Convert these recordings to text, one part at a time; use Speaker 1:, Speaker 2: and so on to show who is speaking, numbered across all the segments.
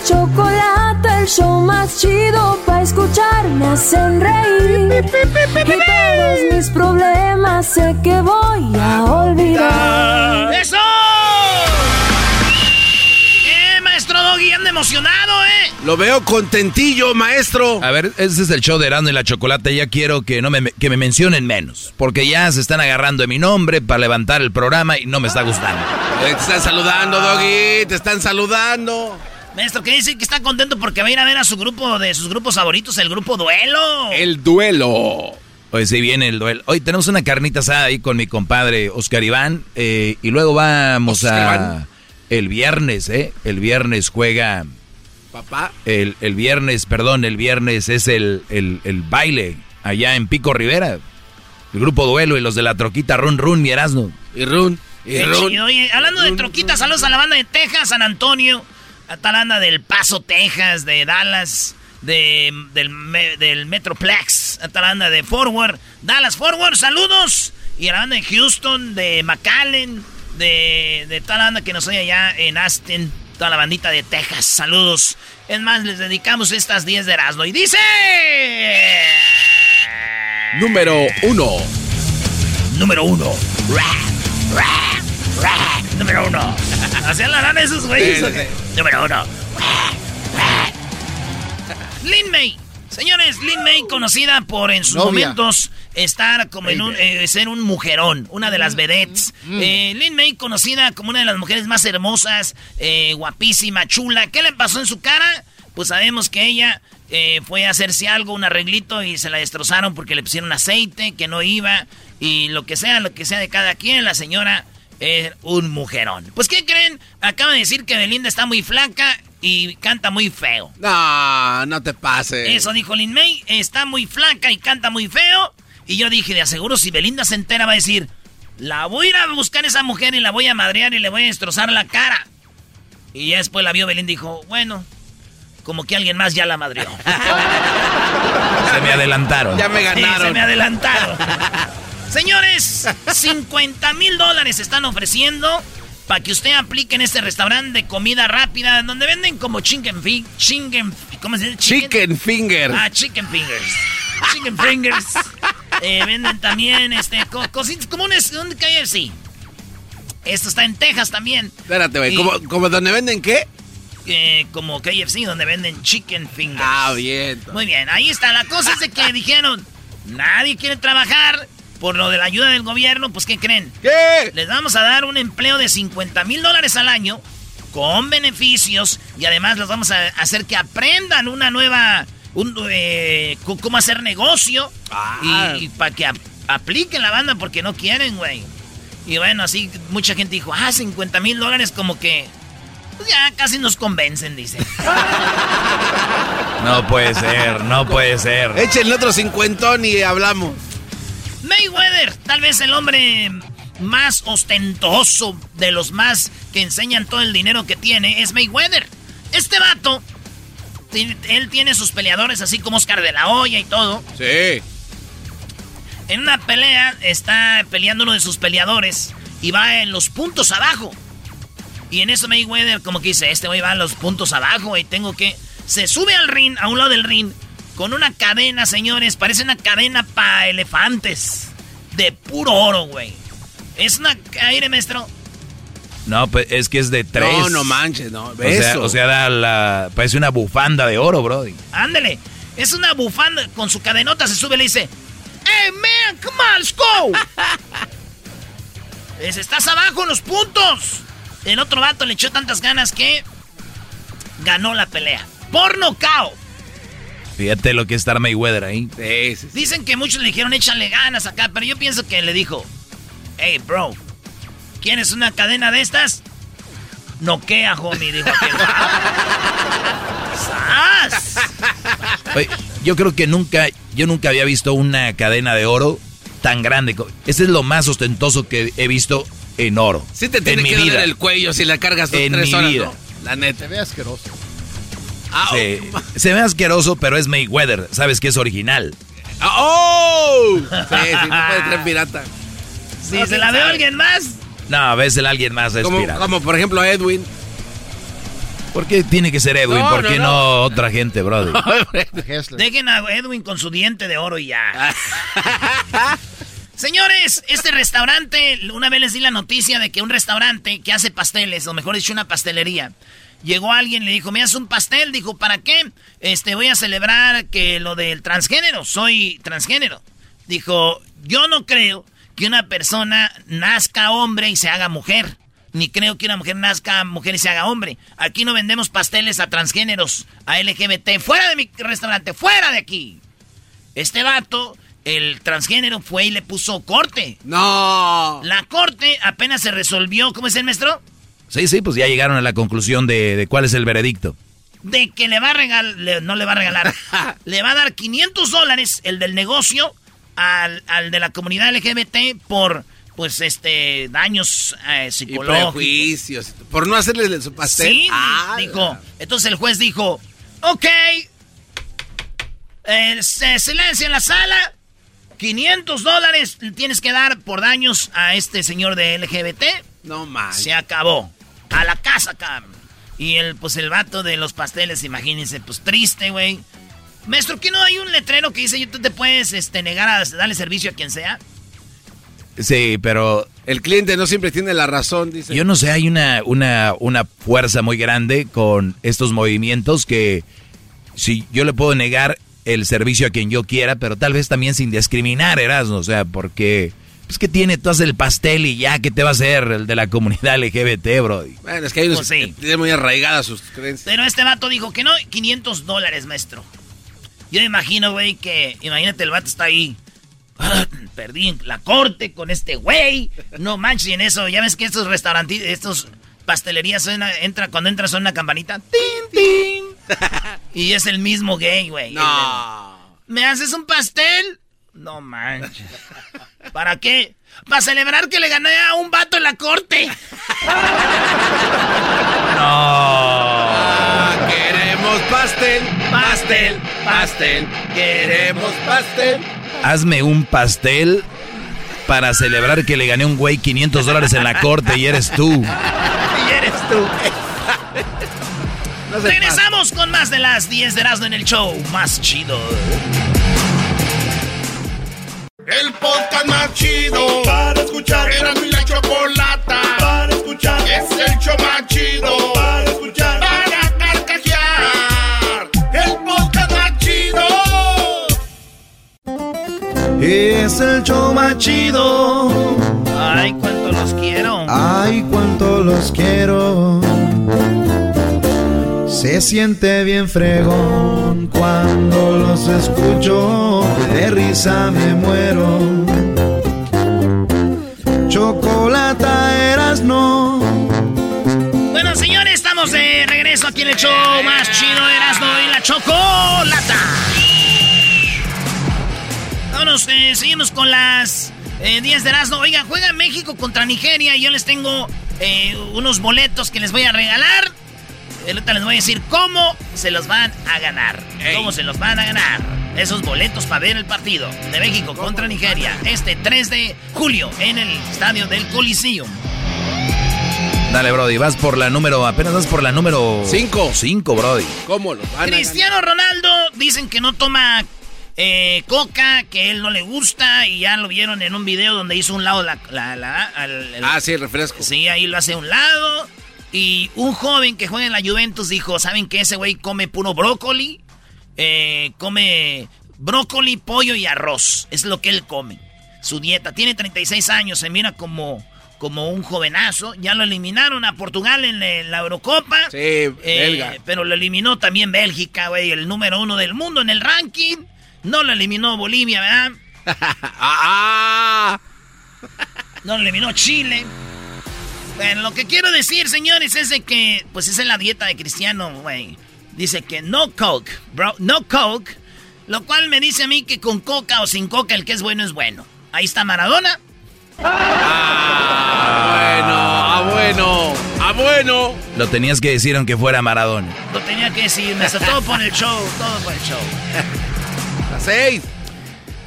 Speaker 1: Y chocolate, el show más chido para escuchar. Me hacen reír. Y todos mis problemas sé que voy a olvidar.
Speaker 2: ¡Eso! ¡Eh, maestro Doggy! ¡Anda emocionado, eh!
Speaker 3: Lo veo contentillo, maestro.
Speaker 4: A ver, ese es el show de Erasmo y la Chocolate. Ya quiero que, no me, que me mencionen menos. Porque ya se están agarrando de mi nombre para levantar el programa y no me está gustando.
Speaker 3: Te están saludando, Doggy. Te están saludando.
Speaker 2: Maestro, que dice que está contento porque va a ir a ver a su grupo de sus grupos favoritos, el grupo Duelo.
Speaker 3: El duelo.
Speaker 4: Hoy sí viene el duelo. Hoy tenemos una carnita asada ahí con mi compadre Oscar Iván. eh, y luego vamos
Speaker 3: Oscar
Speaker 4: a... El viernes, ¿eh? El viernes juega...
Speaker 3: Papá.
Speaker 4: El, el viernes, perdón, el viernes es el, el, el baile allá en Pico Rivera. El grupo Duelo y los de la troquita Run Run, mi Erasmo.
Speaker 3: Y Run. Y
Speaker 2: Qué
Speaker 3: Run.
Speaker 2: chido. Oye, hablando de troquitas, saludos a la banda de Texas, San Antonio, a del Paso, Texas, de Dallas, de, del, me- del Metroplex, a de Forward, Dallas Forward, saludos. Y a la banda de Houston, de McAllen, de, de toda la banda que nos oye allá en Austin, toda la bandita de Texas, saludos. Es más, les dedicamos estas 10 de Erasmo. Y dice...
Speaker 3: Número uno.
Speaker 2: Número uno. Ra, ra, ra. Número uno. La lana esos güeyes. Número uno. Lin May. Señores, Lin May conocida por en sus
Speaker 3: Novia.
Speaker 2: momentos estar como en un, eh, ser un mujerón, una de las vedettes. Eh, Lin May conocida como una de las mujeres más hermosas, eh, guapísima, chula. ¿Qué le pasó en su cara? Pues sabemos que ella eh, fue a hacerse algo, un arreglito y se la destrozaron porque le pusieron aceite, que no iba y lo que sea, lo que sea de cada quien, la señora es un mujerón. Pues ¿qué creen? Acaba de decir que Belinda está muy flaca y canta muy feo.
Speaker 3: No, no te pases.
Speaker 2: Eso dijo Lin May, está muy flaca y canta muy feo. Y yo dije, de aseguro, si Belinda se entera va a decir, la voy a ir a buscar a esa mujer y la voy a madrear y le voy a destrozar la cara. Y ya después la vio Belinda y dijo, bueno, como que alguien más ya la madreó.
Speaker 4: Se me adelantaron.
Speaker 3: Ya me
Speaker 2: Sí,
Speaker 3: ganaron.
Speaker 2: se me adelantaron. Señores, 50 mil dólares están ofreciendo para que usted aplique en este restaurante de comida rápida donde venden como chicken fi chicken, ¿cómo se dice?
Speaker 3: Chicken finger.
Speaker 2: Ah, chicken fingers. Chicken fingers. Eh, venden también este co- cositas como un, un KFC. Esto está en Texas también.
Speaker 3: Espérate, güey.
Speaker 2: Y-
Speaker 3: ¿Como, como donde venden qué?
Speaker 2: Eh, como KFC donde venden chicken fingers.
Speaker 3: Ah, bien.
Speaker 2: Muy bien, ahí está. La cosa es de que dijeron, nadie quiere trabajar por lo de la ayuda del gobierno. Pues, ¿qué creen?
Speaker 3: ¿Qué?
Speaker 2: Les vamos a dar un empleo de 50 mil dólares al año con beneficios y además los vamos a hacer que aprendan una nueva, un, eh, cómo hacer negocio
Speaker 3: Ah.
Speaker 2: y, para que ap- apliquen la banda porque no quieren, güey. Y bueno, así mucha gente dijo, ah, 50 mil dólares como que Pues ya casi nos convencen, dice.
Speaker 4: No puede ser, no puede ser.
Speaker 3: Échenle otro cincuentón y hablamos.
Speaker 2: Mayweather, tal vez el hombre más ostentoso de los más que enseñan todo el dinero que tiene es Mayweather. Este vato, él tiene sus peleadores así como Oscar de la Hoya y todo.
Speaker 3: Sí.
Speaker 2: En una pelea está peleando uno de sus peleadores y va en los puntos abajo. Y en eso Mayweather como que dice, este güey va en los puntos abajo y tengo que... Se sube al ring, a un lado del ring, con una cadena, señores. Parece una cadena para elefantes. De puro oro, güey. Es una... Aire, maestro.
Speaker 4: No, pues es que es de tres.
Speaker 3: No, no manches, no.
Speaker 4: O sea, o sea la, parece una bufanda de oro, brody.
Speaker 2: Ándele. Es una bufanda. Con su cadenota se sube y le dice... ¡Hey, man! ¡Come on, let's go! estás abajo en los puntos. El otro vato le echó tantas ganas que ganó la pelea. Por nocao.
Speaker 4: Fíjate lo que es estar Mayweather ahí.
Speaker 2: Dicen que muchos le dijeron échale ganas acá, pero yo pienso que le dijo, hey bro, ¿quieres una cadena de estas? Noquea, homie, dijo aquel. ¡Sas!
Speaker 4: yo creo que nunca, yo nunca había visto una cadena de oro tan grande. Ese es lo más ostentoso que he visto en oro.
Speaker 3: Sí te tiene que doler el cuello si la cargas dos,
Speaker 4: en
Speaker 3: tres
Speaker 4: mi
Speaker 3: horas,
Speaker 4: vida.
Speaker 3: La neta.
Speaker 5: Se ve asqueroso.
Speaker 4: Se ve asqueroso, pero es Mayweather. Sabes que es original.
Speaker 3: Ah, ¡Oh! Sí, sí, no puede ser pirata.
Speaker 2: Si se la ve alguien más.
Speaker 4: No, a veces alguien más es
Speaker 3: como,
Speaker 4: pirata.
Speaker 3: Como por ejemplo Edwin.
Speaker 4: ¿Por qué tiene que ser Edwin? ¿Por qué no, otra gente, brother?
Speaker 2: Dejen a Edwin con su diente de oro y ya. Señores, este restaurante, una vez les di la noticia de que un restaurante que hace pasteles, o mejor dicho, una pastelería, llegó alguien, le dijo, me haces un pastel, dijo, ¿para qué? Este, voy a celebrar que lo del transgénero, soy transgénero. Dijo, yo no creo que una persona nazca hombre y se haga mujer. Ni creo que una mujer nazca mujer y se haga hombre. Aquí no vendemos pasteles a transgéneros, a LGBT. Fuera de mi restaurante, fuera de aquí. Este vato, el transgénero, fue y le puso corte.
Speaker 3: No.
Speaker 2: La corte apenas se resolvió. ¿Cómo es el maestro?
Speaker 4: Sí, sí, pues ya llegaron a la conclusión de, cuál es el veredicto.
Speaker 2: De que le va a regalar, no le va a regalar, le va a dar 500 dólares el del negocio al, al de la comunidad LGBT por pues este daños eh, psicológicos.
Speaker 3: prejuicios. Por no hacerle su pastel.
Speaker 2: Sí, ah, dijo. Entonces el juez dijo, ok, eh, silencio en la sala, 500 dólares tienes que dar por daños a este señor de LGBT.
Speaker 3: No más.
Speaker 2: Se acabó. A la casa, acá. Y el, pues el vato de los pasteles, imagínense, pues triste, güey. Maestro, ¿qué no hay un letrero que dice, tú te puedes este, negar a darle servicio a quien sea?
Speaker 4: Sí, pero...
Speaker 3: El cliente no siempre tiene la razón, dice.
Speaker 4: Yo no sé, hay una, una, una fuerza muy grande con estos movimientos que si yo le puedo negar el servicio a quien yo quiera, pero tal vez también sin discriminar, Erasmo, o sea, porque... Pues que tiene, tú haces el pastel y ya, ¿qué te va a hacer el de la comunidad LGBT, bro?
Speaker 3: Bueno, es que hay unos
Speaker 2: Pues
Speaker 3: tienen muy arraigadas sus creencias.
Speaker 2: Pero este vato dijo que no, 500 dólares, maestro. Yo me imagino, güey, que... Imagínate, el vato está ahí. Perdí la corte con este güey. No manches, y en eso, ya ves que estos restaurantes, estos pastelerías suena, entra, cuando entra suena una campanita. ¡Tin, tin! y es el mismo gay, güey.
Speaker 3: No.
Speaker 2: ¿Me haces un pastel? No manches. ¿Para qué? Para celebrar que le gané a un vato en la corte.
Speaker 3: Ah, queremos pastel, pastel, pastel. Queremos pastel.
Speaker 4: Hazme un pastel para celebrar que le gané a un güey 500 dólares en la corte y eres tú.
Speaker 2: y eres tú.
Speaker 3: No se
Speaker 2: Regresamos con más de las 10 de Erasmo en el show más chido.
Speaker 6: El podcast más chido para escuchar. Era mi la chocolata para escuchar. Es el show más chido para escuchar. Para carcajear. El podcast más chido.
Speaker 7: Es el show más chido.
Speaker 2: Ay, cuánto los quiero.
Speaker 7: Ay, cuánto los quiero. Se siente bien fregón cuando los escucho. De risa me muero. Chocolata eras no.
Speaker 2: Bueno, señores, estamos de regreso aquí en el show más chido de Erasmo y la Chocolata. Vámonos, eh, seguimos con las 10 eh, de Erasmo. Oiga, juega México contra Nigeria y yo les tengo eh, unos boletos que les voy a regalar. Ahorita les voy a decir cómo se los van a ganar. Cómo se los van a ganar. Esos boletos para ver el partido de México contra Nigeria. Este 3 de julio en el estadio del Coliseum.
Speaker 4: Dale, Brody, vas por la número, apenas vas por la número
Speaker 3: 5.
Speaker 4: 5, Brody.
Speaker 3: ¿Cómo lo van
Speaker 2: Cristiano Ronaldo dicen que no toma eh, coca, que él no le gusta y ya lo vieron en un video donde hizo un lado la... la,
Speaker 3: ah, sí, refresco.
Speaker 2: Sí, ahí lo hace a un lado. Y un joven que juega en la Juventus dijo, ¿saben que ese güey come puro brócoli? Eh, come brócoli, pollo y arroz. Es lo que él come. Su dieta. Tiene 36 años, se mira como, como un jovenazo. Ya lo eliminaron a Portugal en la Eurocopa.
Speaker 3: Sí, eh,
Speaker 2: Pero lo eliminó también Bélgica, güey, el número uno del mundo en el ranking. No lo eliminó Bolivia, ¿verdad?
Speaker 3: Ah.
Speaker 2: no lo eliminó Chile. Bueno, lo que quiero decir, señores, es de que, pues esa es la dieta de Cristiano, güey. Dice que no coke, bro, no coke. Lo cual me dice a mí que con coca o sin coca el que es bueno es bueno. Ahí está Maradona.
Speaker 3: Ah, bueno, ah, bueno, ah, bueno.
Speaker 4: Lo tenías que decir aunque fuera Maradona.
Speaker 2: Lo tenía que decir, me todo por el show, todo por el show.
Speaker 3: seis.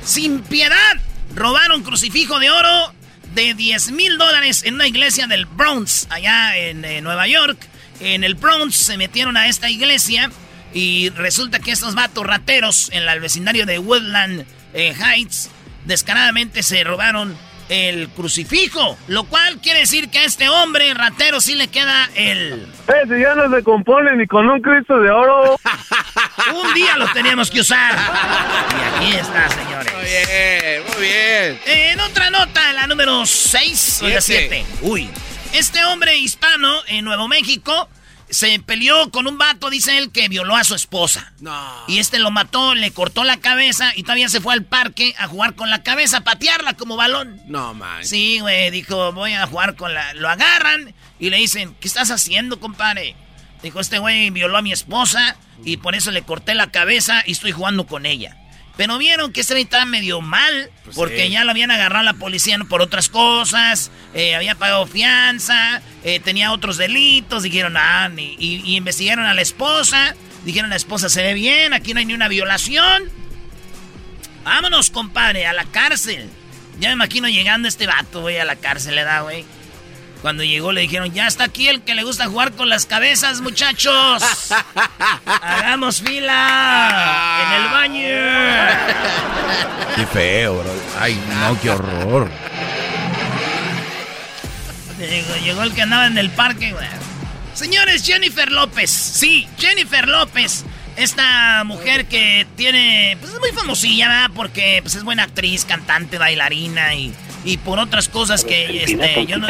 Speaker 2: Sin piedad, robaron crucifijo de oro de 10 mil dólares en una iglesia del Bronx, allá en eh, Nueva York. En el Bronx se metieron a esta iglesia y resulta que estos vatos rateros en el vecindario de Woodland eh, Heights descaradamente se robaron el crucifijo, lo cual quiere decir que a este hombre ratero sí le queda el...
Speaker 5: Ese ya no se compone ni con un Cristo de oro.
Speaker 2: un día lo teníamos que usar. Y aquí está, señores.
Speaker 3: Muy bien, muy bien.
Speaker 2: En otra nota, la número 6 o la 7. Uy. Este hombre hispano en Nuevo México se peleó con un vato, dice él, que violó a su esposa.
Speaker 3: No.
Speaker 2: Y este lo mató, le cortó la cabeza y todavía se fue al parque a jugar con la cabeza, a patearla como balón.
Speaker 3: No, man.
Speaker 2: Sí, güey, dijo, voy a jugar con la... Lo agarran y le dicen, ¿qué estás haciendo, compadre? Dijo, este güey violó a mi esposa y por eso le corté la cabeza y estoy jugando con ella. Pero vieron que ese estaba medio mal, pues porque ya lo habían agarrado la policía por otras cosas, eh, había pagado fianza, eh, tenía otros delitos, dijeron, ah, y, y, investigaron a la esposa, dijeron, la esposa se ve bien, aquí no hay ni una violación. Vámonos, compadre, a la cárcel. Ya me imagino llegando este vato, güey, a la cárcel, ¿le da, güey? Cuando llegó le dijeron, ya está aquí el que le gusta jugar con las cabezas, muchachos. Hagamos fila en el baño.
Speaker 4: Qué feo, bro. Ay, no, qué horror.
Speaker 2: Llegó, el que andaba en el parque, güey. Señores, Jennifer López. Sí, Jennifer López. Esta mujer que tiene, pues es muy famosilla, ¿verdad? Porque pues, es buena actriz, cantante, bailarina y y por otras cosas que este, yo no.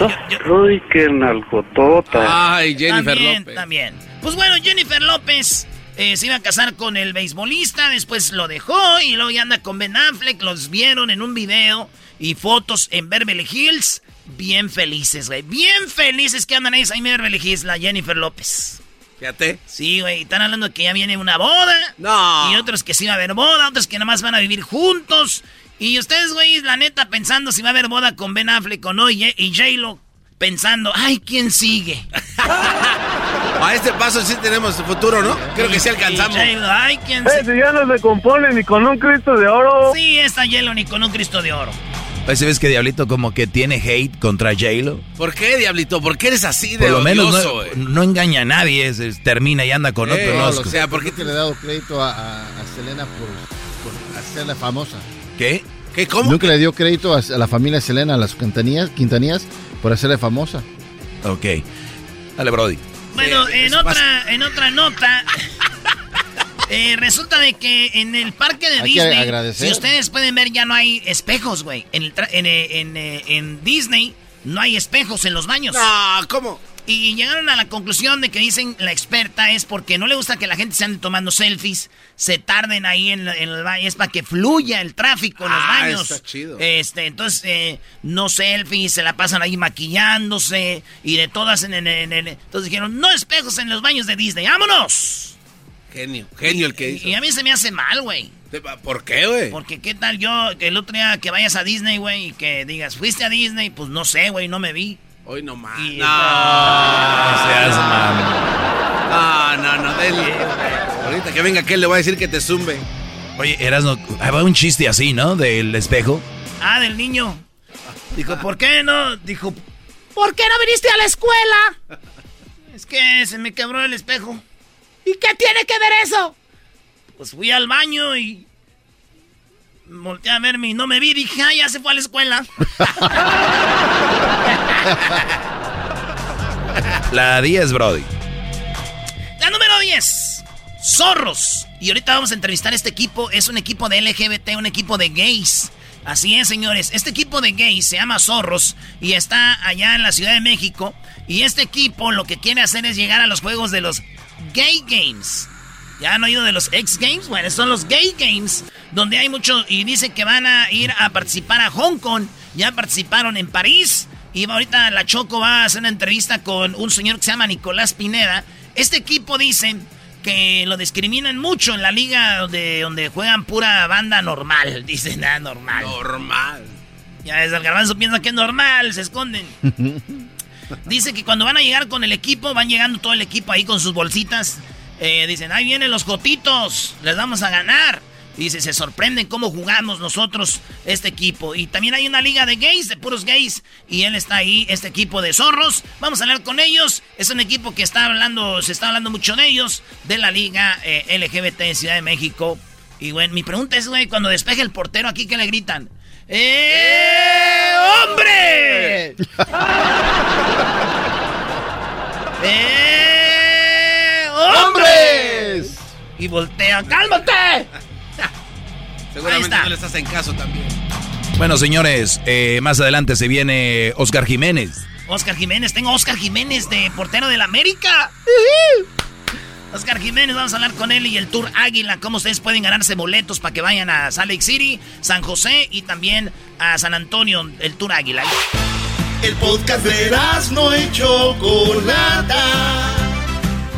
Speaker 5: Uy, qué nalgotota.
Speaker 3: Ay, Jennifer
Speaker 2: también,
Speaker 3: López.
Speaker 2: También. Pues bueno, Jennifer López eh, se iba a casar con el beisbolista, después lo dejó y luego ya anda con Ben Affleck. Los vieron en un video y fotos en Beverly Hills. Bien felices, güey. Bien felices que andan ahí en Beverly Hills, la Jennifer López.
Speaker 3: Fíjate.
Speaker 2: Sí, güey. Están hablando de que ya viene una boda.
Speaker 3: No.
Speaker 2: Y otros que sí va a haber boda, otros que nada más van a vivir juntos. Y ustedes, güey, la neta, pensando si va a haber boda con Ben Affleck o no, y, J-Lo pensando, ay, ¿quién sigue?
Speaker 3: A este paso sí tenemos futuro, ¿no? Creo que sí alcanzamos.
Speaker 2: ay, ¿quién
Speaker 5: sigue? ya no se compone ni con un Cristo de oro.
Speaker 2: Sí, esta J-Lo ni con un Cristo de oro.
Speaker 4: Pues ves que Diablito como que tiene hate contra J-Lo.
Speaker 3: ¿Por qué, Diablito? ¿Por qué eres así de
Speaker 4: Por lo menos no, engaña a nadie, termina y anda con otro.
Speaker 3: No, o sea, ¿por qué
Speaker 8: te le he dado crédito a, Selena por, por hacerla famosa?
Speaker 4: ¿Qué?
Speaker 3: ¿Qué? ¿Cómo?
Speaker 8: Nunca le dio crédito a, la familia Selena, a las Quintanías, Quintanías, por hacerle famosa.
Speaker 4: Ok. Dale, Brody.
Speaker 2: Bueno, en, otra, en otra nota, eh, resulta de que en el parque de Disney, si ustedes pueden ver, ya no hay espejos, güey. En, en, en, en, Disney no hay espejos en los baños.
Speaker 3: No, ¿cómo?
Speaker 2: Y llegaron a la conclusión de que dicen la experta es porque no le gusta que la gente se ande tomando selfies, se tarden ahí en, el baño, es para que fluya el tráfico en los
Speaker 3: Ah,
Speaker 2: baños.
Speaker 3: está chido.
Speaker 2: Este, entonces, eh, no selfies, se la pasan ahí maquillándose y de todas en, en- en- en- Entonces dijeron, no espejos en los baños de Disney, ¡vámonos!
Speaker 3: Genio, genio el que
Speaker 2: Y,
Speaker 3: hizo.
Speaker 2: y a mí se me hace mal, güey.
Speaker 3: ¿Por qué, güey?
Speaker 2: Porque qué tal yo, que el otro día que vayas a Disney, güey, y que digas, fuiste a Disney, pues no sé, güey, no me vi.
Speaker 3: Hoy no más.
Speaker 2: Y-
Speaker 3: No.
Speaker 4: seas mamón.
Speaker 3: No, no, no. dele. Ahorita que venga aquel le voy a decir que te zumbe.
Speaker 4: Oye, Erasno, había un chiste así, ¿no? Del espejo.
Speaker 2: Ah, del niño. Dijo, ¿por qué no? Dijo, ¿por qué no viniste a la escuela? Es que se me quebró el espejo. ¿Y qué tiene que ver eso? Pues fui al baño y volteé a verme y no me vi. Dije, ah, ya se fue a la escuela.
Speaker 4: La 10, Brody.
Speaker 2: La número 10. Zorros. Y ahorita vamos a entrevistar a este equipo. Es un equipo de LGBT, un equipo de gays. Así es, señores. Este equipo de gays se llama Zorros y está allá en la Ciudad de México. Y este equipo lo que quiere hacer es llegar a los juegos de los Gay Games. ¿Ya han oído de los X Games? Bueno, son los Gay Games, donde hay muchos... Y dicen que van a ir a participar a Hong Kong. Ya participaron en París. Y ahorita la Choco va a hacer una entrevista con un señor que se llama Nicolás Pineda. Este equipo dice que lo discriminan mucho en la liga donde, donde juegan pura banda normal. Dicen, nada normal.
Speaker 3: Normal.
Speaker 2: Ya desde el garbanzo piensa que es normal, se esconden. Dice que cuando van a llegar con el equipo, van llegando todo el equipo ahí con sus bolsitas. Eh, dicen, ahí vienen los jotitos, les vamos a ganar. Dice, se sorprenden cómo jugamos nosotros este equipo. Y también hay una liga de gays, de puros gays. Y él está ahí, este equipo de zorros. Vamos a hablar con ellos. Es un equipo que está hablando, se está hablando mucho de ellos, de la liga eh, LGBT en Ciudad de México. Y bueno, mi pregunta es, güey, cuando despeje el portero aquí, ¿qué le gritan? ¡Eh, hombre! ¡Eh, hombres! Y voltea, ¡cálmate!
Speaker 3: Seguramente
Speaker 2: está.
Speaker 3: no les hacen caso también.
Speaker 4: Bueno, señores, eh, más adelante se viene Oscar Jiménez.
Speaker 2: Oscar Jiménez, tengo a Oscar Jiménez de portero del América. Oscar Jiménez, vamos a hablar con él y el Tour Águila, cómo ustedes pueden ganarse boletos para que vayan a Salt Lake City, San José y también a San Antonio, el Tour Águila.
Speaker 6: El podcast de no y Chocolata.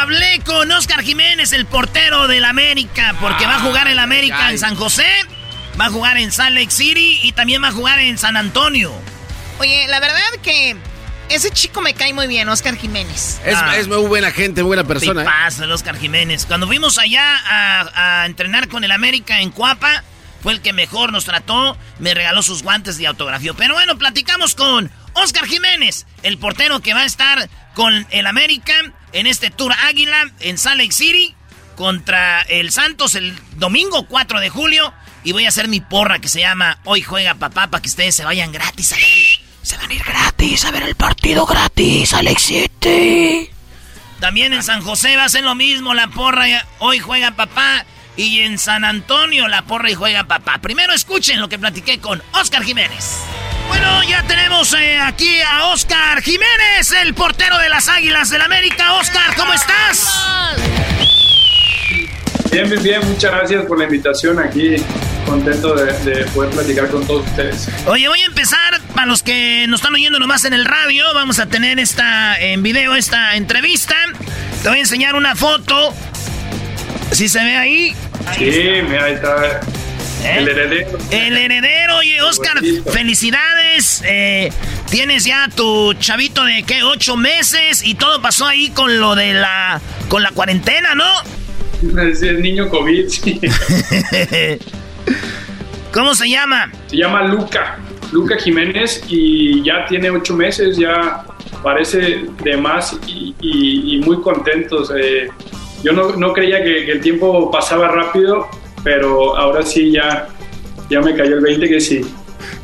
Speaker 2: hablé con Oscar Jiménez, el portero del América, porque va a jugar el América en San José, va a jugar en Salt Lake City y también va a jugar en San Antonio.
Speaker 9: Oye, la verdad que ese chico me cae muy bien, Oscar Jiménez.
Speaker 3: Es,
Speaker 2: Ah.
Speaker 3: es muy buena gente, muy buena persona. ¿eh?
Speaker 2: Tipazo, el Oscar Jiménez. Cuando fuimos allá a, a entrenar con el América en Cuapa, fue el que mejor nos trató, me regaló sus guantes de autografía. Pero bueno, platicamos con Oscar Jiménez, el portero que va a estar con el América en este Tour Águila en Salt Lake City contra el Santos el domingo 4 de julio. Y voy a hacer mi porra que se llama Hoy Juega Papá para que ustedes se vayan gratis a ver. Se van a ir gratis a ver el partido gratis, Alex City. También en San José va a ser lo mismo, la porra hoy juega papá. Y en San Antonio la porra y juega papá. Primero escuchen lo que platiqué con Oscar Jiménez. Bueno, ya tenemos eh, aquí a Oscar Jiménez, el portero de las Águilas del América. Oscar, ¿cómo estás?
Speaker 10: Bien, bien, bien. Muchas gracias por la invitación aquí. Contento de, de poder platicar con todos ustedes.
Speaker 2: Oye, voy a empezar, para los que nos están oyendo nomás en el radio, vamos a tener esta en video, esta entrevista. Te voy a enseñar una foto. Si se ve ahí.
Speaker 10: Sí, mira, ahí está el heredero.
Speaker 2: El heredero, oye, Oscar, felicidades. Eh, tienes ya tu chavito de qué, ocho meses y todo pasó ahí con lo de la, con la cuarentena, ¿no?
Speaker 10: Es el niño COVID, sí.
Speaker 2: ¿Cómo se llama?
Speaker 10: Se llama Luca. Luca Jiménez y ya tiene ocho meses, ya parece de más y, y- y muy contentos. eh, yo no, no creía que, que el tiempo pasaba rápido, pero ahora sí ya, ya me cayó el 20 que sí.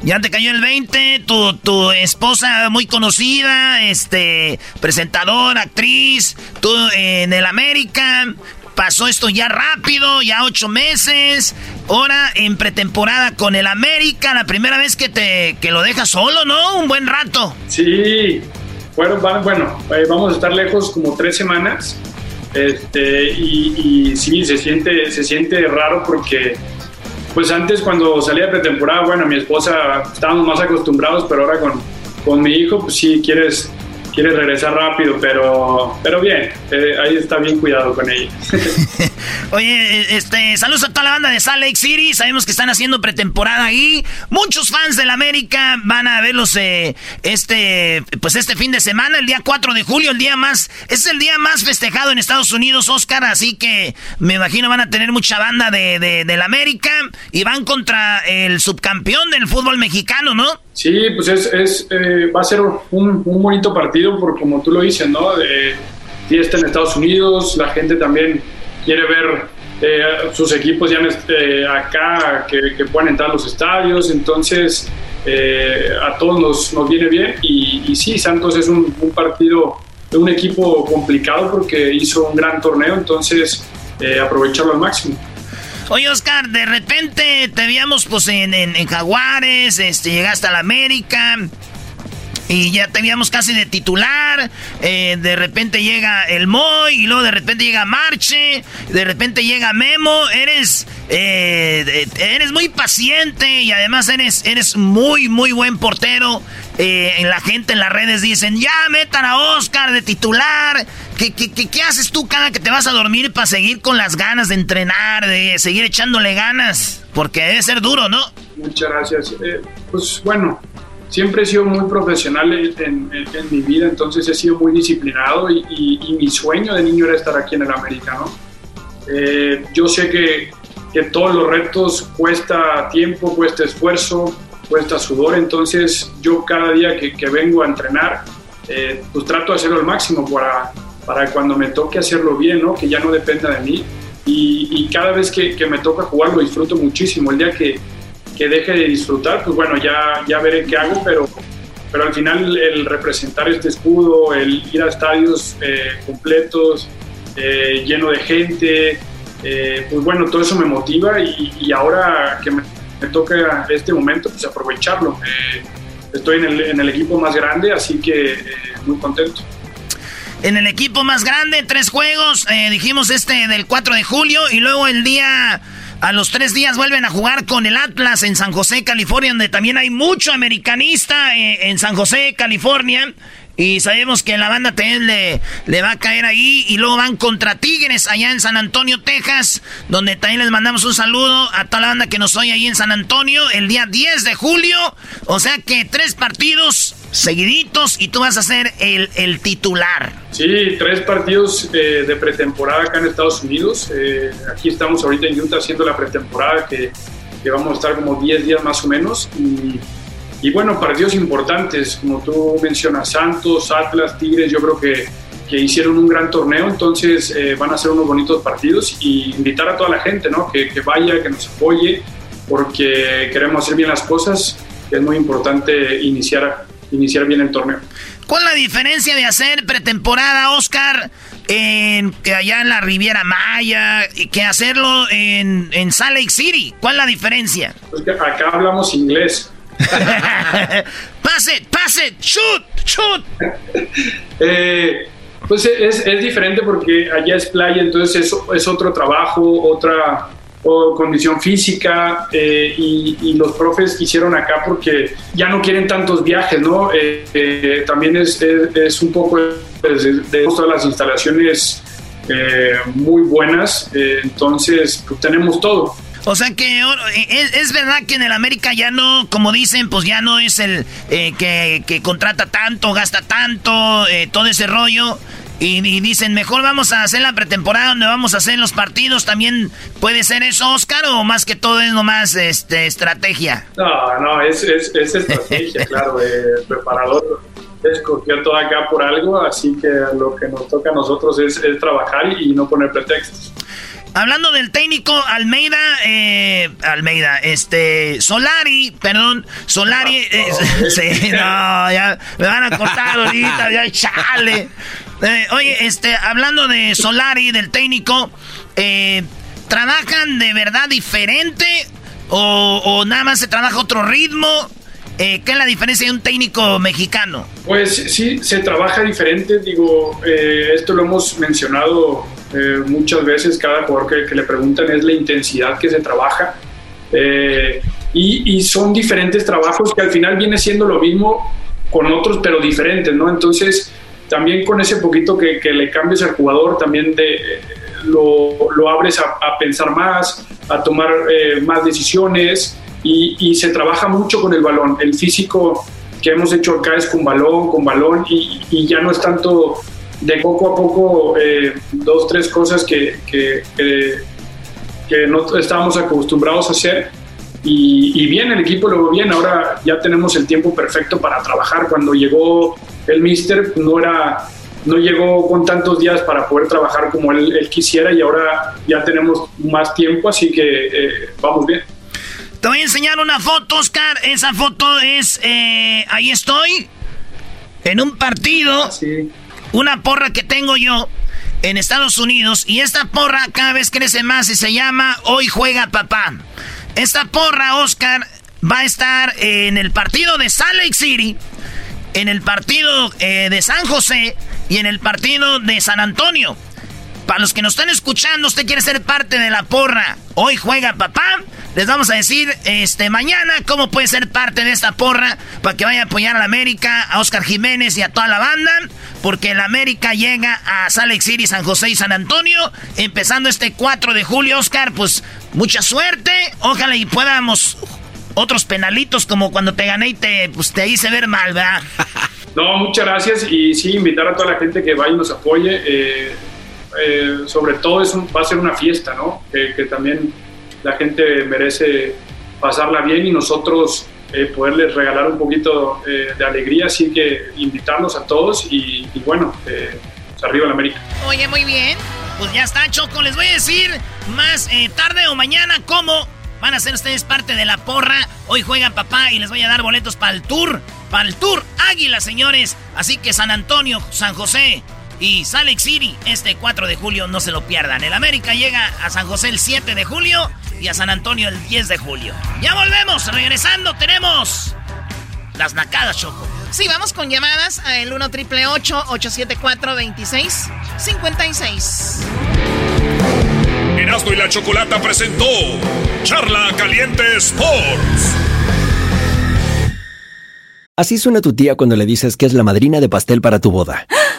Speaker 2: Ya te cayó el 20, tu, tu esposa muy conocida, este, presentadora, actriz, tú en el América, pasó esto ya rápido, ya ocho meses, ahora en pretemporada con el América, la primera vez que te que lo dejas solo, ¿no? Un buen rato.
Speaker 10: Sí, bueno, bueno eh, vamos a estar lejos como tres semanas. Este, y, y sí, se siente, se siente raro porque, pues antes cuando salía pretemporada, bueno, mi esposa estábamos más acostumbrados, pero ahora con, con mi hijo, pues sí, quieres, quieres regresar rápido, pero, pero bien, eh, ahí está bien cuidado con ella.
Speaker 2: Oye, este, saludos a toda la banda de Salt Lake City. Sabemos que están haciendo pretemporada ahí. Muchos fans del América van a verlos eh, este, pues este fin de semana, el día 4 de julio, el día más, es el día más festejado en Estados Unidos, Oscar. Así que me imagino van a tener mucha banda de, de, del América y van contra el subcampeón del fútbol mexicano, ¿no?
Speaker 10: Sí, pues es, es, eh, va a ser un, un bonito partido, porque como tú lo dices, ¿no? De fiesta en Estados Unidos, la gente también quiere ver eh, sus equipos ya este- acá, que, que puedan entrar a los estadios, entonces eh, a todos nos, nos viene bien y, y sí, Santos es un, un partido un equipo complicado porque hizo un gran torneo, entonces eh, aprovecharlo al máximo.
Speaker 2: Oye, Oscar, de repente te veíamos pues en, en- en Jaguares, este, llegaste a la América y ya te veíamos casi de titular. eh, de repente llega el Moy y luego de repente llega Marche, de repente llega Memo. Eres, eh, eres muy paciente y además eres, eres muy, muy buen portero. Eh, la gente en las redes dicen, ya metan a Oscar de titular. ¿Qué, qué, qué- qué haces tú cada que te vas a dormir para seguir con las ganas de entrenar, de seguir echándole ganas? Porque debe ser duro, ¿no?
Speaker 10: Muchas gracias. Pues bueno, siempre he sido muy profesional en, mi vida, entonces he sido muy disciplinado y, mi sueño de niño era estar aquí en el América, ¿no? Eh, yo sé que, que todos los retos cuesta tiempo, cuesta esfuerzo, cuesta sudor, entonces yo cada día que, que vengo a entrenar, eh, pues trato de hacerlo al máximo para, para cuando me toque hacerlo bien, ¿no? Que ya no dependa de mí. Y, y cada vez que, que me toca jugar lo disfruto muchísimo. El día que, que deje de disfrutar, pues bueno, ya, ya veré qué hago, pero, pero al final el representar este escudo, el ir a estadios eh, completos, eh, lleno de gente, eh, pues bueno, todo eso me motiva y, ahora que me, toca este momento, pues aprovecharlo. Eh, estoy en el, equipo más grande, así que muy contento.
Speaker 2: En el equipo más grande, tres juegos. dijimos este del 4 de julio. Y luego el día. A los tres días vuelven a jugar con el Atlas en San José, California, donde también hay mucho americanista eh, en San José, California. Y sabemos que la banda también le, va a caer ahí. Y luego van contra Tigres allá en San Antonio, Texas. Donde también les mandamos un saludo a toda la banda que nos oye ahí en San Antonio el día 10 de julio. O sea que tres partidos seguiditos y tú vas a ser el, titular.
Speaker 10: Sí, tres partidos eh, de pretemporada acá en Estados Unidos. Eh, aquí estamos ahorita en Utah haciendo la pretemporada, que, que vamos a estar como 10 días más o menos. Y bueno, partidos importantes, como tú mencionas, Santos, Atlas, Tigres, yo creo que, que hicieron un gran torneo, entonces eh, van a ser unos bonitos partidos y invitar a toda la gente, ¿no? Que, que vaya, que nos apoye, porque queremos hacer bien las cosas, es muy importante iniciar, iniciar bien el torneo.
Speaker 2: ¿Cuál es la diferencia de hacer pretemporada, Oscar, en, allá en la Riviera Maya, y que hacerlo en, en Salt Lake City? ¿Cuál es la diferencia?
Speaker 10: Pues acá hablamos inglés.
Speaker 2: pase, pase, shoot, shoot.
Speaker 10: Eh, pues es, es diferente porque allá es playa, entonces es, es otro trabajo, otra condición física eh, y, los profes quisieron acá porque ya no quieren tantos viajes, ¿no? Eh, también es, es, un poco de, de todas las instalaciones muy buenas, entonces pues, tenemos todo.
Speaker 2: O sea que oh, es, es, verdad que en el América ya no, como dicen, pues ya no es el eh, que, que, contrata tanto, gasta tanto, eh, todo ese rollo. Y, y, dicen, mejor vamos a hacer la pretemporada donde vamos a hacer los partidos. ¿También puede ser eso, Oscar? ¿O más que todo es nomás este, estrategia?
Speaker 10: No, no, es, es, es estrategia, claro. El preparador escogió todo acá por algo, así que lo que nos toca a nosotros es, es trabajar y no poner pretextos.
Speaker 2: Hablando del técnico Almeida, eh, Almeida, este, Solari, perdón, Solari, eh, sí, no, ya me van a cortar ahorita, ya chale. Eh, oye, este, hablando de Solari, del técnico, eh, ¿trabajan de verdad diferente o, o, nada más se trabaja otro ritmo? Eh, ¿Qué es la diferencia de un técnico mexicano?
Speaker 10: Pues sí, se trabaja diferente, digo, eh, esto lo hemos mencionado eh, muchas veces, cada jugador que, le preguntan es la intensidad que se trabaja. Eh, y, son diferentes trabajos que al final viene siendo lo mismo con otros, pero diferentes, ¿no? Entonces, también con ese poquito que, le cambies al jugador, también de, lo, lo abres a, pensar más, a tomar eh, más decisiones y, se trabaja mucho con el balón. El físico que hemos hecho acá es con balón, con balón y ya no es tanto de poco a poco eh, dos, tres cosas que, que, que, no estábamos acostumbrados a hacer. Y, bien, el equipo lo bien. Ahora ya tenemos el tiempo perfecto para trabajar. Cuando llegó el Mister, no era no llegó con tantos días para poder trabajar como él, quisiera y ahora ya tenemos más tiempo, así que eh, vamos bien.
Speaker 2: Te voy a enseñar una foto, Oscar. Esa foto es, eh, ahí estoy, en un partido. Sí una porra que tengo yo en Estados Unidos y esta porra cada vez crece más y se llama Hoy juega papá. Esta porra, Oscar, va a estar en el partido de Salt Lake City, en el partido eh, de San José y en el partido de San Antonio. Para los que nos están escuchando, usted quiere ser parte de la porra. Hoy juega papá. Les vamos a decir este mañana cómo puede ser parte de esta porra para que vaya a apoyar a la América, a Oscar Jiménez y a toda la banda. Porque la América llega a Salt Lake City, San José y San Antonio. Empezando este 4 de julio, Oscar, pues mucha suerte. Ojalá y podamos otros penalitos como cuando te gané y te, pues, te hice ver mal, ¿verdad?
Speaker 10: No, muchas gracias y sí, invitar a toda la gente que vaya y nos apoye. Eh, eh, sobre todo va a ser una fiesta, ¿no? Que, también la gente merece pasarla bien y nosotros eh, poderles regalar un poquito eh, de alegría, así que invitarlos a todos y, bueno, pues arriba la América.
Speaker 2: Oye, muy bien. Pues ya está, Choco. Les voy a decir más tarde o mañana cómo van a ser ustedes parte de la porra. Hoy juegan papá y les voy a dar boletos para el tour. Para el tour Águila, señores. Así que San Antonio, San José, y Salt Lake City este 4 de julio, no se lo pierdan. El América llega a San José el 7 de julio y a San Antonio el 10 de julio. Ya volvemos, regresando tenemos las nacadas, Choco.
Speaker 9: Sí, vamos con llamadas al 1 triple 874 2656
Speaker 11: Erasmo y la Chocolata presentó Charla Caliente Sports.
Speaker 12: Así suena tu tía cuando le dices que es la madrina de pastel para tu boda.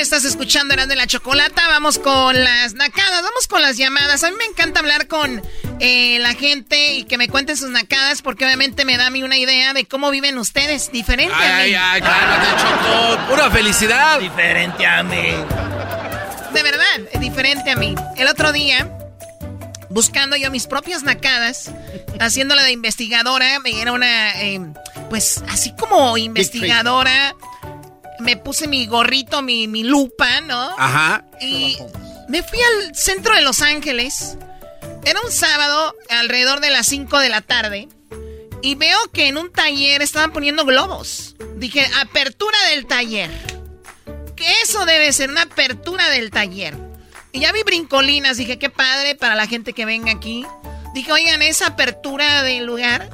Speaker 9: Estás escuchando Eran de la Chocolata. Vamos con las nacadas, vamos con las llamadas. A mí me encanta hablar con eh, la gente y que me cuenten sus nacadas porque obviamente me da a mí una idea de cómo viven ustedes, diferente a mí.
Speaker 3: Ay, ay, cálmate, Choco. Pura felicidad.
Speaker 2: Diferente a mí.
Speaker 9: De verdad, diferente a mí. El otro día, buscando yo mis propias nacadas, haciéndola de investigadora, era una... Eh, pues así como investigadora, me puse mi gorrito, mi, mi lupa, ¿no?
Speaker 3: Ajá.
Speaker 9: Y me fui al centro de Los Ángeles. Era un sábado, alrededor de las 5 de la tarde. Y veo que en un taller estaban poniendo globos. Dije, apertura del taller. Que eso debe ser una apertura del taller. Y ya vi brincolinas. Dije, qué padre para la gente que venga aquí. Dije, oigan, esa apertura del lugar.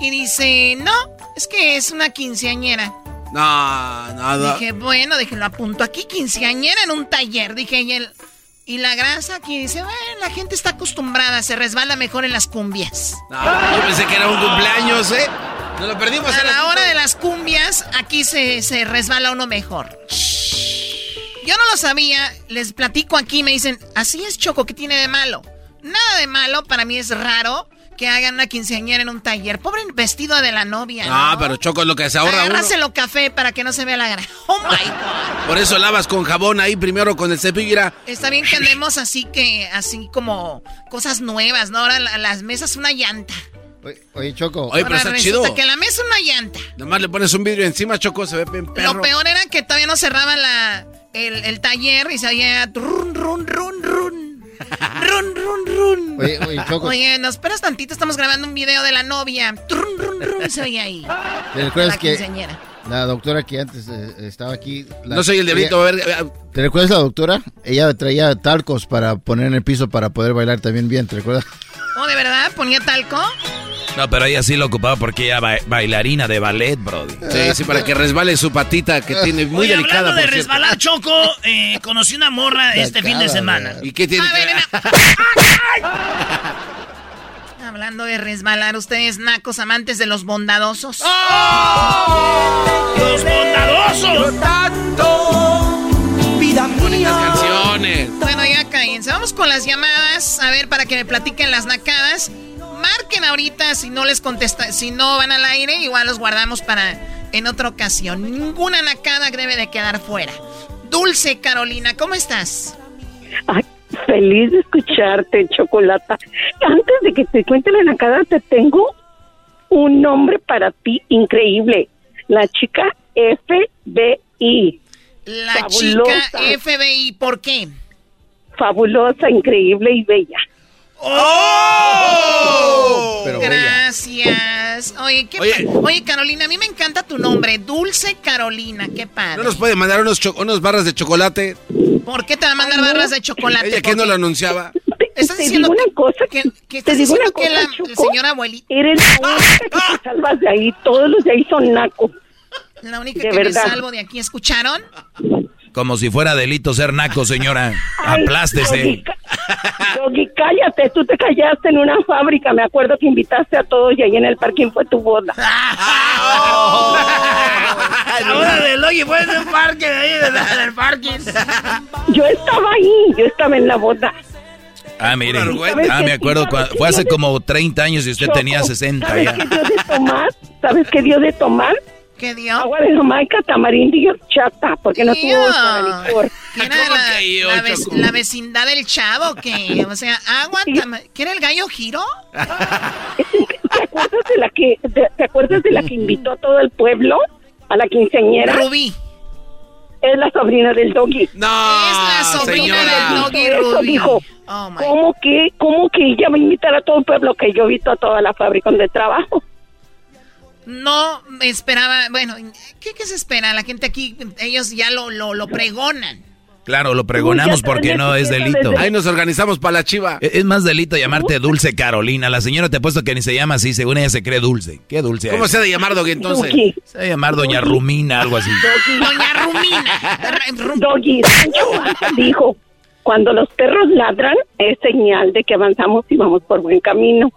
Speaker 9: Y dice, no, es que es una quinceañera.
Speaker 3: No, no.
Speaker 9: Dije, bueno, dije, lo apunto aquí, quinceañera en un taller. Dije, y, el, y la grasa aquí dice, bueno, la gente está acostumbrada, se resbala mejor en las cumbias.
Speaker 3: No, yo pensé que era un cumpleaños, ¿eh? Nos lo perdimos.
Speaker 9: A la hora de las cumbias, aquí se, se resbala uno mejor. Yo no lo sabía, les platico aquí, me dicen, así es Choco, ¿qué tiene de malo? Nada de malo, para mí es raro que hagan una quinceañera en un taller. Pobre vestido de la novia.
Speaker 3: No, pero Choco es lo que se ahorra uno.
Speaker 9: Agárraselo café para que no se vea la grasa. Oh my God.
Speaker 3: Por eso lavas con jabón ahí primero con el cepillo.
Speaker 9: Está bien que andemos así que, así como cosas nuevas, ¿no? Ahora la- las mesas una llanta.
Speaker 8: Oye, oye, Choco.
Speaker 3: Oye, pero está chido.
Speaker 9: que la mesa una llanta.
Speaker 3: Nomás le pones un vidrio encima, Choco, se ve bien perro.
Speaker 9: Lo peor era que todavía no cerraba la, el, el taller y se oía run, run, run, run. Run, run, run.
Speaker 8: Oye, oye, Choco.
Speaker 9: Oye, nos esperas tantito, estamos grabando un video de la novia. Run, run, run, se oye ahí.
Speaker 8: ¿Te recuerdas
Speaker 9: La
Speaker 8: que la doctora que antes eh, estaba aquí... la-
Speaker 3: No soy el diablito, a ver. a-
Speaker 8: ¿Te recuerdas la doctora? Ella traía talcos para poner en el piso para poder bailar también bien, ¿te recuerdas?
Speaker 9: Oh, ¿de verdad? ¿Ponía talco?
Speaker 4: No, pero ella sí lo ocupaba porque ella ba- bailarina de ballet, brody.
Speaker 3: Sí, sí, para que resbale su patita que tiene muy
Speaker 2: Oye,
Speaker 3: delicada.
Speaker 2: hablando de
Speaker 3: por
Speaker 2: resbalar, Choco, eh, conocí una morra este fin de semana.
Speaker 3: ¿Y qué tiene
Speaker 9: A ver,
Speaker 3: que
Speaker 9: Hablando de resbalar, ustedes nacos amantes de los bondadosos.
Speaker 2: ¡Oh! ¡Los bondadosos!
Speaker 9: tanto, vida
Speaker 3: Bonitas canciones.
Speaker 9: Bueno, ya cállense. Vamos con las llamadas. A ver, para que me platiquen las nacadas. Marquen ahorita si no les contesta, si no van al aire, igual los guardamos para en otra ocasión. Ninguna nacada debe de quedar fuera. Dulce Carolina, ¿cómo estás?
Speaker 13: Ay, feliz de escucharte, Chocolata. Antes de que te cuente la nacada, te tengo un nombre para ti increíble. La chica FBI.
Speaker 9: La
Speaker 13: Fabulosa.
Speaker 9: chica FBI, ¿por qué?
Speaker 13: Fabulosa, increíble y bella.
Speaker 9: ¡Oh!
Speaker 13: Pero.
Speaker 9: Gracias. Oye, qué
Speaker 3: Oye.
Speaker 9: Oye, Carolina, a mí me encanta tu nombre, Dulce Carolina, qué padre.
Speaker 3: ¿No nos puede mandar unos, unos barras de chocolate?
Speaker 9: ¿Por qué te va a mandar barras de chocolate?
Speaker 3: Ella que
Speaker 9: ¿Por
Speaker 3: no lo anunciaba.
Speaker 9: Estás
Speaker 13: te
Speaker 9: diciendo
Speaker 13: digo una cosa,
Speaker 9: que, que
Speaker 13: te
Speaker 9: estás
Speaker 13: digo una
Speaker 9: que
Speaker 13: cosa,
Speaker 9: la,
Speaker 13: Choco.
Speaker 9: la señora abuelita.
Speaker 13: Eres la única que te salvas de ahí. Todos los de ahí son nacos.
Speaker 9: La única
Speaker 13: De
Speaker 9: que
Speaker 13: verdad.
Speaker 9: me salvo de aquí, ¿escucharon?
Speaker 4: Como si fuera delito ser naco, señora. Aplástese.
Speaker 13: Doggy, Doggy, cállate, tú te callaste en una fábrica. Me acuerdo que invitaste a todos y ahí en el parking fue tu boda.
Speaker 2: La boda de Logi fue en el parque de ahí, la- del parking.
Speaker 13: Yo estaba ahí, yo estaba en la boda.
Speaker 4: Ah, mire.
Speaker 13: ¿Sabes
Speaker 4: Ah, me acuerdo.
Speaker 13: ¿Sabes
Speaker 4: Fue hace como 30 años y usted
Speaker 13: Choco,
Speaker 4: tenía 60
Speaker 13: ¿Sabes
Speaker 4: ya.
Speaker 13: qué dio de tomar? ¿Sabes qué dio de tomar?
Speaker 9: ¿Qué dio?
Speaker 13: Agua de Jamaica, tamarindo y horchata, porque no tuvo para licor.
Speaker 9: ¿Qué era la, la vec- la vecindad del chavo? que O sea, agua, ¿qué era el gallo giro?
Speaker 13: ¿Te acuerdas de la que, de- te acuerdas de la que invitó a todo el pueblo? A la quinceañera.
Speaker 9: Rubí.
Speaker 13: Es la sobrina del doggy.
Speaker 3: No,
Speaker 9: Es la sobrina del Doggy
Speaker 13: Eso
Speaker 9: Rubí.
Speaker 13: dijo.
Speaker 9: Oh,
Speaker 13: ¿Cómo que, ¿Cómo que ella va a invitar a todo el pueblo que yo visto a toda la fábrica donde trabajo?
Speaker 9: No me esperaba, bueno, ¿qué, qué se espera? La gente aquí, ellos ya lo, lo, lo pregonan.
Speaker 4: Claro, lo pregonamos porque no es delito.
Speaker 3: Ahí nos organizamos para la chiva.
Speaker 4: Es es más delito llamarte Dulce Carolina. La señora te ha puesto que ni se llama así, según ella se cree dulce. ¿Qué dulce
Speaker 3: ¿Cómo
Speaker 4: es?
Speaker 3: se ha de llamar, Doggy, entonces?
Speaker 13: Doggy.
Speaker 4: Se debe llamar Doña Rumina, algo así.
Speaker 9: Doña Rumina.
Speaker 13: Doggy, Sancho dijo, cuando los perros ladran es señal de que avanzamos y vamos por buen camino.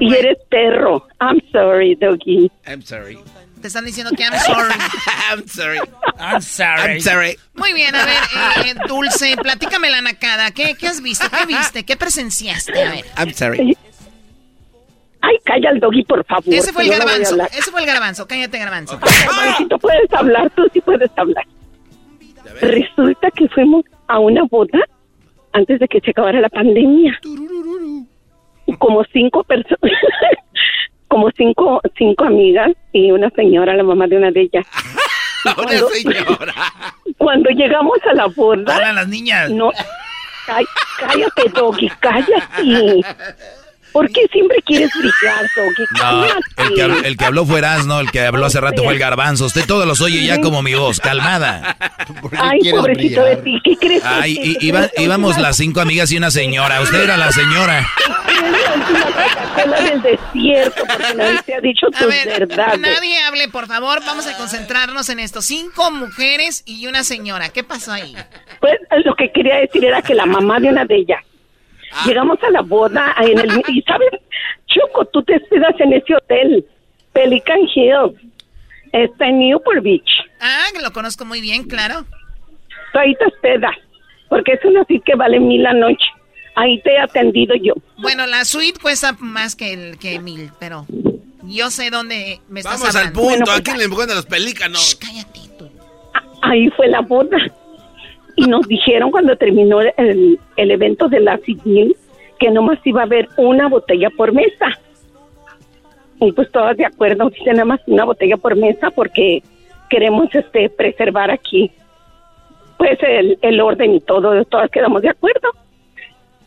Speaker 13: Y eres perro. I'm sorry, Doggy.
Speaker 3: I'm sorry.
Speaker 9: Te están diciendo que I'm sorry.
Speaker 3: I'm sorry.
Speaker 2: I'm sorry.
Speaker 3: I'm sorry.
Speaker 9: Muy bien, a ver, eh, Dulce, platícame la nacada. ¿Qué, ¿Qué has visto? ¿Qué viste? ¿Qué presenciaste? A ver.
Speaker 3: I'm sorry.
Speaker 13: Ay, calla al Doggy, por favor.
Speaker 9: Ese fue el
Speaker 13: no
Speaker 9: garbanzo. Ese fue el garbanzo. Cállate, garbanzo.
Speaker 13: Hermanito, puedes hablar, tú sí puedes hablar. Resulta que fuimos a una boda antes de que se acabara la pandemia. Como cinco personas, como cinco, cinco amigas y una señora, la mamá de una de ellas.
Speaker 3: Una señora.
Speaker 13: Cuando llegamos a la boda...
Speaker 2: Hola, las niñas.
Speaker 13: No, Cá- cállate, Doggy, cállate. ¿Por qué siempre quieres brillar, Doggy?
Speaker 4: No, el que, habló, el que habló fue Erasmo, el que habló hace rato fue el garbanzo. Usted todos los oye ya como mi voz, calmada.
Speaker 13: Ay, pobrecito de ti, ¿qué crees?
Speaker 4: Ay,
Speaker 13: que-
Speaker 4: y- iba- íbamos las cinco amigas y una señora. Usted era la señora.
Speaker 13: del desierto, porque nadie te ha dicho tus
Speaker 9: ver,
Speaker 13: verdades.
Speaker 9: nadie hable, por favor. Vamos a concentrarnos en esto. Cinco mujeres y una señora. ¿Qué pasó ahí?
Speaker 13: Pues lo que quería decir era que la mamá de una de ellas.
Speaker 9: Ah.
Speaker 13: Llegamos a la boda en el y sabes, Choco, tú te esperas en ese hotel, Pelican Hill, está en Newport Beach.
Speaker 9: Ah, lo conozco muy bien, claro.
Speaker 13: Tú ahí te hospedas, porque es una suite que vale mil la noche. Ahí te he atendido yo.
Speaker 9: Bueno, la suite cuesta más que el que mil, pero yo sé dónde me estás
Speaker 3: Vamos al
Speaker 9: hablando.
Speaker 3: punto. Aquí le encuentran los pelícanos.
Speaker 13: Ahí fue la boda. Y nos dijeron cuando terminó el, evento de la civil que nomás iba a haber una botella por mesa. Y pues todas de acuerdo, dice nada más una botella por mesa porque queremos este preservar aquí pues el, el orden y todo, todas quedamos de acuerdo.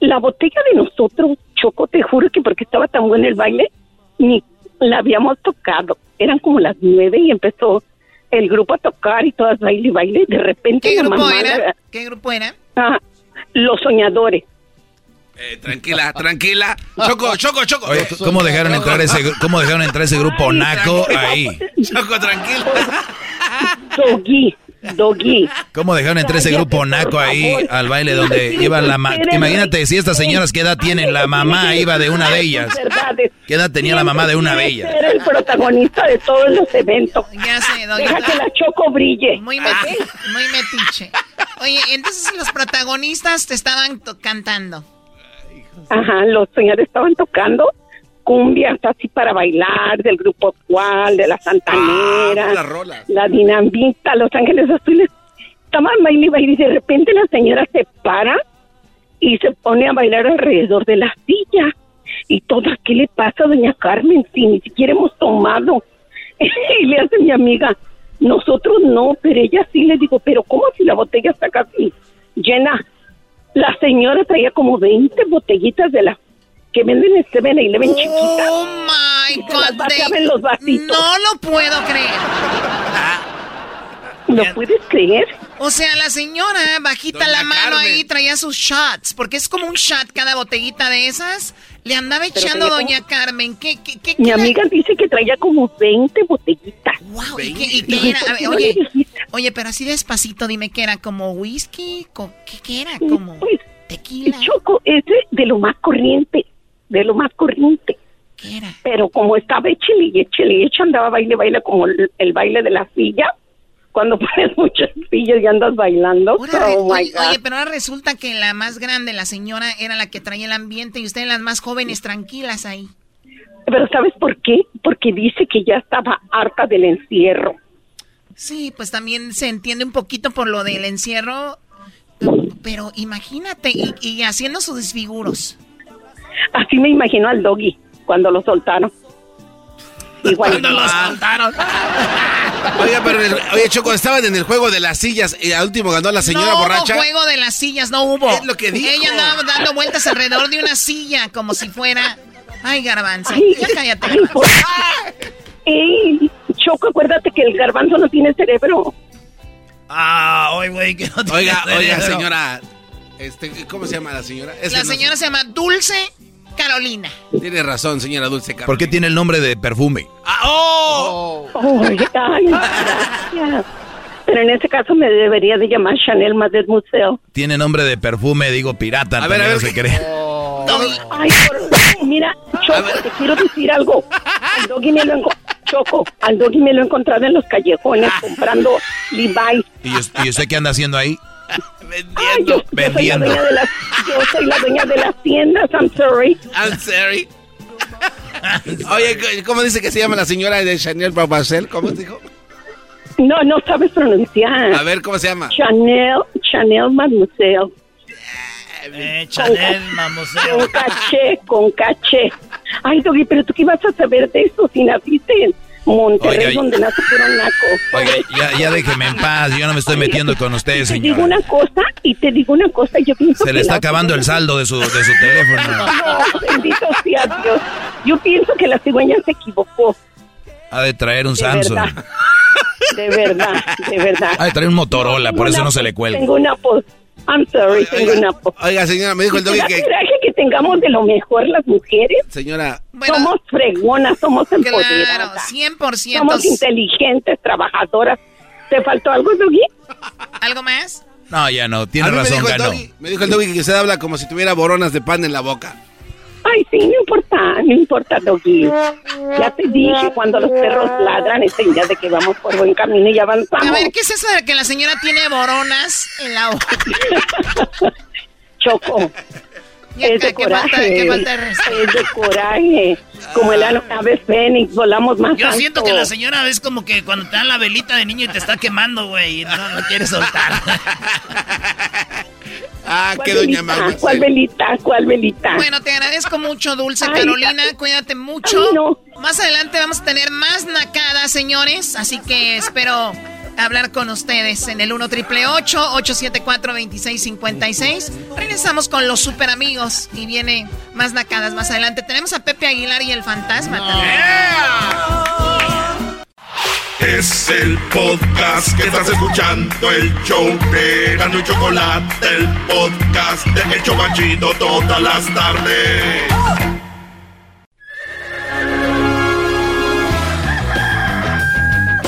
Speaker 13: La botella de nosotros, Choco, te juro que porque estaba tan bueno el baile, ni la habíamos tocado. Eran como las nueve y empezó el grupo a tocar y todas baile y baile. De repente
Speaker 9: ¿Qué grupo
Speaker 13: mamá
Speaker 9: era?
Speaker 13: la-
Speaker 9: ¿Qué grupo era?
Speaker 13: ah, los soñadores.
Speaker 3: Eh, tranquila, tranquila. Choco, choco, choco.
Speaker 4: Oye, ¿cómo dejaron entrar ese, cómo dejaron entrar ese grupo naco ahí?
Speaker 3: Choco, tranquila.
Speaker 13: Doggy, Doggy.
Speaker 4: ¿Cómo dejaron entrar ese grupo naco ahí al baile donde iba la ma Imagínate si estas señoras qué edad tienen, la mamá iba de una de ellas. ¿Qué edad tenía la mamá de una de ellas?
Speaker 13: Era el protagonista de todos los eventos.
Speaker 9: Ya sé, Doggy.
Speaker 13: Deja que la choco brille.
Speaker 9: Muy, meti- muy metiche. Oye, entonces los protagonistas te estaban cantando.
Speaker 13: Ajá, los señores estaban tocando cumbias así para bailar del grupo actual, de la Santanera,
Speaker 3: Ah,
Speaker 13: la Dinamita, Los Ángeles Azules. Estaban baile y baile y de repente la señora se para y se pone a bailar alrededor de la silla. Y todas, ¿qué le pasa a doña Carmen si ni siquiera hemos tomado? y le hace mi amiga, nosotros no, pero ella sí le digo, pero ¿cómo si la botella está casi llena? La señora traía como 20 botellitas de las que venden en Seven Eleven chiquitas.
Speaker 9: Oh my
Speaker 13: Y se las
Speaker 9: God.
Speaker 13: los vasitos.
Speaker 9: No lo puedo creer.
Speaker 13: ¿Lo puedes creer?
Speaker 9: O sea, la señora bajita
Speaker 3: Doña
Speaker 9: la mano
Speaker 3: Carmen.
Speaker 9: ahí traía sus shots, porque es como un shot cada botellita de esas. Le andaba echando doña Carmen. ¿Qué, qué, qué,
Speaker 13: Mi amiga dice que traía como 20 botellitas.
Speaker 9: Wow, ¿y qué, y qué era?
Speaker 13: ¿por
Speaker 9: A ver,
Speaker 13: no
Speaker 9: oye,
Speaker 13: le
Speaker 9: oye, pero así despacito, dime qué era, como whisky, ¿qué, qué era? Como
Speaker 13: Pues,
Speaker 9: tequila.
Speaker 13: Choco, ese de lo más corriente, de lo más corriente.
Speaker 9: ¿Qué era?
Speaker 13: Pero como estaba échele y échele y andaba baile, baile como el, el baile de la silla. Cuando pones muchas sillas y andas bailando.
Speaker 9: Ahora
Speaker 13: oh
Speaker 9: oye, pero ahora resulta que la más grande, la señora, era la que traía el ambiente y ustedes las más jóvenes tranquilas ahí.
Speaker 13: Pero ¿sabes por qué? Porque dice que ya estaba harta del encierro.
Speaker 9: Sí, pues también se entiende un poquito por lo del encierro, pero imagínate, y, y haciendo sus desfiguros.
Speaker 13: Así me imagino al doggy cuando lo soltaron. Igual.
Speaker 2: Cuando los soltaron.
Speaker 3: Oiga, pero en el- oye, Choco, estaban en el juego de las sillas y al último ganó la señora
Speaker 9: no
Speaker 3: borracha.
Speaker 9: hubo juego de las sillas, no hubo.
Speaker 3: Es lo que dijo.
Speaker 9: Ella andaba dando vueltas alrededor de una silla, como si fuera... Ay, garbanzo,
Speaker 13: Ay,
Speaker 9: ya cállate.
Speaker 13: ay, por- Ey, Choco, acuérdate que el garbanzo no tiene cerebro.
Speaker 2: Ah, oye, güey, que no tiene
Speaker 3: Oiga, oiga, señora. Este, ¿Cómo se llama la señora? Es
Speaker 9: La
Speaker 3: no
Speaker 9: señora se llama Dulce Carolina.
Speaker 3: Tiene razón, señora Dulce Carmen.
Speaker 4: ¿Por qué tiene el nombre de perfume?
Speaker 3: Ah, ¡Oh!
Speaker 13: Ay, ay, gracias. Pero en ese caso me debería de llamar Chanel Madet Museo.
Speaker 4: Tiene nombre de perfume, digo pirata.
Speaker 3: A ver, a
Speaker 4: no
Speaker 3: ver,
Speaker 4: se cree.
Speaker 13: Ay, por- mira, Choco, te quiero decir algo. Al doggy me lo enco- Choco, al doggy me lo he encontrado en los callejones comprando Levi's.
Speaker 4: ¿Y, us- y usted qué anda haciendo ahí?
Speaker 13: Ay, yo, yo soy la
Speaker 4: Vendiendo.
Speaker 13: dueña de las, yo soy la dueña de las tiendas, I'm sorry.
Speaker 3: I'm sorry. Oye, ¿cómo dice que se llama la señora de Chanel Babacel? ¿Cómo dijo?
Speaker 13: No, no sabes pronunciar.
Speaker 3: A ver, ¿cómo se llama?
Speaker 13: Chanel, Chanel Mademoiselle.
Speaker 2: Eh, Chanel,
Speaker 13: Con
Speaker 2: mamuseo.
Speaker 13: caché, con caché. Ay, Doggy, pero tú qué vas a saber de eso si naciste Monterrey, donde nace puro naco.
Speaker 14: Oiga, ya, ya déjeme en paz, yo no me estoy metiendo con ustedes,
Speaker 13: Te digo una cosa y te digo una cosa, yo pienso
Speaker 14: Se
Speaker 13: que
Speaker 14: le está acabando el saldo de su, de su teléfono.
Speaker 13: No, bendito sea Dios. Yo pienso que la cigüeña se equivocó.
Speaker 14: Ha de traer un
Speaker 13: De
Speaker 14: Samsung.
Speaker 13: verdad. De verdad, de verdad.
Speaker 14: Ha de traer un Motorola, por eso no se le cuelga.
Speaker 13: Tengo una. I'm sorry, tengo una.
Speaker 3: Oiga, señora, me dijo el
Speaker 13: ¿Te
Speaker 3: doggy que...
Speaker 13: tengamos de lo mejor las mujeres?
Speaker 3: Señora,
Speaker 13: somos fregonas, somos empoderadas.
Speaker 15: Claro, 100%.
Speaker 13: Somos inteligentes, trabajadoras. ¿Te faltó algo, Doggy?
Speaker 15: ¿Algo más?
Speaker 14: No, ya no, tiene
Speaker 3: me
Speaker 14: razón,
Speaker 3: dijo, el
Speaker 14: ganó.
Speaker 3: doggy, me dijo el doggy que usted habla como si tuviera boronas de pan en la boca.
Speaker 13: Ay, sí, no importa, no importa, Doggy. Ya te dije, cuando los perros ladran, es señal de que vamos por buen camino y avanzamos.
Speaker 15: A ver, ¿qué es eso de que la señora tiene boronas en la boca?
Speaker 13: Choco.
Speaker 15: Ya,
Speaker 13: es de
Speaker 15: ¿qué falta-
Speaker 13: coraje.
Speaker 15: qué falta de respeto?
Speaker 13: es de coraje. Como el ave fénix, volamos más
Speaker 11: Yo siento que la señora es como que cuando te dan la velita de niño y te está quemando, güey, no, no quieres soltar.
Speaker 3: Ah,
Speaker 13: ¿Cuál velita? ¿Cuál velita? ¿Cuál velita?
Speaker 15: Bueno, te agradezco mucho, Dulce
Speaker 13: Ay,
Speaker 15: Carolina. Cuídate mucho.
Speaker 13: Ay, no.
Speaker 15: Más adelante vamos a tener más nacadas, señores. Así que espero hablar con ustedes en el 1 triple 874 2656 Regresamos con los super amigos y viene más nacadas más adelante. Tenemos a Pepe Aguilar y el fantasma también.
Speaker 6: Es el podcast que estás escuchando, el show de Gano y Chocolate, el podcast de El Chobachito todas las tardes.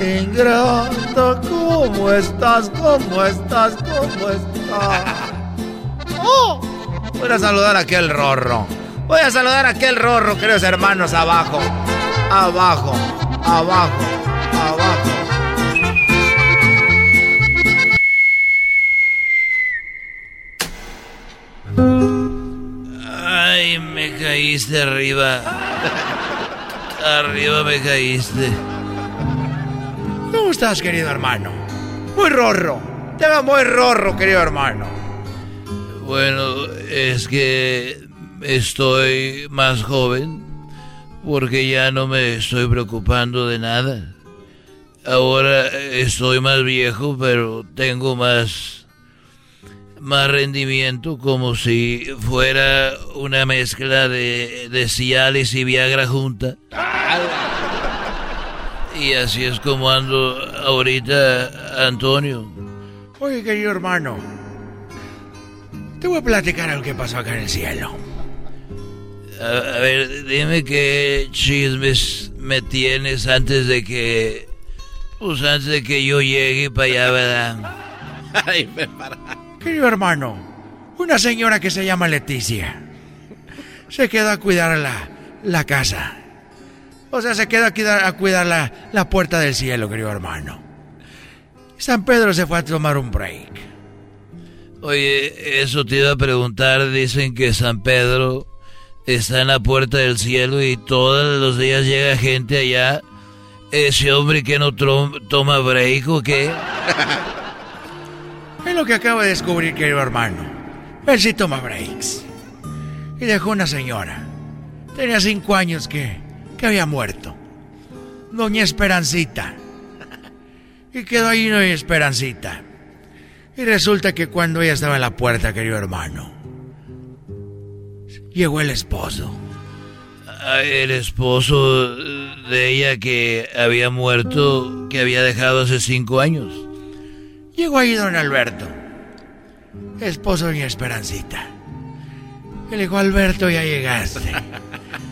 Speaker 16: Ingrato, ¿cómo estás? ¿Cómo estás? ¿Cómo estás?
Speaker 15: ¡Oh! Voy a saludar a aquel rorro. Voy a saludar a aquel rorro, queridos hermanos, abajo. Abajo, abajo, abajo.
Speaker 11: Ay, me caíste arriba. Arriba me caíste.
Speaker 15: ¿Cómo estás, querido hermano? Muy rorro. Te veo muy rorro, querido hermano.
Speaker 11: Bueno, es que estoy más joven porque ya no me estoy preocupando de nada. Ahora estoy más viejo, pero tengo más más rendimiento como si fuera una mezcla de, de Cialis y Viagra junta. Y así es como ando ahorita, Antonio.
Speaker 15: Oye, querido hermano. Te voy a platicar algo que pasó acá en el cielo.
Speaker 11: A, a ver, dime qué chismes me tienes antes de que. Pues antes de que yo llegue para allá, ¿verdad?
Speaker 3: Ay, me para.
Speaker 15: Querido hermano, una señora que se llama Leticia se quedó a cuidar la, la casa. O sea, se quedó a cuidar, a cuidar la, la puerta del cielo, querido hermano. San Pedro se fue a tomar un break.
Speaker 11: Oye, eso te iba a preguntar. Dicen que San Pedro está en la puerta del cielo y todos los días llega gente allá. Ese hombre que no toma break o qué?
Speaker 15: Es lo que acabo de descubrir, querido hermano. Él sí toma breaks. Y dejó una señora. Tenía cinco años que, que había muerto. Doña Esperancita. Y quedó ahí Doña Esperancita. Y resulta que cuando ella estaba en la puerta, querido hermano, llegó el esposo.
Speaker 11: Ah, El esposo de ella que había muerto, que había dejado hace cinco años.
Speaker 15: Llegó ahí don Alberto, esposo de mi Esperancita. Y le dijo, Alberto, ya llegaste.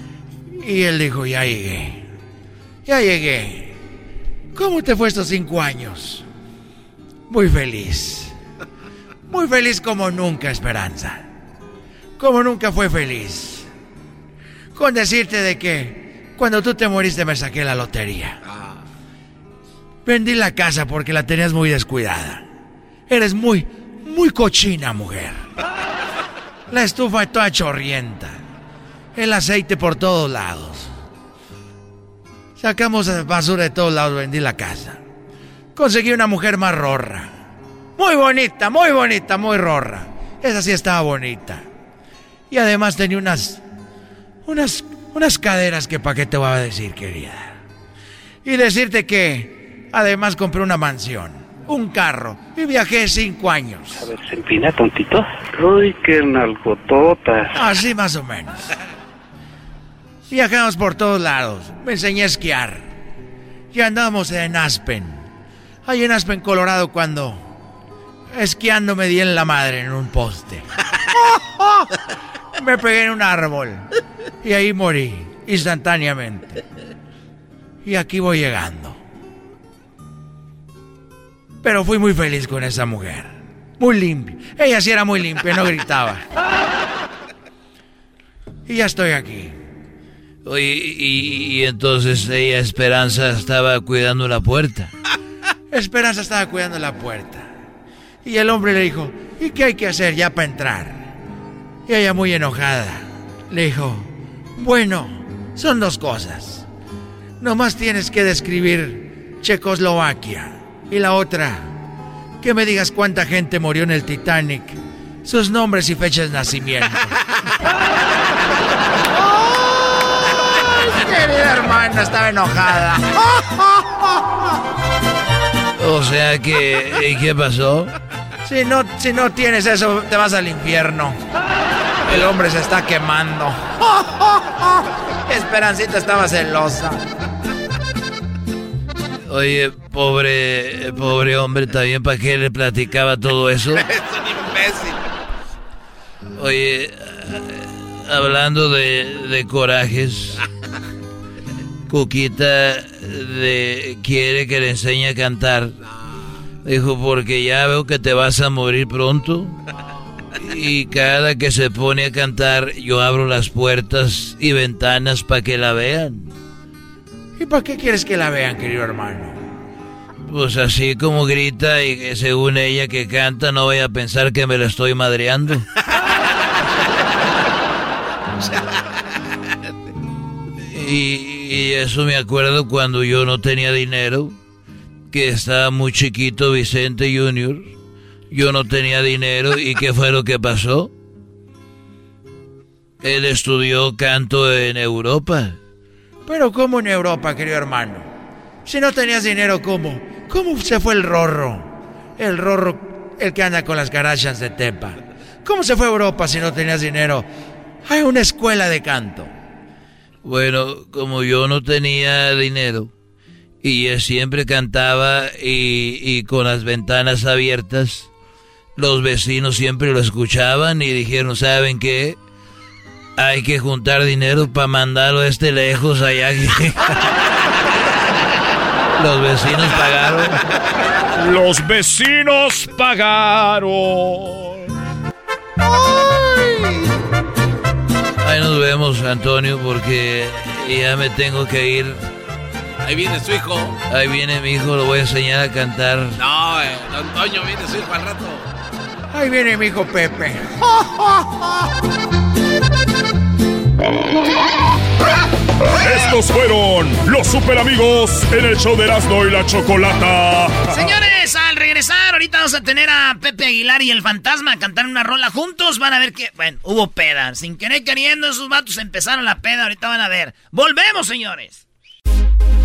Speaker 15: Y él dijo, ya llegué. Ya llegué. ¿Cómo te fue estos cinco años? Muy feliz. Muy feliz como nunca, Esperanza. Como nunca fue feliz. Con decirte de que Cuando tú te moriste me saqué la lotería. Vendí la casa porque la tenías muy descuidada. Eres muy, muy cochina, mujer. La estufa es toda chorrienta. El aceite por todos lados. Sacamos basura de todos lados, vendí la casa. Conseguí una mujer más rorra. Muy bonita, muy bonita, muy rorra. Esa sí estaba bonita. Y además tenía unas. unas. unas caderas que para qué te voy a decir, querida. Y decirte que además compré una mansión, un carro y viajé cinco años.
Speaker 5: A ver, se empina tontito. Uy, qué nalgototas.
Speaker 15: Así más o menos. Viajamos por todos lados. Me enseñé a esquiar. Y andábamos en Aspen. Ahí en Aspen, Colorado, cuando esquiando me di en la madre en un poste. me pegué en un árbol. Y ahí morí, instantáneamente. Y aquí voy llegando. Pero fui muy feliz con esa mujer. Muy limpia. Ella sí era muy limpia, no gritaba. Y ya estoy aquí.
Speaker 11: Y, y entonces ella, Esperanza, estaba cuidando la puerta.
Speaker 15: Esperanza estaba cuidando la puerta. Y el hombre le dijo, ¿y qué hay que hacer ya para entrar? Y ella muy enojada le dijo, bueno, son dos cosas. Nomás tienes que describir Checoslovaquia. Y la otra, que me digas cuánta gente murió en el Titanic, sus nombres y fechas de nacimiento. Querida hermana, estaba enojada.
Speaker 11: O sea que, ¿y qué pasó?
Speaker 15: Si no, si no tienes eso, te vas al infierno. El hombre se está quemando. Esperancita estaba celosa.
Speaker 11: Oye, pobre, pobre hombre, también para qué le platicaba todo eso.
Speaker 3: es un imbécil.
Speaker 11: Oye, hablando de, de corajes, Cuquita de, quiere que le enseñe a cantar. Dijo, porque ya veo que te vas a morir pronto. Y cada que se pone a cantar, yo abro las puertas y ventanas para que la vean.
Speaker 15: ¿Y para qué quieres que la vean, querido hermano?
Speaker 11: Pues así como grita y que según ella que canta, no vaya a pensar que me la estoy madreando. y, y eso me acuerdo cuando yo no tenía dinero, que estaba muy chiquito Vicente Junior. Yo no tenía dinero y ¿qué fue lo que pasó? Él estudió canto en Europa.
Speaker 15: Pero ¿cómo en Europa, querido hermano? Si no tenías dinero, ¿cómo? ¿Cómo se fue el rorro? El rorro, el que anda con las garachas de Tepa. ¿Cómo se fue a Europa si no tenías dinero? Hay una escuela de canto.
Speaker 11: Bueno, como yo no tenía dinero y él siempre cantaba y, y con las ventanas abiertas, los vecinos siempre lo escuchaban y dijeron, ¿saben qué? Hay que juntar dinero para mandarlo a este lejos allá. los vecinos pagaron.
Speaker 17: Los vecinos pagaron.
Speaker 11: Ahí nos vemos, Antonio, porque ya me tengo que ir.
Speaker 3: Ahí viene su hijo.
Speaker 11: Ahí viene mi hijo, lo voy a enseñar a cantar.
Speaker 3: No, eh, don Toño viene su hijo al rato.
Speaker 15: Ahí viene mi hijo Pepe.
Speaker 17: Estos fueron los super amigos en el show de Erasmo y la Chocolata.
Speaker 2: Señores, al regresar, ahorita vamos a tener a Pepe Aguilar y el fantasma a cantar una rola juntos. Van a ver que, bueno, hubo peda. Sin querer queriendo, esos vatos empezaron la peda. Ahorita van a ver. ¡Volvemos, señores!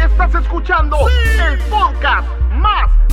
Speaker 18: Estás escuchando el podcast más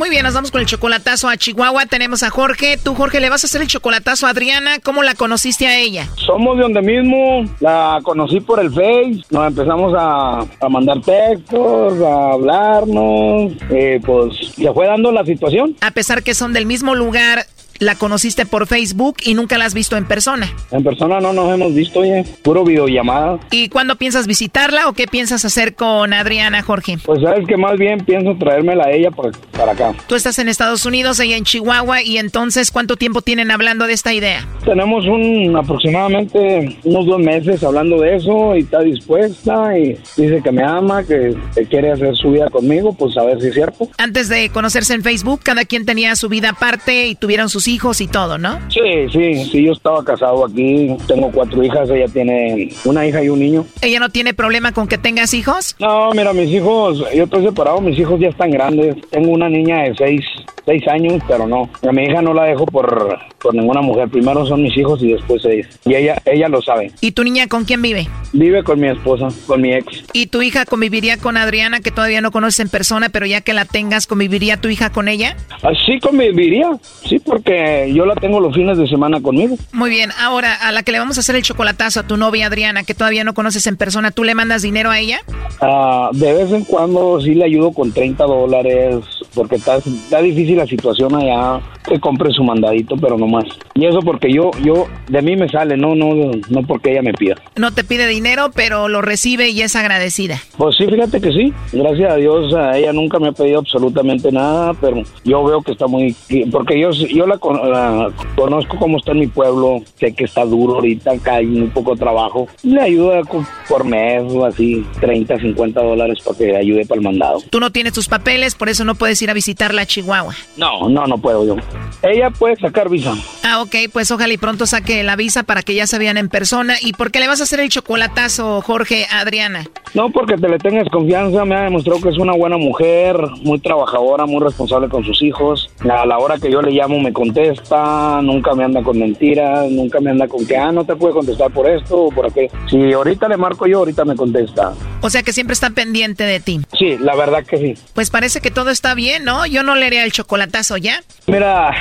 Speaker 9: Muy bien, nos vamos con el chocolatazo a Chihuahua. Tenemos a Jorge. Tú, Jorge, le vas a hacer el chocolatazo a Adriana. ¿Cómo la conociste a ella?
Speaker 19: Somos de donde mismo, la conocí por el Face, nos empezamos a, a mandar textos, a hablarnos, eh, pues se fue dando la situación.
Speaker 9: A pesar que son del mismo lugar, la conociste por Facebook y nunca la has visto en persona.
Speaker 19: En persona no nos hemos visto, oye, puro videollamada.
Speaker 9: ¿Y cuándo piensas visitarla o qué piensas hacer con Adriana, Jorge?
Speaker 19: Pues sabes que más bien pienso traérmela a ella para, para acá.
Speaker 9: Tú estás en Estados Unidos, ella en Chihuahua, y entonces, ¿cuánto tiempo tienen hablando de esta idea?
Speaker 19: Tenemos un aproximadamente unos dos meses hablando de eso y está dispuesta y dice que me ama, que, que quiere hacer su vida conmigo, pues a ver si es cierto.
Speaker 9: Antes de conocerse en Facebook, cada quien tenía su vida aparte y tuvieron sus hijos y todo, ¿no?
Speaker 19: Sí, sí, sí, yo estaba casado aquí, tengo cuatro hijas, ella tiene una hija y un niño.
Speaker 9: ¿Ella no tiene problema con que tengas hijos?
Speaker 19: No, mira, mis hijos, yo estoy separado, mis hijos ya están grandes. Tengo una niña de seis, seis años, pero no. A mi hija no la dejo por, por ninguna mujer. Primero son mis hijos y después ella. Y ella, ella lo sabe.
Speaker 9: ¿Y tu niña con quién vive?
Speaker 19: Vive con mi esposa, con mi ex.
Speaker 9: ¿Y tu hija conviviría con Adriana, que todavía no conoces en persona, pero ya que la tengas, conviviría tu hija con ella?
Speaker 19: Así conviviría, sí, porque yo la tengo los fines de semana conmigo.
Speaker 9: Muy bien, ahora a la que le vamos a hacer el chocolatazo a tu novia Adriana, que todavía no conoces en persona, ¿tú le mandas dinero a ella?
Speaker 19: Ah, de vez en cuando sí le ayudo con 30 dólares, porque está, está difícil la situación allá, que compre su mandadito, pero no más. Y eso porque yo, yo, de mí me sale, no, no, no porque ella me pida.
Speaker 9: No te pide dinero, pero lo recibe y es agradecida.
Speaker 19: Pues sí, fíjate que sí. Gracias a Dios, a ella nunca me ha pedido absolutamente nada, pero yo veo que está muy... Porque yo, yo la, conozco cómo está mi pueblo, sé que está duro ahorita, acá hay muy poco trabajo. Le ayuda con- por mes o así, 30, 50 dólares para que ayude para el mandado.
Speaker 9: Tú no tienes tus papeles, por eso no puedes ir a visitarla a Chihuahua.
Speaker 19: No, no, no puedo yo. Ella puede sacar visa.
Speaker 9: Ah, ok, pues ojalá y pronto saque la visa para que ya se vean en persona. ¿Y por qué le vas a hacer el chocolatazo, Jorge, a Adriana?
Speaker 19: No, porque te le tengas confianza, me ha demostrado que es una buena mujer, muy trabajadora, muy responsable con sus hijos. A la hora que yo le llamo me contesta, nunca me anda con mentiras, nunca me anda con que, ah, no te puede contestar por esto o por aquello. Si ahorita le marco yo, ahorita me contesta.
Speaker 9: O sea que siempre está pendiente de ti.
Speaker 19: Sí, la verdad que sí.
Speaker 9: Pues parece que todo está bien, ¿no? Yo no le haría el chocolatazo ya.
Speaker 19: Mira,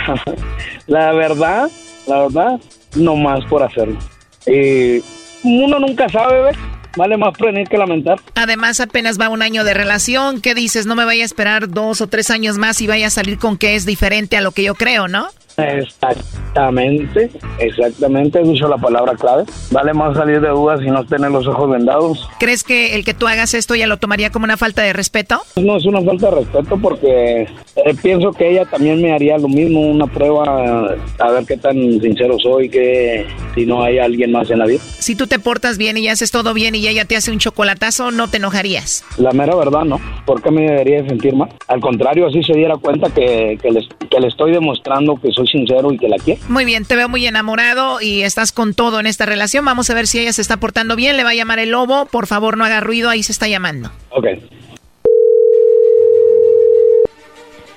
Speaker 19: la verdad, la verdad, no más por hacerlo. Eh, uno nunca sabe, ¿ves? Vale más prevenir que lamentar.
Speaker 9: Además, apenas va un año de relación. ¿Qué dices? No me vaya a esperar dos o tres años más y vaya a salir con que es diferente a lo que yo creo, ¿no?
Speaker 19: Exactamente, exactamente, he dicho la palabra clave. Vale más salir de dudas y no tener los ojos vendados.
Speaker 9: ¿Crees que el que tú hagas esto ya lo tomaría como una falta de respeto?
Speaker 19: No es una falta de respeto porque eh, pienso que ella también me haría lo mismo, una prueba, a ver qué tan sincero soy, que si no hay alguien más en la vida.
Speaker 9: Si tú te portas bien y haces todo bien y ella te hace un chocolatazo, no te enojarías.
Speaker 19: La mera verdad, ¿no? ¿Por qué me debería de sentir mal? Al contrario, así se diera cuenta que, que, les- que le estoy demostrando que soy sincero y que la quiero.
Speaker 9: Muy bien, te veo muy enamorado y estás con todo en esta relación. Vamos a ver si ella se está portando bien. Le va a llamar el lobo. Por favor, no haga ruido. Ahí se está llamando.
Speaker 19: Ok.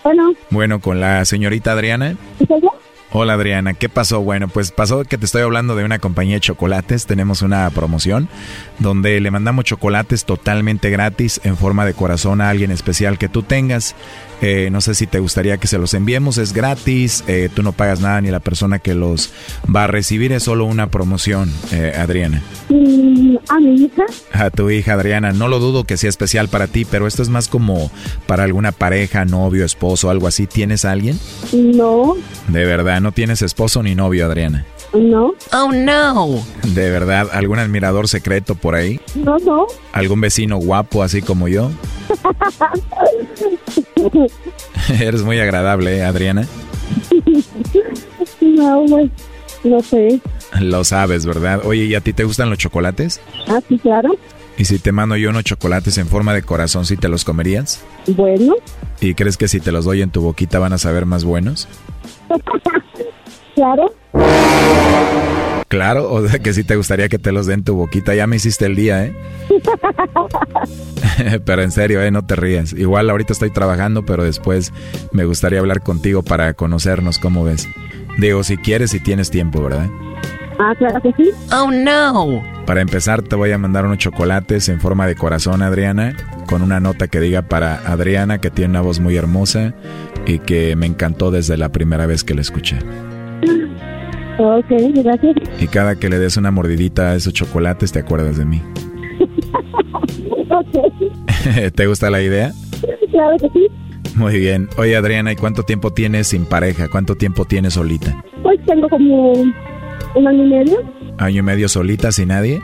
Speaker 13: Bueno,
Speaker 4: Bueno, con la señorita Adriana. Hola Adriana, ¿qué pasó? Bueno, pues pasó que te estoy hablando de una compañía de chocolates. Tenemos una promoción donde le mandamos chocolates totalmente gratis en forma de corazón a alguien especial que tú tengas. Eh, no sé si te gustaría que se los enviemos, es gratis, eh, tú no pagas nada ni la persona que los va a recibir, es solo una promoción, eh, Adriana.
Speaker 13: A mi hija.
Speaker 4: A tu hija Adriana, no lo dudo que sea especial para ti, pero esto es más como para alguna pareja, novio, esposo, algo así. ¿Tienes a alguien?
Speaker 13: No,
Speaker 4: De verdad, no tienes esposo ni novio, Adriana.
Speaker 13: No,
Speaker 9: Oh, no.
Speaker 4: De verdad, algún admirador secreto por ahí,
Speaker 13: no, no.
Speaker 4: algún vecino guapo así como yo. Eres muy agradable, ¿eh, Adriana.
Speaker 13: no, pues, no sé.
Speaker 4: Lo sabes, ¿verdad? Oye, ¿y a ti te gustan los chocolates?
Speaker 13: Ah, sí, claro.
Speaker 4: ¿Y si te mando yo unos chocolates en forma de corazón, si te los comerías?
Speaker 20: Bueno.
Speaker 4: ¿Y crees que si te los doy en tu boquita van a saber más buenos?
Speaker 20: claro.
Speaker 4: Claro, o sea que si te gustaría que te los den en tu boquita, ya me hiciste el día, ¿eh? pero en serio, ¿eh? No te rías. Igual ahorita estoy trabajando, pero después me gustaría hablar contigo para conocernos, ¿cómo ves? Digo, si quieres, si tienes tiempo, ¿verdad?
Speaker 20: Ah, claro que sí.
Speaker 21: Oh, no.
Speaker 4: Para empezar, te voy a mandar unos chocolates en forma de corazón, Adriana, con una nota que diga para Adriana, que tiene una voz muy hermosa y que me encantó desde la primera vez que la escuché.
Speaker 20: Ok, gracias.
Speaker 4: Y cada que le des una mordidita a esos chocolates, te acuerdas de mí. ¿Te gusta la idea?
Speaker 20: Claro que sí.
Speaker 4: Muy bien. Oye, Adriana, ¿y cuánto tiempo tienes sin pareja? ¿Cuánto tiempo tienes solita?
Speaker 20: Pues tengo como un año y medio.
Speaker 4: ¿Año y medio solita, sin nadie?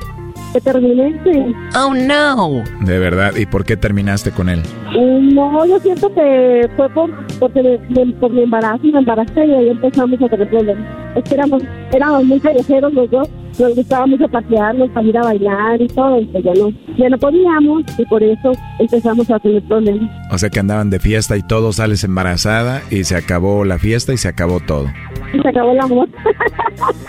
Speaker 20: Que terminé, sí.
Speaker 21: Oh, no.
Speaker 4: De verdad. ¿Y por qué terminaste con él?
Speaker 20: Mm, No, yo siento que fue por, porque de- de- por mi embarazo, me embaracé y ahí empezamos a tener problemas. Es que éramos, éramos muy callejeros los dos, nos gustaba mucho pasearnos, salir a bailar y todo, y pues ya no, ya no podíamos y por eso empezamos a tener problemas.
Speaker 4: O sea que andaban de fiesta y todo, sales embarazada y se acabó la fiesta y se acabó todo.
Speaker 20: Y se acabó el amor.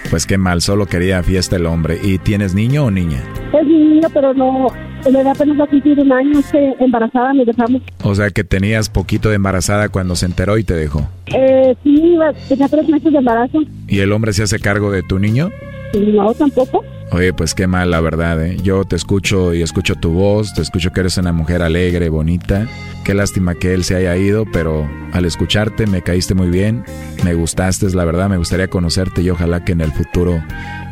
Speaker 4: Pues qué mal, solo quería fiesta el hombre. ¿Y tienes niño o niña?
Speaker 20: es mi niño, pero no, me da apenas a cumplir un año, que embarazada nos dejamos.
Speaker 4: O sea que tenías poquito de embarazada cuando se enteró y te dejó.
Speaker 20: Eh, sí, tenía tres meses de embarazo,
Speaker 4: ¿Y el hombre se hace cargo de tu niño?
Speaker 20: Y no, tampoco.
Speaker 4: Oye, pues qué mal, la verdad, ¿eh? Yo te escucho y escucho tu voz, te escucho que eres una mujer alegre, bonita. Qué lástima que él se haya ido, pero al escucharte me caíste muy bien, me gustaste, la verdad, me gustaría conocerte y ojalá que en el futuro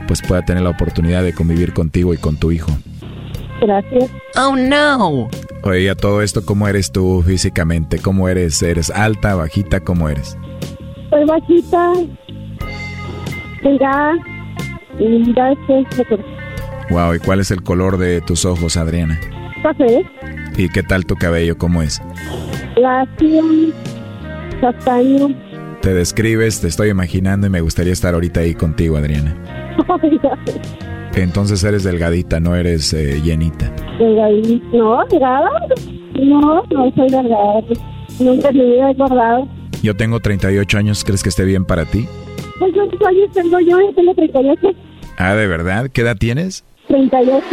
Speaker 4: pues pueda tener la oportunidad de convivir contigo y con tu hijo.
Speaker 20: Gracias.
Speaker 21: Oh, no.
Speaker 4: Oye, y a todo esto, ¿cómo eres tú físicamente? ¿Cómo eres? ¿Eres alta, bajita? ¿Cómo eres?
Speaker 20: Soy bajita, delgada, y ya después me
Speaker 4: Wow, ¿y cuál es el color de tus ojos, Adriana?
Speaker 20: café,
Speaker 4: ¿Y qué tal tu cabello? ¿Cómo es?
Speaker 20: lacio, castaño.
Speaker 4: Te describes, te estoy imaginando y me gustaría estar ahorita ahí contigo, Adriana. Entonces eres delgadita, no eres eh, llenita.
Speaker 20: Delgadita. No, delgada. No, no soy delgada. Nunca en mi vida he guardado.
Speaker 4: Yo tengo 38 años, ¿crees que esté bien para ti?
Speaker 20: Pues ¿Cuántos años tengo yo? Yo tengo 38.
Speaker 4: Ah, ¿de verdad? ¿Qué edad tienes?
Speaker 20: 38.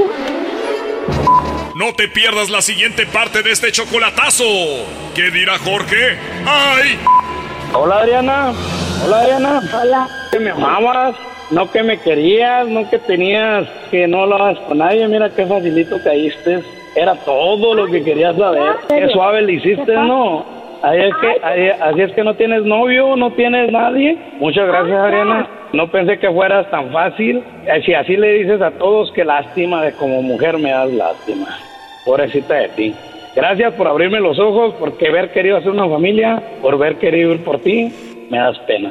Speaker 17: No te pierdas la siguiente parte de este chocolatazo. ¿Qué dirá Jorge? ¡Ay!
Speaker 19: Hola Adriana. Hola Adriana.
Speaker 20: Hola.
Speaker 19: Que me amabas, no que me querías, no que tenías que no hablabas con nadie. Mira qué facilito caíste. Era todo lo que querías saber. Qué suave le hiciste, ¿no? Ahí es que, ahí- así es que no tienes novio, no tienes nadie. Muchas gracias, Adriana. No pensé que fueras tan fácil. Eh, Si así le dices a todos, qué lástima de como mujer me das lástima. Pobrecita de ti. Gracias por abrirme los ojos, porque haber querido hacer una familia, por haber querido ir por ti, me das pena.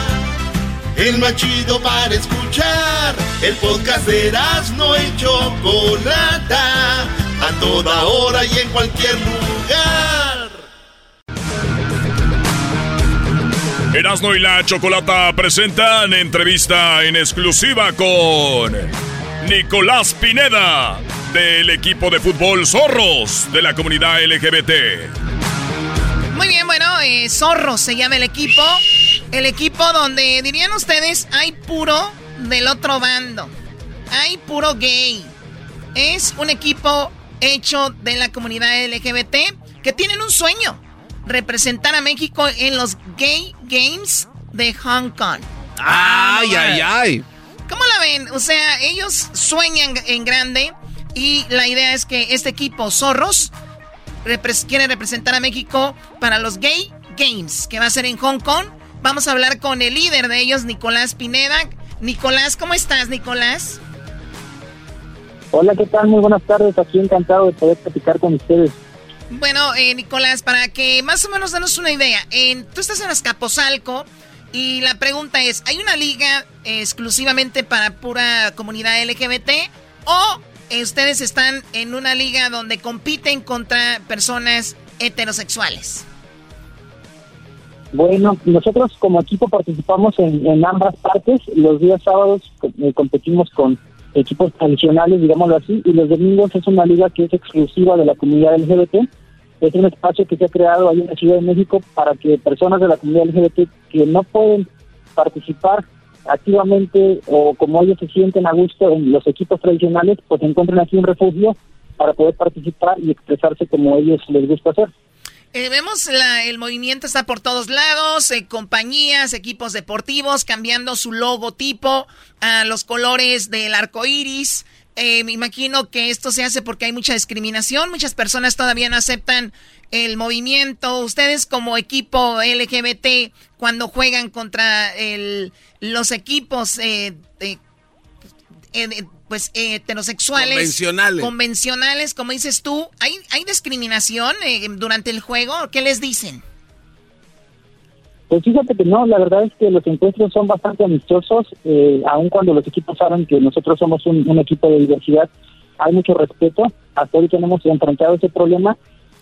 Speaker 6: El más chido para escuchar. El podcast de no y Chocolata. A toda hora y en cualquier lugar.
Speaker 17: Erasno y la Chocolata presentan entrevista en exclusiva con Nicolás Pineda del equipo de fútbol Zorros de la comunidad LGBT.
Speaker 9: Muy bien, bueno, eh, Zorros se llama el equipo. El equipo donde, dirían ustedes, hay puro del otro bando. Hay puro gay. Es un equipo hecho de la comunidad LGBT que tienen un sueño. Representar a México en los Gay Games de Hong Kong.
Speaker 3: Ay, ay, ay.
Speaker 9: ¿Cómo la ven? O sea, ellos sueñan en grande y la idea es que este equipo Zorros repres- quiere representar a México para los Gay Games, que va a ser en Hong Kong. Vamos a hablar con el líder de ellos, Nicolás Pineda. Nicolás, ¿cómo estás, Nicolás?
Speaker 22: Hola, ¿qué tal? Muy buenas tardes. Aquí encantado de poder platicar con ustedes.
Speaker 9: Bueno, eh, Nicolás, para que más o menos danos una idea, en, tú estás en Azcapotzalco y la pregunta es, ¿hay una liga exclusivamente para pura comunidad LGBT o ustedes están en una liga donde compiten contra personas heterosexuales?
Speaker 22: Bueno, nosotros como equipo participamos en, ambas partes. Los días sábados eh, competimos con equipos tradicionales, digámoslo así, y los domingos es una liga que es exclusiva de la comunidad LGBT es un espacio que se ha creado ahí en la Ciudad de México para que personas de la comunidad LGBT que no pueden participar activamente o como ellos se sienten a gusto en los equipos tradicionales, pues encuentren aquí un refugio para poder participar y expresarse como ellos les gusta hacer.
Speaker 9: Eh, vemos la, el movimiento está por todos lados, eh, compañías, equipos deportivos cambiando su logotipo a los colores del arco iris. Eh, me imagino que esto se hace porque hay mucha discriminación, muchas personas todavía no aceptan el movimiento. Ustedes como equipo LGBT, cuando juegan contra el, los equipos eh, pues heterosexuales,
Speaker 3: convencionales.
Speaker 9: convencionales, como dices tú, ¿hay, hay discriminación durante el juego? ¿Qué les dicen?
Speaker 22: Pues fíjate que no, la verdad es que los encuentros son bastante amistosos, eh, aun cuando los equipos saben que nosotros somos un, equipo de diversidad, hay mucho respeto, hasta hoy tenemos enfrentado ese problema,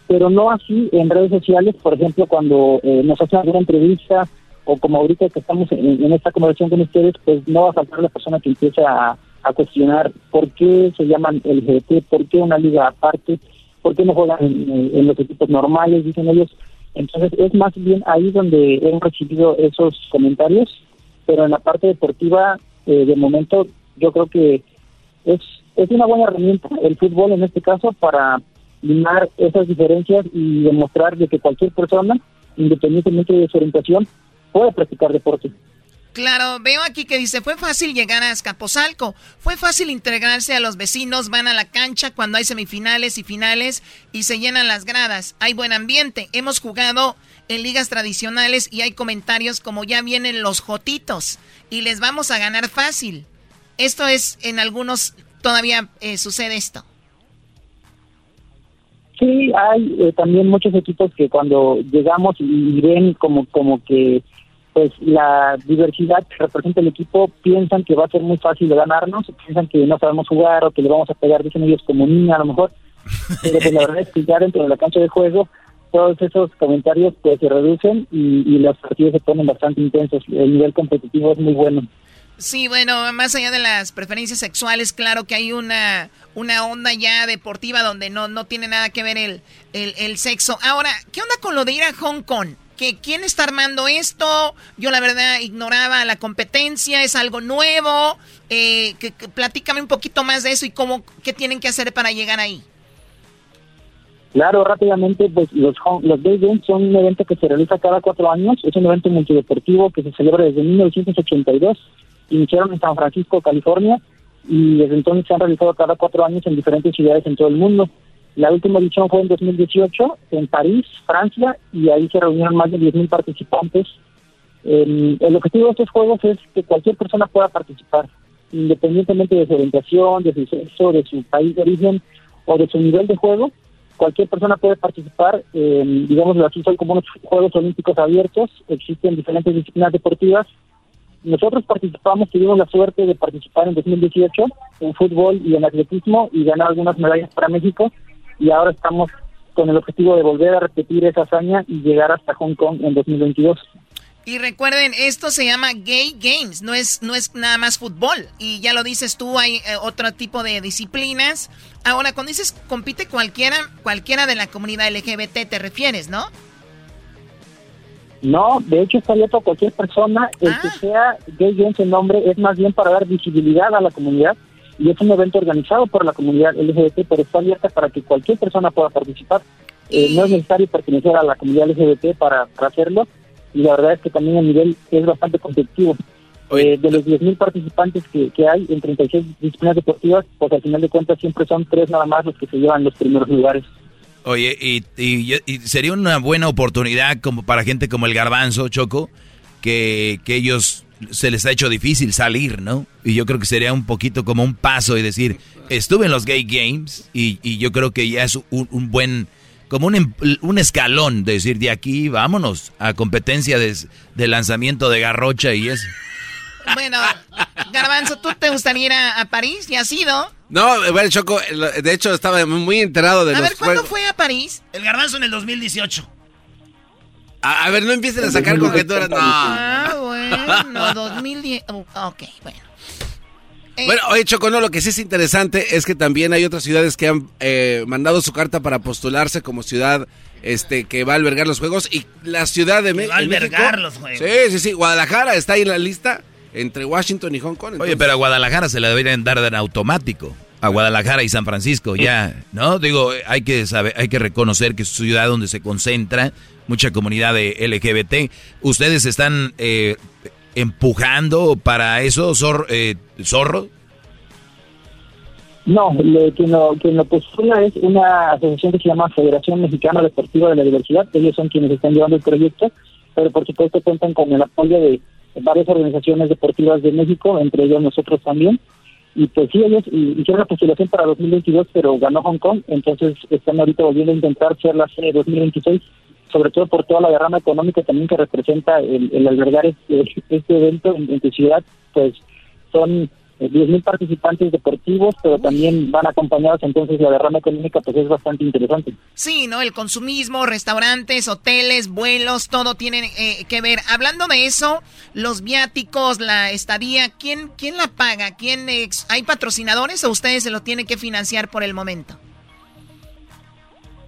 Speaker 22: pero no así en redes sociales, por ejemplo, cuando eh, nos hacen alguna entrevista o como ahorita que estamos en, esta conversación con ustedes, pues no va a faltar la persona que empiece a, cuestionar por qué se llaman LGBT, por qué una liga aparte, por qué no juegan en los equipos normales, dicen ellos entonces es más bien ahí donde hemos recibido esos comentarios, pero en la parte deportiva, eh, de momento, yo creo que es, es una buena herramienta el fútbol en este caso para limar esas diferencias y demostrar de que cualquier persona, independientemente de su orientación, puede practicar deporte.
Speaker 9: Claro, veo aquí que dice, fue fácil llegar a Escaposalco, fue fácil integrarse a los vecinos, van a la cancha cuando hay semifinales y finales y se llenan las gradas, hay buen ambiente, hemos jugado en ligas tradicionales y hay comentarios como ya vienen los jotitos y les vamos a ganar fácil. Esto es, en algunos todavía eh, sucede esto.
Speaker 22: Sí, hay eh, también muchos equipos que cuando llegamos y ven como, como que pues la diversidad que representa el equipo piensan que va a ser muy fácil de ganarnos, piensan que no sabemos jugar o que le vamos a pegar, dicen ellos como niña a lo mejor, pero pues la verdad es que ya dentro de la cancha de juego todos esos comentarios pues se reducen y, los partidos se ponen bastante intensos, el nivel competitivo es muy bueno.
Speaker 9: Sí, bueno, más allá de las preferencias sexuales, claro que hay una, una onda ya deportiva donde no, no tiene nada que ver el, el, el sexo. Ahora, ¿qué onda con lo de ir a Hong Kong? Que quién está armando esto. Yo la verdad ignoraba la competencia, es algo nuevo. Eh, que, platícame un poquito más de eso y cómo, qué tienen que hacer para llegar ahí.
Speaker 22: Claro, rápidamente, pues los, los Day Games son un evento que se realiza cada cuatro años, es un evento multideportivo que se celebra desde 1982, iniciaron en San Francisco, California, y desde entonces se han realizado cada cuatro años en diferentes ciudades en todo el mundo. La última edición fue en 2018 en París, Francia, y ahí se reunieron más de 10.000 participantes. el objetivo de estos juegos es que cualquier persona pueda participar, independientemente de su orientación, de su sexo, de su país de origen o de su nivel de juego. Cualquier persona puede participar, eh, digamos así, son como unos Juegos Olímpicos abiertos, existen diferentes disciplinas deportivas. Nosotros participamos, tuvimos la suerte de participar en 2018 en fútbol y en atletismo y ganar algunas medallas para México y ahora estamos con el objetivo de volver a repetir esa hazaña y llegar hasta Hong Kong en 2022.
Speaker 9: Y recuerden, esto se llama Gay Games, no es, no es nada más fútbol. Y ya lo dices tú, hay eh, otro tipo de disciplinas. Ahora, cuando dices compite cualquiera, cualquiera de la comunidad LGBT, te refieres, ¿no?
Speaker 22: No, de hecho está abierto a cualquier persona, el que ah. sea Gay Games el nombre es más bien para dar visibilidad a la comunidad y es un evento organizado por la comunidad LGBT, pero está abierta para que cualquier persona pueda participar. Eh, no es necesario pertenecer a la comunidad LGBT para, hacerlo y la verdad es que también el nivel es bastante competitivo. Eh, de los 10.000 participantes que, hay en 36 disciplinas deportivas, pues al final de cuentas siempre son tres nada más los que se llevan los primeros lugares.
Speaker 4: Oye, y, y, sería una buena oportunidad como para gente como el Garbanzo, Choco, que, que ellos se les ha hecho difícil salir, ¿no? Y yo creo que sería un poquito como un paso y decir, estuve en los Gay Games y, yo creo que ya es un, buen, como un, em, un, escalón de decir, de aquí vámonos a competencia de, de lanzamiento de garrocha y eso.
Speaker 9: Bueno, Garbanzo, ¿tú te gustaría ir a, París? ¿Ya has ido?
Speaker 3: No, bueno, Choco, de hecho estaba muy enterado de
Speaker 9: a
Speaker 3: los
Speaker 9: A ver, ¿cuándo fue a París?
Speaker 2: El Garbanzo en el 2018.
Speaker 3: A, ver, no empiecen a sacar conjeturas, no.
Speaker 9: Ah, bueno, 2010. ok, bueno.
Speaker 3: Eh, bueno, oye, Choco, no, lo que sí es interesante es que también hay otras ciudades que han eh, mandado su carta para postularse como ciudad este que va a albergar los juegos y la ciudad de México.
Speaker 2: Va a albergar los juegos.
Speaker 3: Sí, sí, sí. Guadalajara está ahí en la lista entre Washington y Hong Kong.
Speaker 4: Oye, pero a Guadalajara se la deberían dar en automático. A Guadalajara y San Francisco, ya, ¿no? Digo, hay que saber, hay que reconocer que es ciudad donde se concentra mucha comunidad de LGBT. ¿Ustedes están eh, empujando para eso, eh, Zorro?
Speaker 22: No, quien, lo, quien lo postula es una asociación que se llama Federación Mexicana Deportiva de la Diversidad. Ellos son quienes están llevando el proyecto, pero por supuesto cuentan con el apoyo de varias organizaciones deportivas de México, entre ellos nosotros también. Y pues sí, ellos hicieron la postulación para 2022, pero ganó Hong Kong, entonces están ahorita volviendo a intentar ser la serie 2026 sobre todo por toda la derrama económica también que representa el, albergar este, este evento en, tu ciudad, pues son 10.000 eh, participantes deportivos, pero también van acompañados, entonces la derrama económica pues es bastante interesante.
Speaker 9: Sí, ¿no? El consumismo, restaurantes, hoteles, vuelos, todo tiene eh, que ver. Hablando de eso, los viáticos, la estadía, ¿quién, quién la paga? ¿Quién ¿Hay patrocinadores o ustedes se lo tienen que financiar por el momento?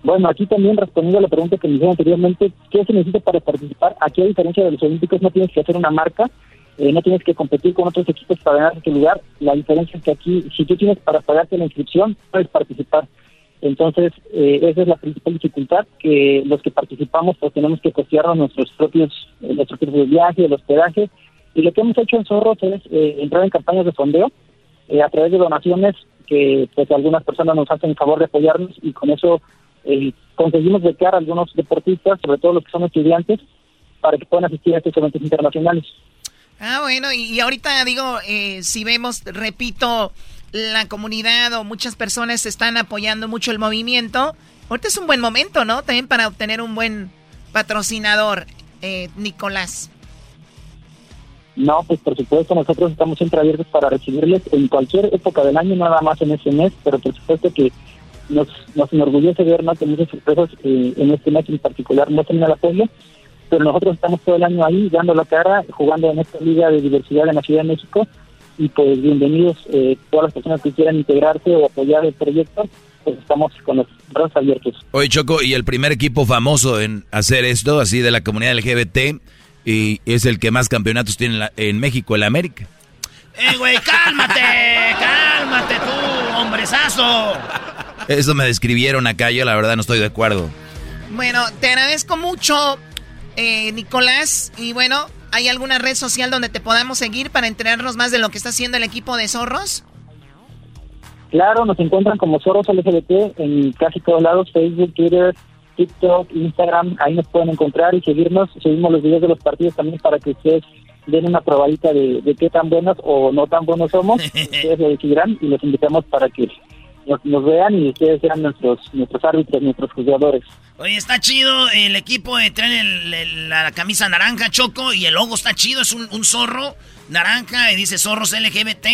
Speaker 22: Bueno, aquí también respondiendo a la pregunta que me hicieron anteriormente, ¿qué se necesita para participar? Aquí, a diferencia de los Olímpicos, no tienes que hacer una marca, eh, no tienes que competir con otros equipos para ganar este lugar. La diferencia es que aquí, si tú tienes para pagarte la inscripción, puedes participar. Entonces, eh, esa es la principal dificultad, que los que participamos pues tenemos que costearnos nuestros propios, eh, nuestros viajes, el hospedaje. Y lo que hemos hecho en Zorros es entrar en campañas de fondeo a través de donaciones que pues algunas personas nos hacen favor de apoyarnos y con eso eh, conseguimos becar a algunos deportistas, sobre todo los que son estudiantes, para que puedan asistir a estos eventos internacionales.
Speaker 9: Ah, bueno, y, ahorita digo, eh, si vemos, repito, la comunidad o muchas personas están apoyando mucho el movimiento, ahorita es un buen momento, ¿no? También para obtener un buen patrocinador, eh, Nicolás.
Speaker 22: No, pues por supuesto, nosotros estamos siempre abiertos para recibirles en cualquier época del año, nada más en ese mes, pero por supuesto que nos, nos enorgullece ver que muchas empresas eh, en este mes en particular no tienen el apoyo, pero nosotros estamos todo el año ahí dando la cara, jugando en esta liga de diversidad en la Ciudad de México y pues bienvenidos eh, todas las personas que quieran integrarse o apoyar el proyecto, pues estamos con los brazos abiertos.
Speaker 4: Oye Choco, y el primer equipo famoso en hacer esto, así de la comunidad LGBT, y es el que más campeonatos tiene en, la, en México, el América.
Speaker 2: ¡Eh, güey, cálmate! ¡Cálmate tú, hombrezazo!
Speaker 4: Eso me describieron acá, yo la verdad no estoy de acuerdo.
Speaker 9: Bueno, te agradezco mucho, eh, Nicolás. Y bueno, ¿hay alguna red social donde te podamos seguir para enterarnos más de lo que está haciendo el equipo de Zorros?
Speaker 22: Claro, nos encuentran como Zorros LGBT en casi todos lados, Facebook, Twitter, TikTok, Instagram, ahí nos pueden encontrar y seguirnos. Seguimos los videos de los partidos también para que ustedes den una probadita de, de qué tan buenos o no tan buenos somos. ustedes lo decidirán y los invitamos para que nos, vean y ustedes sean nuestros nuestros árbitros, nuestros jugadores.
Speaker 2: Oye, está chido el equipo, de trae la camisa naranja, Choco, y el logo está chido, es un, zorro naranja y dice zorros LGBT.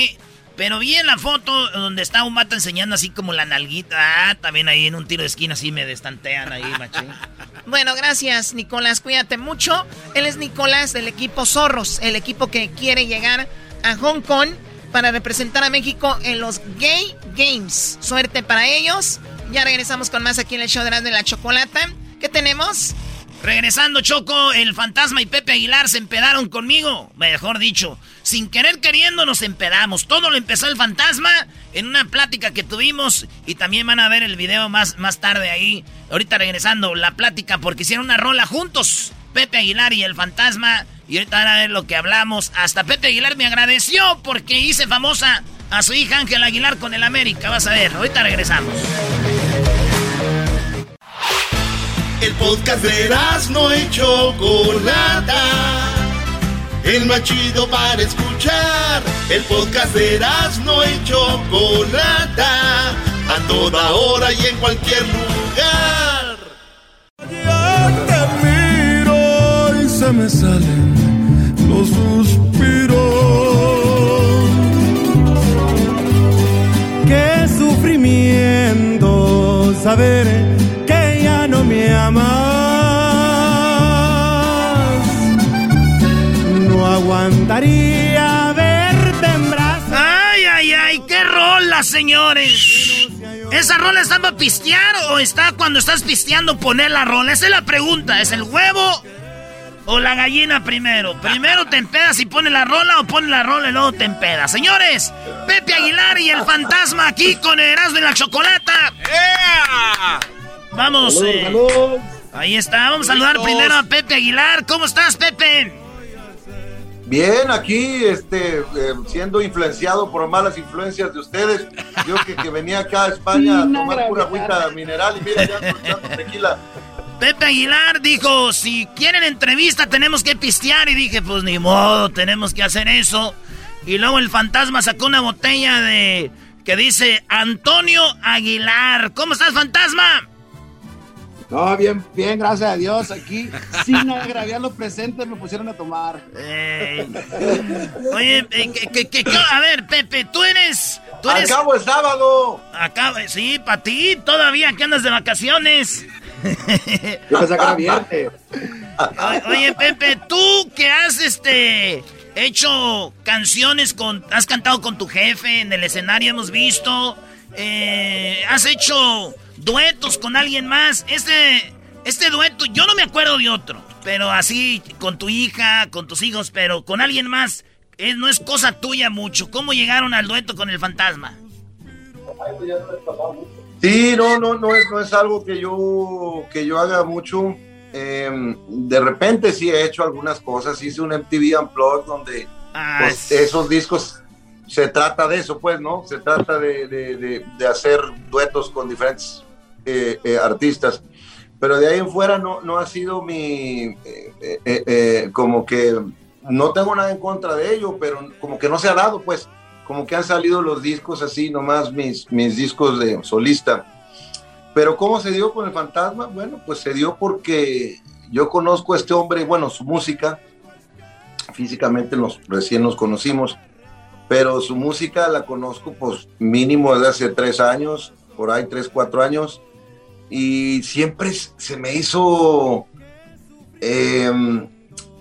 Speaker 2: Pero vi en la foto donde está un mato enseñando así como la nalguita. Ah, también ahí en un tiro de esquina así me destantean ahí, machín.
Speaker 9: bueno, gracias, Nicolás. Cuídate mucho. Él es Nicolás del equipo Zorros, el equipo que quiere llegar a Hong Kong para representar a México en los Gay Games. Suerte para ellos. Ya regresamos con más aquí en el show de la, de la chocolata. ¿Qué tenemos?
Speaker 2: Regresando, Choco, el fantasma y Pepe Aguilar se empedaron conmigo. Mejor dicho, sin querer queriendo nos empedamos. Todo lo empezó el fantasma en una plática que tuvimos. Y también van a ver el video más, más tarde ahí. Ahorita regresando, la plática porque hicieron una rola juntos. Pepe Aguilar y el fantasma y ahorita van a ver lo que hablamos. Hasta Pepe Aguilar me agradeció porque hice famosa a su hija Ángel Aguilar con el América. Vas a ver, ahorita regresamos.
Speaker 6: El podcast de no hecho Chocolata. el más chido para escuchar. El podcast de no y Chocolata, a toda hora y en cualquier lugar.
Speaker 7: te miro y se me salen los suspiros. Qué sufrimiento saber que ya no me amas. No aguantaría verte en brazos.
Speaker 2: Ay, ay, ay, qué rola, señores. ¿Esa rola está para pistear o está cuando estás pisteando poner la rola? Esa es la pregunta. ¿Es el huevo o la gallina primero? ¿Primero te empedas y pones la rola o pones la rola y luego te empedas? Señores, Pepe Aguilar y el fantasma aquí con el Erasmo y la Chocolata. Vamos.
Speaker 23: Salud,
Speaker 2: eh,
Speaker 23: salud.
Speaker 2: Ahí está. Vamos a saludar primero a Pepe Aguilar. ¿Cómo estás, Pepe?
Speaker 23: Bien, aquí este, eh, siendo influenciado por malas influencias de ustedes. Yo que, que venía acá a España a tomar pura agüita mineral y mira, ya tequila.
Speaker 2: Pepe Aguilar dijo, si quieren entrevista tenemos que pistear. Y dije, pues ni modo, tenemos que hacer eso. Y luego el fantasma sacó una botella de... que dice Antonio Aguilar. ¿Cómo estás, fantasma?
Speaker 23: No, bien, bien, gracias a Dios. Aquí, sin agraviar los presentes, me pusieron a tomar.
Speaker 2: Oye, eh, que- que- que- a ver, Pepe, tú eres... Tú eres...
Speaker 23: Acabo el sábado.
Speaker 2: Acabo, sí, para ti, todavía que andas de vacaciones.
Speaker 23: Yo pensaba que era viernes.
Speaker 2: O- Oye, Pepe, tú que has este hecho canciones con. Has cantado con tu jefe en el escenario, hemos visto. eh, has hecho duetos con alguien más. Este, este dueto, yo no me acuerdo de otro. Pero así, con tu hija, con tus hijos, pero con alguien más. eh, no es cosa tuya mucho. ¿Cómo llegaron al dueto con el fantasma?
Speaker 23: Sí, no, no, no es, no es algo que yo, que yo haga mucho. Eh, de repente sí he hecho algunas cosas. Hice un MTV Unplugged donde
Speaker 2: Ah,
Speaker 23: pues, esos discos se trata de eso, pues, ¿no? Se trata de, de- de- de hacer duetos con diferentes eh, eh, artistas. Pero de ahí en fuera no, no ha sido mi, eh, eh, eh, como que no tengo nada en contra de ello, pero como que no se ha dado, pues, como que han salido los discos así, nomás mis, mis discos de solista. Pero ¿cómo se dio con el fantasma? Bueno, pues se dio porque yo conozco a este hombre, bueno, su música, físicamente nos, recién nos conocimos, pero su música la conozco pues mínimo desde hace tres años, por ahí tres, cuatro años, y siempre se me hizo eh,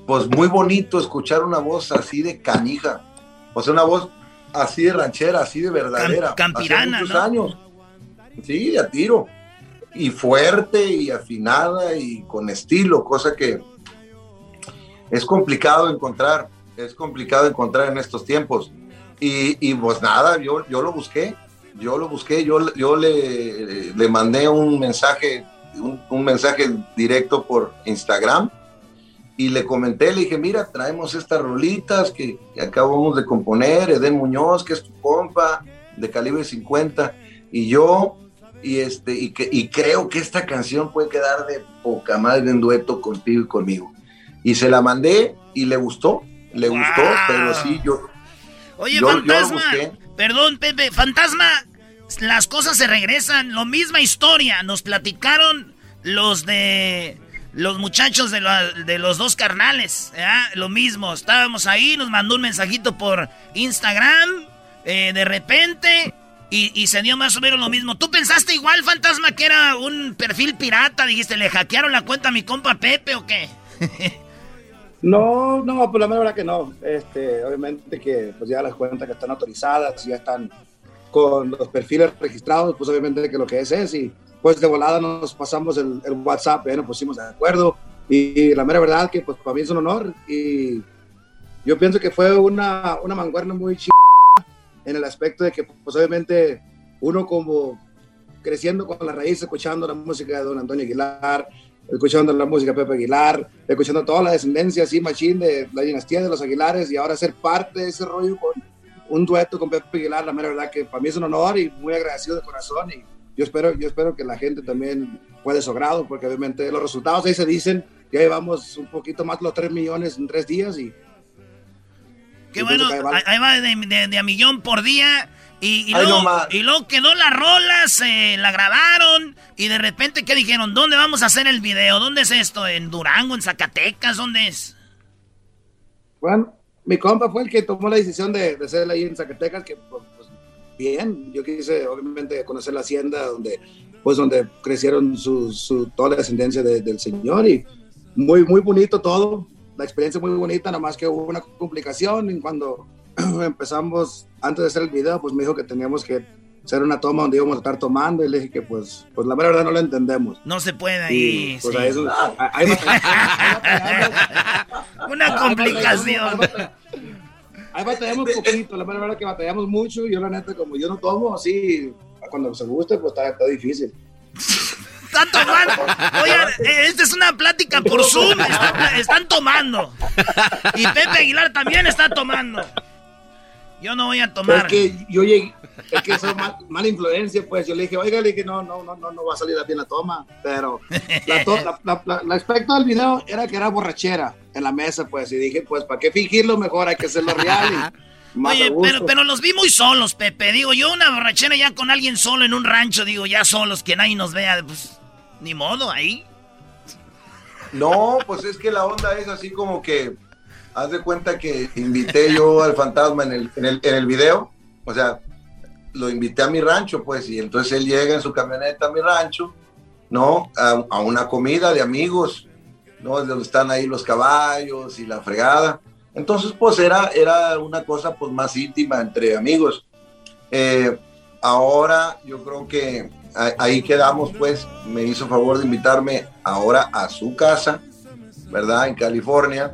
Speaker 23: pues muy bonito escuchar una voz así de canija, o sea, una voz así de ranchera, así de verdadera.
Speaker 2: Cam- campirana,
Speaker 23: hace muchos
Speaker 2: ¿no?
Speaker 23: años. Sí, a tiro. Y fuerte y afinada y con estilo, cosa que es complicado encontrar, es complicado encontrar en estos tiempos. Y, y pues nada, yo, yo lo busqué, yo lo busqué, yo, yo le, le mandé un mensaje, un, un mensaje directo por Instagram y le comenté, le dije, mira, traemos estas rolitas que, que acabamos de componer, Eden Muñoz, que es tu compa, de calibre 50, y yo, y, este, y, que, y creo que esta canción puede quedar de poca madre en dueto contigo y conmigo. Y se la mandé y le gustó, le gustó, pero sí, yo...
Speaker 2: Oye,
Speaker 23: yo- yo
Speaker 2: fantasma.
Speaker 23: busqué.
Speaker 2: perdón, Pepe. Fantasma, las cosas se regresan. Lo misma historia. Nos platicaron los de. Los muchachos de, la- de los dos carnales. Lo mismo. Estábamos ahí, nos mandó un mensajito por Instagram. eh, de repente. Y, se dio más o menos lo mismo. ¿Tú pensaste igual, fantasma, que era un perfil pirata? Dijiste, ¿le hackearon la cuenta a mi compa Pepe o qué?
Speaker 23: No, no, pues la verdad que no. Este, obviamente que pues ya las cuentas que están autorizadas, ya están con los perfiles registrados, pues obviamente que lo que es es y pues de volada nos pasamos el, el WhatsApp, nos pusimos de acuerdo. Y, la mera verdad que pues para mí es un honor. Y yo pienso que fue una, una manguerna muy chida en el aspecto de que pues obviamente uno como creciendo con la raíz, escuchando la música de don Antonio Aguilar, escuchando la música de Pepe Aguilar, escuchando toda la descendencia así, machín de la dinastía de los Aguilares y ahora ser parte de ese rollo con un dueto con Pepe Aguilar, la mera verdad que para mí es un honor y muy agradecido de corazón y yo espero, yo espero que la gente también pueda de su grado porque obviamente los resultados ahí se dicen, ya llevamos un poquito más de los 3 millones en tres días y
Speaker 2: Qué bueno, ahí va de, a millón por día. Y, y, luego, y, luego, quedó la rola, se la grabaron y de repente, ¿qué dijeron? ¿Dónde vamos a hacer el video? ¿Dónde es esto? ¿En Durango? ¿En Zacatecas? ¿Dónde es?
Speaker 24: Bueno, mi compa fue el que tomó la decisión de, de hacerla ahí en Zacatecas, que pues, bien, yo quise obviamente conocer la hacienda donde, pues donde crecieron su, su toda la descendencia del señor y muy, muy bonito todo, la experiencia muy bonita, nada más que hubo una complicación y cuando empezamos, antes de hacer el video, pues me dijo que teníamos que hacer una toma donde íbamos a estar tomando y le dije que pues, pues la verdad no lo entendemos.
Speaker 2: No se puede ahí. Pues a eso, una complicación.
Speaker 24: Ahí batallamos poquito, la verdad que batallamos mucho. Yo la neta, como yo no tomo así, cuando se guste, pues está, está difícil.
Speaker 2: Están tomando. Oigan, eh, esta es una plática por Zoom. Están, tomando. Y Pepe Aguilar también está tomando. Yo no voy a tomar.
Speaker 24: Es que yo llegué, es que soy mala influencia, pues. Yo le dije, oiga, le dije, no, no, no, no, no va a salir bien la toma. Pero la, aspecto del video era que era borrachera en la mesa, pues. Y dije, pues, ¿para qué fingirlo? Mejor hay que hacerlo real.
Speaker 2: Oye, pero, pero los vi muy solos, Pepe. Digo, yo una borrachera ya con alguien solo en un rancho, digo, ya solos, que nadie nos vea, pues, ni modo, ahí.
Speaker 23: No, pues es que la onda es así como que, haz de cuenta que invité yo al fantasma en el, en el, en el video, o sea, lo invité a mi rancho, pues, y entonces él llega en su camioneta a mi rancho, ¿no? A, una comida de amigos, ¿no? Donde están ahí los caballos y la fregada. Entonces, pues era, era una cosa pues más íntima entre amigos. Eh, ahora yo creo que ahí quedamos, pues, me hizo favor de invitarme ahora a su casa, ¿verdad? En California.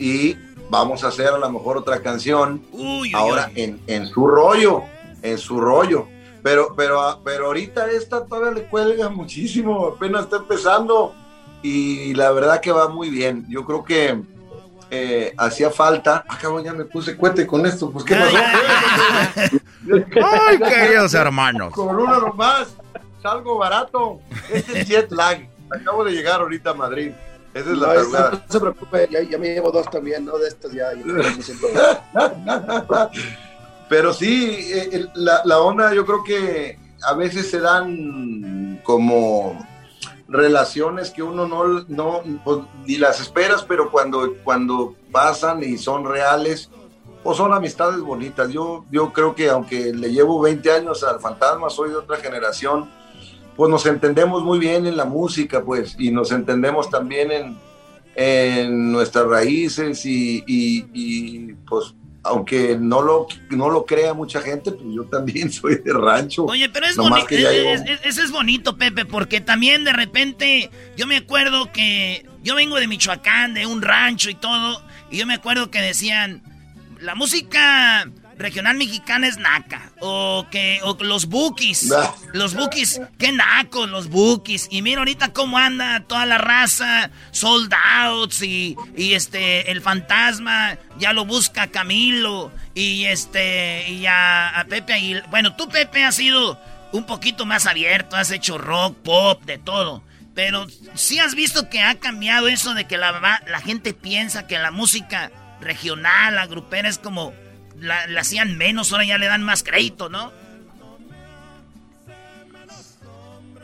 Speaker 23: Y vamos a hacer a lo mejor otra canción ahora En, en su rollo en su rollo. Pero, pero, pero ahorita esta todavía le cuelga muchísimo, apenas está empezando y la verdad que va muy bien. Yo creo que eh, hacía falta. Acabo ah, ya me puse cuete con esto, pues qué pasó.
Speaker 15: Ay, queridos hermanos.
Speaker 23: Con uno nomás, salgo barato. Este es jet lag. Acabo de llegar ahorita a Madrid. Esa es la verdad.
Speaker 24: No, se preocupe, ya, me llevo dos también, ¿no? De estos ya.
Speaker 23: Pero sí, eh, la, onda yo creo que a veces se dan como relaciones que uno no, no pues, ni las esperas, pero cuando, cuando pasan y son reales, o pues, son amistades bonitas. Yo, yo creo que aunque le llevo 20 años al fantasma, soy de otra generación, pues nos entendemos muy bien en la música, pues, y nos entendemos también en, en nuestras raíces y, y, y pues aunque no lo, no lo crea mucha gente, pues yo también soy de rancho.
Speaker 2: Oye, pero es bonito, eso es bonito, Pepe, porque también de repente, yo me acuerdo que yo vengo de Michoacán, de un rancho y todo, y yo me acuerdo que decían, la música regional mexicana es naca. O que o los bookies. Los bookies. Qué nacos los bookies. Y mira ahorita cómo anda toda la raza. Sold outs y, y este, el fantasma. Ya lo busca Camilo. Y este, y a, a Pepe y Bueno, tú Pepe has sido un poquito más abierto. Has hecho rock, pop, de todo. Pero sí has visto que ha cambiado eso de que la, la gente piensa que la música regional, la grupera es como la, hacían menos, ahora ya le dan más crédito, ¿no?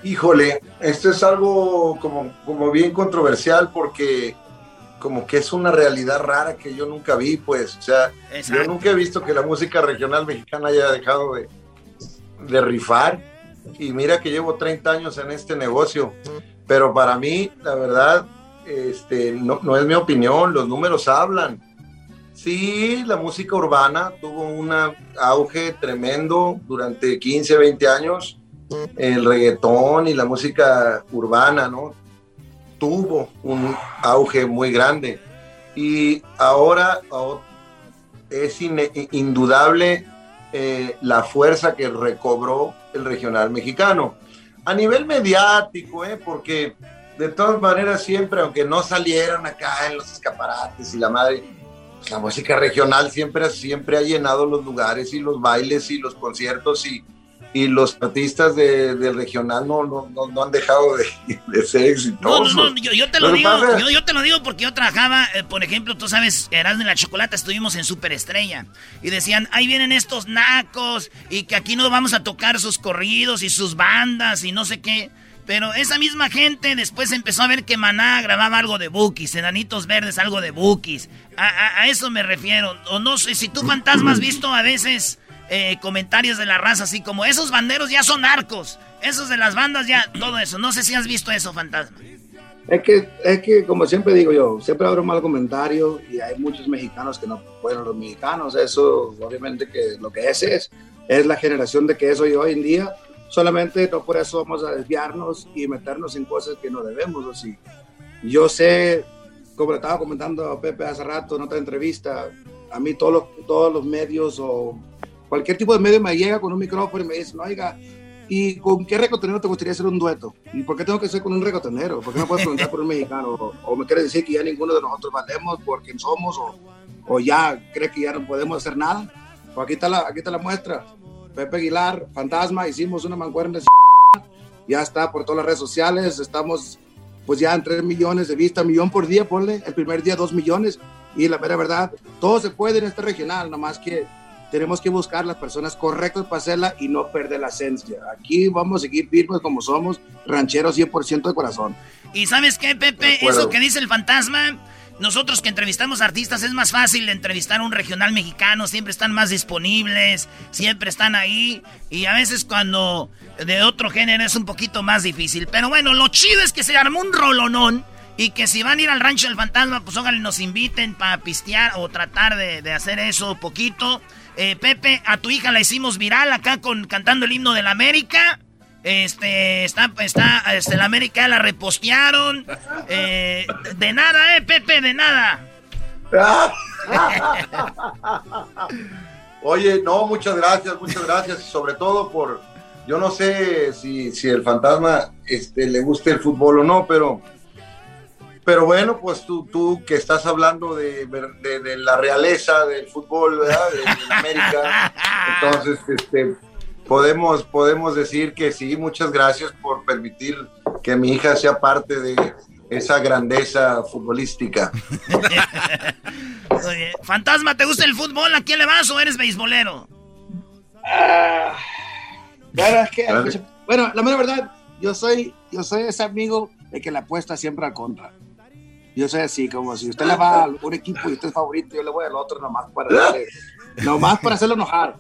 Speaker 23: Híjole, esto es algo como, como bien controversial porque como que es una realidad rara que yo nunca vi, pues, o sea, yo nunca he visto que la música regional mexicana haya dejado de, de rifar y mira que llevo 30 años en este negocio, pero para mí, la verdad, este, no, no es mi opinión, los números hablan. Sí, la música urbana tuvo un auge tremendo durante 15, 20 años. El reggaetón y la música urbana, ¿no? Tuvo un auge muy grande. Y ahora es indudable eh, la fuerza que recobró el regional mexicano. A nivel mediático, ¿eh? porque de todas maneras siempre, aunque no salieran acá en los escaparates y la madre, la música regional siempre, siempre ha llenado los lugares y los bailes y los conciertos y, y los artistas de, del regional no, no, no, han dejado de, ser exitosos.
Speaker 2: No, no, yo, te lo digo, yo, te lo digo porque yo trabajaba, eh, por ejemplo, tú sabes, Erasmo en la Chocolata estuvimos en Superestrella y decían, ahí vienen estos nacos y que aquí no vamos a tocar sus corridos y sus bandas y no sé qué. Pero esa misma gente después empezó a ver que Maná grababa algo de Bookies, Enanitos Verdes algo de Bookies. A, a eso me refiero. O no sé, si tú fantasma has visto a veces eh, comentarios de la raza así como esos banderos ya son arcos, esos de las bandas ya, todo eso. No sé si has visto eso, fantasma.
Speaker 24: Es que, es que como siempre digo yo, siempre habrá un mal comentario y hay muchos mexicanos que no pueden los mexicanos. Eso, obviamente, que lo que es es, es la generación de que eso hoy en día. Solamente no por eso vamos a desviarnos y meternos en cosas que no debemos. Así. Yo sé, como le estaba comentando a Pepe hace rato en otra entrevista, a mí todos los, todos los medios o cualquier tipo de medio me llega con un micrófono y me dice, oiga, ¿y con qué recotonero te gustaría hacer un dueto? ¿Y por qué tengo que ser con un recotonero? ¿Por qué no puedes preguntar por un mexicano? O, me quiere decir que ya ninguno de nosotros valemos por quién somos o, o ya crees que ya no podemos hacer nada. Pues aquí está la, aquí está la muestra. Pepe Aguilar, Fantasma, hicimos una mancuerna ya está por todas las redes sociales, estamos pues ya en 3 millones de vistas, millón por día, ponle, el primer día 2 millones, y la mera verdad, todo se puede en este regional, nomás que tenemos que buscar las personas correctas para hacerla y no perder la esencia. Aquí vamos a seguir firmes como somos, rancheros 100% de corazón.
Speaker 2: ¿Y sabes qué, Pepe? Eso que dice el fantasma, nosotros que entrevistamos artistas es más fácil entrevistar a un regional mexicano, siempre están más disponibles, siempre están ahí y a veces cuando de otro género es un poquito más difícil. Pero bueno, lo chido es que se armó un rolonón. Y que si van a ir al rancho del fantasma, pues ojalá nos inviten para pistear o tratar de, de hacer eso poquito. Eh, Pepe, a tu hija la hicimos viral acá con cantando el himno de la América. Este, está, está, este, la América la repostearon. Eh, de nada, eh, Pepe, de nada.
Speaker 23: Oye, no, muchas gracias, muchas gracias, sobre todo por, yo no sé si, si el fantasma este, le guste el fútbol o no, pero pero bueno, pues tú, tú que estás hablando de, de, la realeza del fútbol, ¿verdad? De, América, entonces este, podemos, podemos decir que sí, muchas gracias por permitir que mi hija sea parte de esa grandeza futbolística.
Speaker 2: Oye, Fantasma, ¿te gusta el fútbol? ¿A quién le vas o eres beisbolero?
Speaker 24: Ah, bueno, la mera verdad, yo soy, yo soy ese amigo de que le apuesta siempre al contra. Yo soy así, como si usted le va a un equipo y usted es favorito, yo le voy al otro nomás para nomás para hacerlo enojar.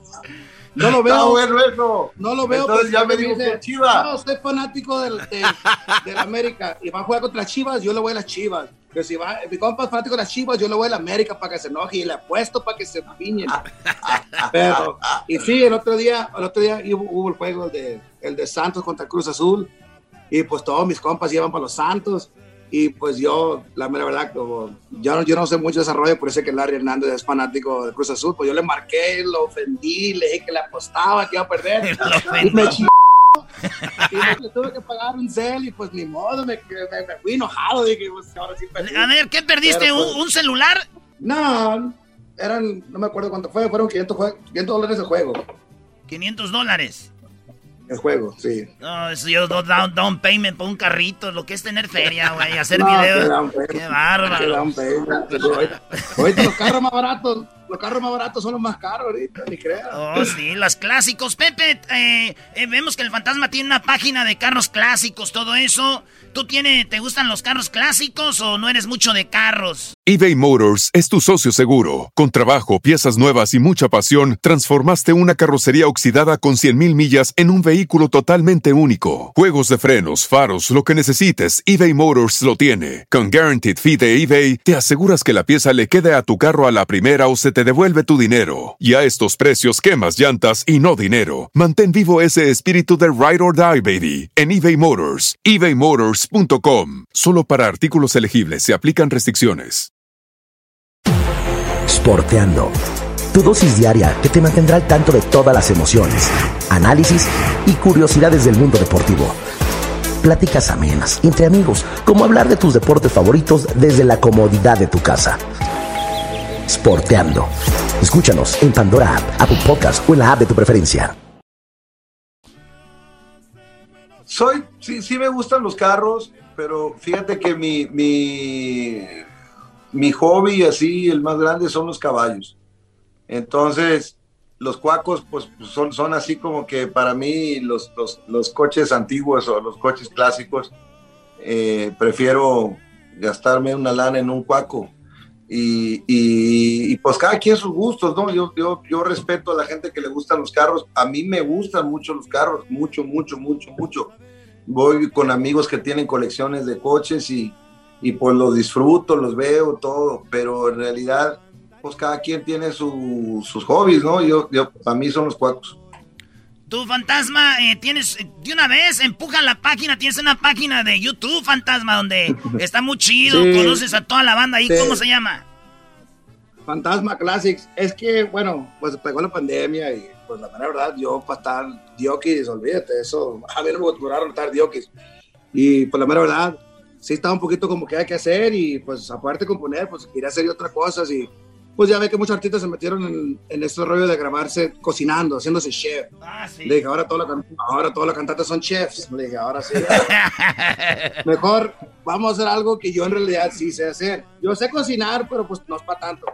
Speaker 24: No lo veo.
Speaker 23: bueno
Speaker 24: No lo veo.
Speaker 23: Entonces ya me dijo que Chivas.
Speaker 24: No, soy fanático del, de, América y va a jugar contra Chivas, yo le voy a las Chivas. Pero si va, mi compa es fanático de las Chivas, yo le voy a la América para que se enoje y le apuesto para que se piñen. Pero, y sí, el otro día, el otro día hubo, el juego de, el de Santos contra Cruz Azul y pues todos mis compas llevan para los Santos y pues yo, la mera verdad, como yo, yo no sé mucho de desarrollo, por eso que Larry Hernández es fanático de Cruz Azul, pues yo le marqué, lo ofendí, le dije que le apostaba, que iba a perder. y me y me tuve que pagar un cel y pues ni modo, me, me, fui enojado. Dije, pues ahora sí perdí.
Speaker 2: A ver, ¿qué perdiste? ¿Un,
Speaker 24: pues,
Speaker 2: ¿Un, celular?
Speaker 24: No, eran, no me acuerdo cuánto fue, fueron 500, 500 dólares de juego.
Speaker 2: 500 dólares.
Speaker 24: El juego, sí.
Speaker 2: No, eso yo down, down payment por un carrito, lo que es tener feria, güey, hacer videos. Qué bárbaro.
Speaker 24: Ahorita los carros más baratos los carros más baratos son los más caros ahorita, ni creas.
Speaker 2: Oh, sí, los clásicos. Pepe, eh, eh, vemos que el fantasma tiene una página de carros clásicos, todo eso. ¿Tú tiene, te gustan los carros clásicos o no eres mucho de carros?
Speaker 25: eBay Motors es tu socio seguro. Con trabajo, piezas nuevas y mucha pasión, transformaste una carrocería oxidada con 100.000 millas en un vehículo totalmente único. Juegos de frenos, faros, lo que necesites, eBay Motors lo tiene. Con Guaranteed Fee de eBay, te aseguras que la pieza le quede a tu carro a la primera o se te devuelve tu dinero. Y a estos precios, quemas llantas y no dinero. Mantén vivo ese espíritu de Ride or Die, baby, en eBay Motors. ebaymotors.com. Solo para artículos elegibles se aplican restricciones.
Speaker 26: Sporteando. Tu dosis diaria que te mantendrá al tanto de todas las emociones, análisis y curiosidades del mundo deportivo. Pláticas amenas, entre amigos, como hablar de tus deportes favoritos desde la comodidad de tu casa. Sporteando. Escúchanos en Pandora App, Apple Podcast o en la app de tu preferencia.
Speaker 23: soy, sí, sí me gustan los carros, pero fíjate que mi, mi, mi hobby así, el más grande, son los caballos. Entonces, los cuacos, pues son, son así como que para mí los, los, los coches antiguos o los coches clásicos, eh, prefiero gastarme una lana en un cuaco. Y, y, y, pues cada quien sus gustos, ¿no? Yo, yo, yo respeto a la gente que le gustan los carros. A mí me gustan mucho los carros, mucho, mucho, mucho, mucho. Voy con amigos que tienen colecciones de coches y, y pues los disfruto, los veo, todo, pero en realidad pues cada quien tiene su, sus hobbies, ¿no? Yo, yo, para mí son los cuacos.
Speaker 2: Tú, fantasma, eh, tienes, de una vez, empuja la página, tienes una página de YouTube, fantasma, donde está muy chido,
Speaker 24: Sí.
Speaker 2: conoces a toda la banda ahí,
Speaker 24: Sí.
Speaker 2: ¿cómo se llama?
Speaker 24: Fantasma Classics. Es que, bueno, pues pegó la pandemia y, pues la mera verdad, yo para estar diokis, olvídate, eso, a no me duraron estar diokis. Y, pues la mera verdad, sí estaba un poquito como que hay que hacer y, pues aparte de componer, pues quería hacer otras cosas y, pues ya ve que muchos artistas se metieron en, en este rollo de grabarse cocinando, haciéndose chef.
Speaker 2: Ah, sí.
Speaker 24: Le dije, ahora todos los ahora todos los cantantes son chefs. Le dije, ahora sí. Mejor vamos a hacer algo que yo en realidad sí sé hacer. Yo sé cocinar, pero pues no es para tanto.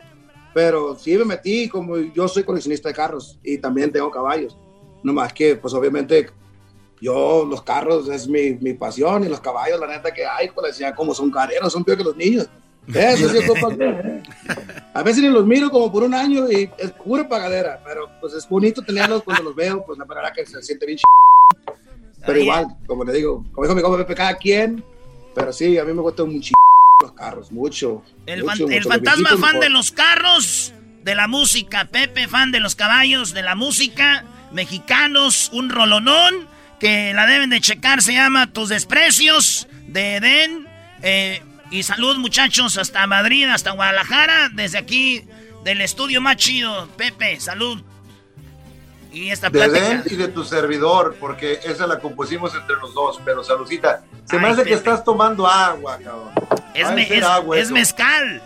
Speaker 24: Pero sí me metí, como yo soy coleccionista de carros y también tengo caballos. No más que, pues obviamente, yo los carros es mi, mi pasión y los caballos, la neta que hay, pues ya como son careros, son peor que los niños. Eso sí, ocupa que- A veces ni los miro como por un año y es pura pagadera, pero pues es bonito tenerlos cuando los veo, pues la verdad que se siente bien ch... Pero igual, como le digo, como dijo mi compa Pepe, cada quien, pero sí, a mí me gustan mucho los carros, mucho.
Speaker 2: El,
Speaker 24: mucho,
Speaker 2: fan- el
Speaker 24: mucho.
Speaker 2: fantasma fan de los carros, de la música, Pepe fan de los caballos, de la música, mexicanos, un rolonón que la deben de checar, se llama Tus Desprecios, de Edén. eh, y salud muchachos, hasta Madrid, hasta Guadalajara, desde aquí, del estudio más chido. Pepe, salud. Y esta
Speaker 23: De
Speaker 2: plática...
Speaker 23: Den y de tu servidor, porque esa la compusimos entre los dos, pero saludcita. Se me hace que estás tomando agua, cabrón.
Speaker 2: Es,
Speaker 23: de
Speaker 2: me- es-
Speaker 23: agua
Speaker 2: es
Speaker 23: eso.
Speaker 2: mezcal.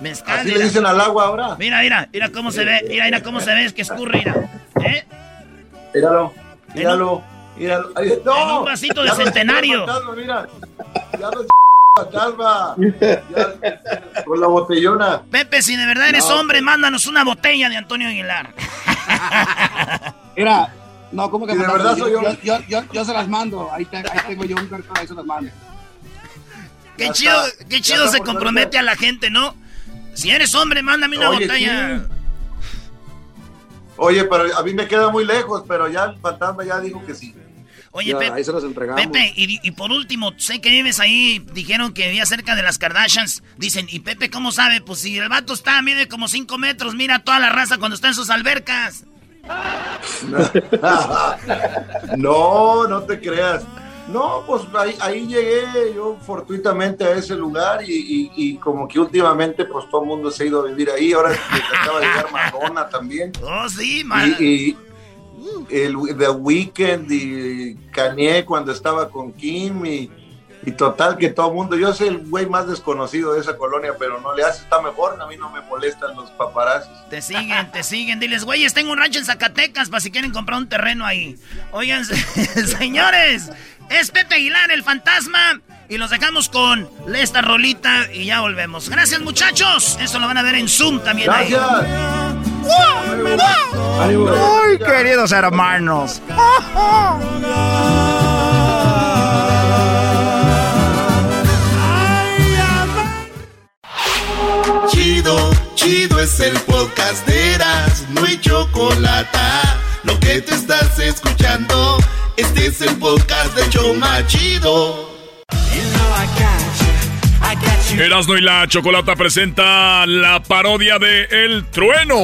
Speaker 2: Mezcal.
Speaker 23: Así le dicen al agua ahora.
Speaker 2: Mira, mira, mira cómo se ve, mira, mira cómo se ve, es que escurre, mira. ¿Eh?
Speaker 23: Míralo, míralo, míralo. Ay, no,
Speaker 2: en un vasito de centenario.
Speaker 23: mira. Ya Ya, con la botellona.
Speaker 2: Pepe, si de verdad eres
Speaker 23: No,
Speaker 2: hombre, mándanos una botella de Antonio Aguilar.
Speaker 24: Mira, no, como que
Speaker 23: Si de verdad soy
Speaker 24: yo,
Speaker 23: yo.
Speaker 24: yo, yo, yo- yo se las mando. Ahí, te- ahí tengo yo un cartón, ahí se las mando.
Speaker 2: Qué
Speaker 24: Ya
Speaker 2: chido,
Speaker 24: está,
Speaker 2: qué chido se compromete a la gente, ¿no? Si eres hombre, mándame una
Speaker 23: Oye,
Speaker 2: botella.
Speaker 23: sí. Oye, pero a mí me queda muy lejos, pero ya el fantasma ya dijo que sí.
Speaker 2: Oye,
Speaker 23: Ya,
Speaker 2: Pepe,
Speaker 23: ahí se los entregamos.
Speaker 2: Pepe, y, y por último, sé que vives ahí, dijeron que vivía cerca de las Kardashians. Dicen, ¿y Pepe cómo sabe? Pues si el vato está, mide como 5 metros, mira toda la raza cuando está en sus albercas.
Speaker 23: no, no te creas. No, pues ahí, ahí llegué yo fortuitamente a ese lugar y, y- y como que últimamente pues todo el mundo se ha ido a vivir ahí. Ahora acaba de llegar Madonna también.
Speaker 2: Oh, sí, man.
Speaker 23: Y el The Weeknd y Kanye cuando estaba con Kim y, y total que todo el mundo, yo soy el güey más desconocido de esa colonia, pero no le hace, está mejor, a mí no me molestan los paparazzis.
Speaker 2: Te siguen, te siguen. Diles, güeyes, tengo un rancho en Zacatecas para si quieren comprar un terreno ahí. Oigan, señores, es Pepe Aguilar, el fantasma. Y los dejamos con esta rolita y ya volvemos. Gracias, muchachos. Eso lo van a ver en Zoom también ahí.
Speaker 27: Ay, queridos hermanos.
Speaker 6: Chido, chido es el podcast de Eras, no hay chocolate. Lo que te estás escuchando, este es el podcast de Choma Chido.
Speaker 11: Erasmo y la Chocolata presenta la parodia de El Trueno.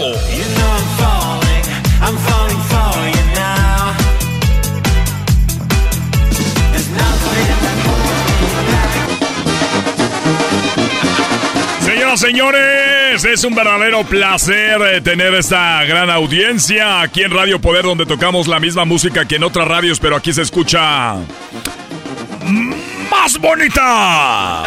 Speaker 11: Señoras, señores, es un verdadero placer eh, tener esta gran audiencia aquí en Radio Poder, donde tocamos la misma música que en otras radios, pero aquí se escucha más bonita.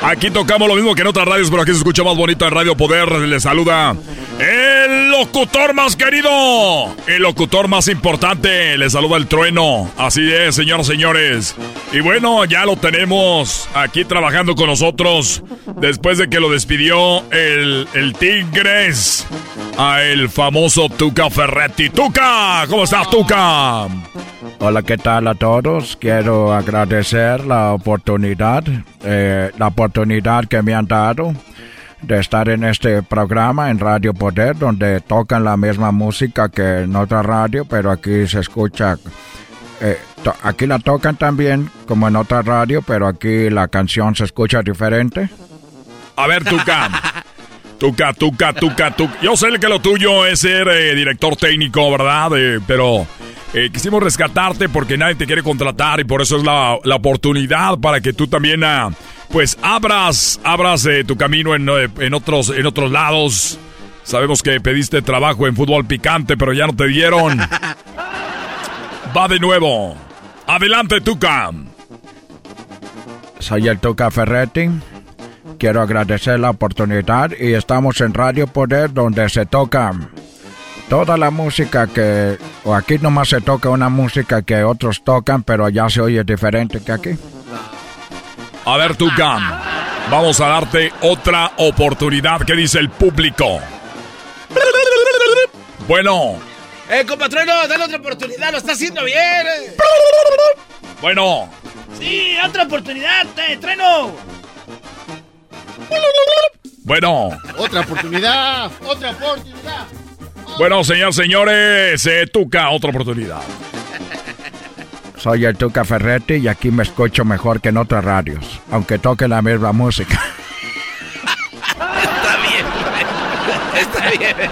Speaker 11: Aquí tocamos lo mismo que en otras radios, pero aquí se escucha más bonito en Radio Poder. Les saluda el
Speaker 17: locutor más querido, el locutor más importante. Le saluda el trueno. Así es, señoras señores. Y bueno, ya lo tenemos aquí trabajando con nosotros después de que lo despidió el, el Tigres a el famoso Tuca Ferretti. Tuca, ¿cómo estás, Tuca?
Speaker 14: Hola, ¿qué tal a todos? Quiero agradecer la oportunidad, eh, la oportunidad que me han dado de estar en este programa en Radio Poder, donde tocan la misma música que en otra radio, pero aquí se escucha. Eh, aquí la tocan también como en otra radio, pero aquí la canción se escucha diferente.
Speaker 17: A ver, Tuca. Tuca, Tuca, Tuca, Tuca. Yo sé que lo tuyo es ser eh, director técnico, ¿verdad? Eh, pero quisimos rescatarte porque nadie te quiere contratar y por eso es la, la oportunidad para que tú también ah, pues abras, abras eh, tu camino eh, en, otros, en otros lados. Sabemos que pediste trabajo en fútbol picante, pero ya no te dieron. Va de nuevo. Adelante, Tuca.
Speaker 14: Soy el Tuca Ferretti. Quiero agradecer la oportunidad y estamos en Radio Poder donde se toca toda la música que... O aquí nomás se toca una música que otros tocan, pero allá se oye diferente que aquí.
Speaker 17: A ver, Tuca, vamos a darte otra oportunidad. ¿Qué dice el público? Bueno.
Speaker 3: Eh, compatrón, dale otra oportunidad, lo está haciendo bien.
Speaker 17: Bueno.
Speaker 2: Sí, otra oportunidad, eh, treno.
Speaker 17: Bueno.
Speaker 8: Otra oportunidad, otra oportunidad.
Speaker 17: Bueno, señor, señores, eh, Tuca, otra oportunidad.
Speaker 14: Soy el Tuca Ferretti y aquí me escucho mejor que en otras radios, aunque toque la misma música.
Speaker 3: Está bien, está bien.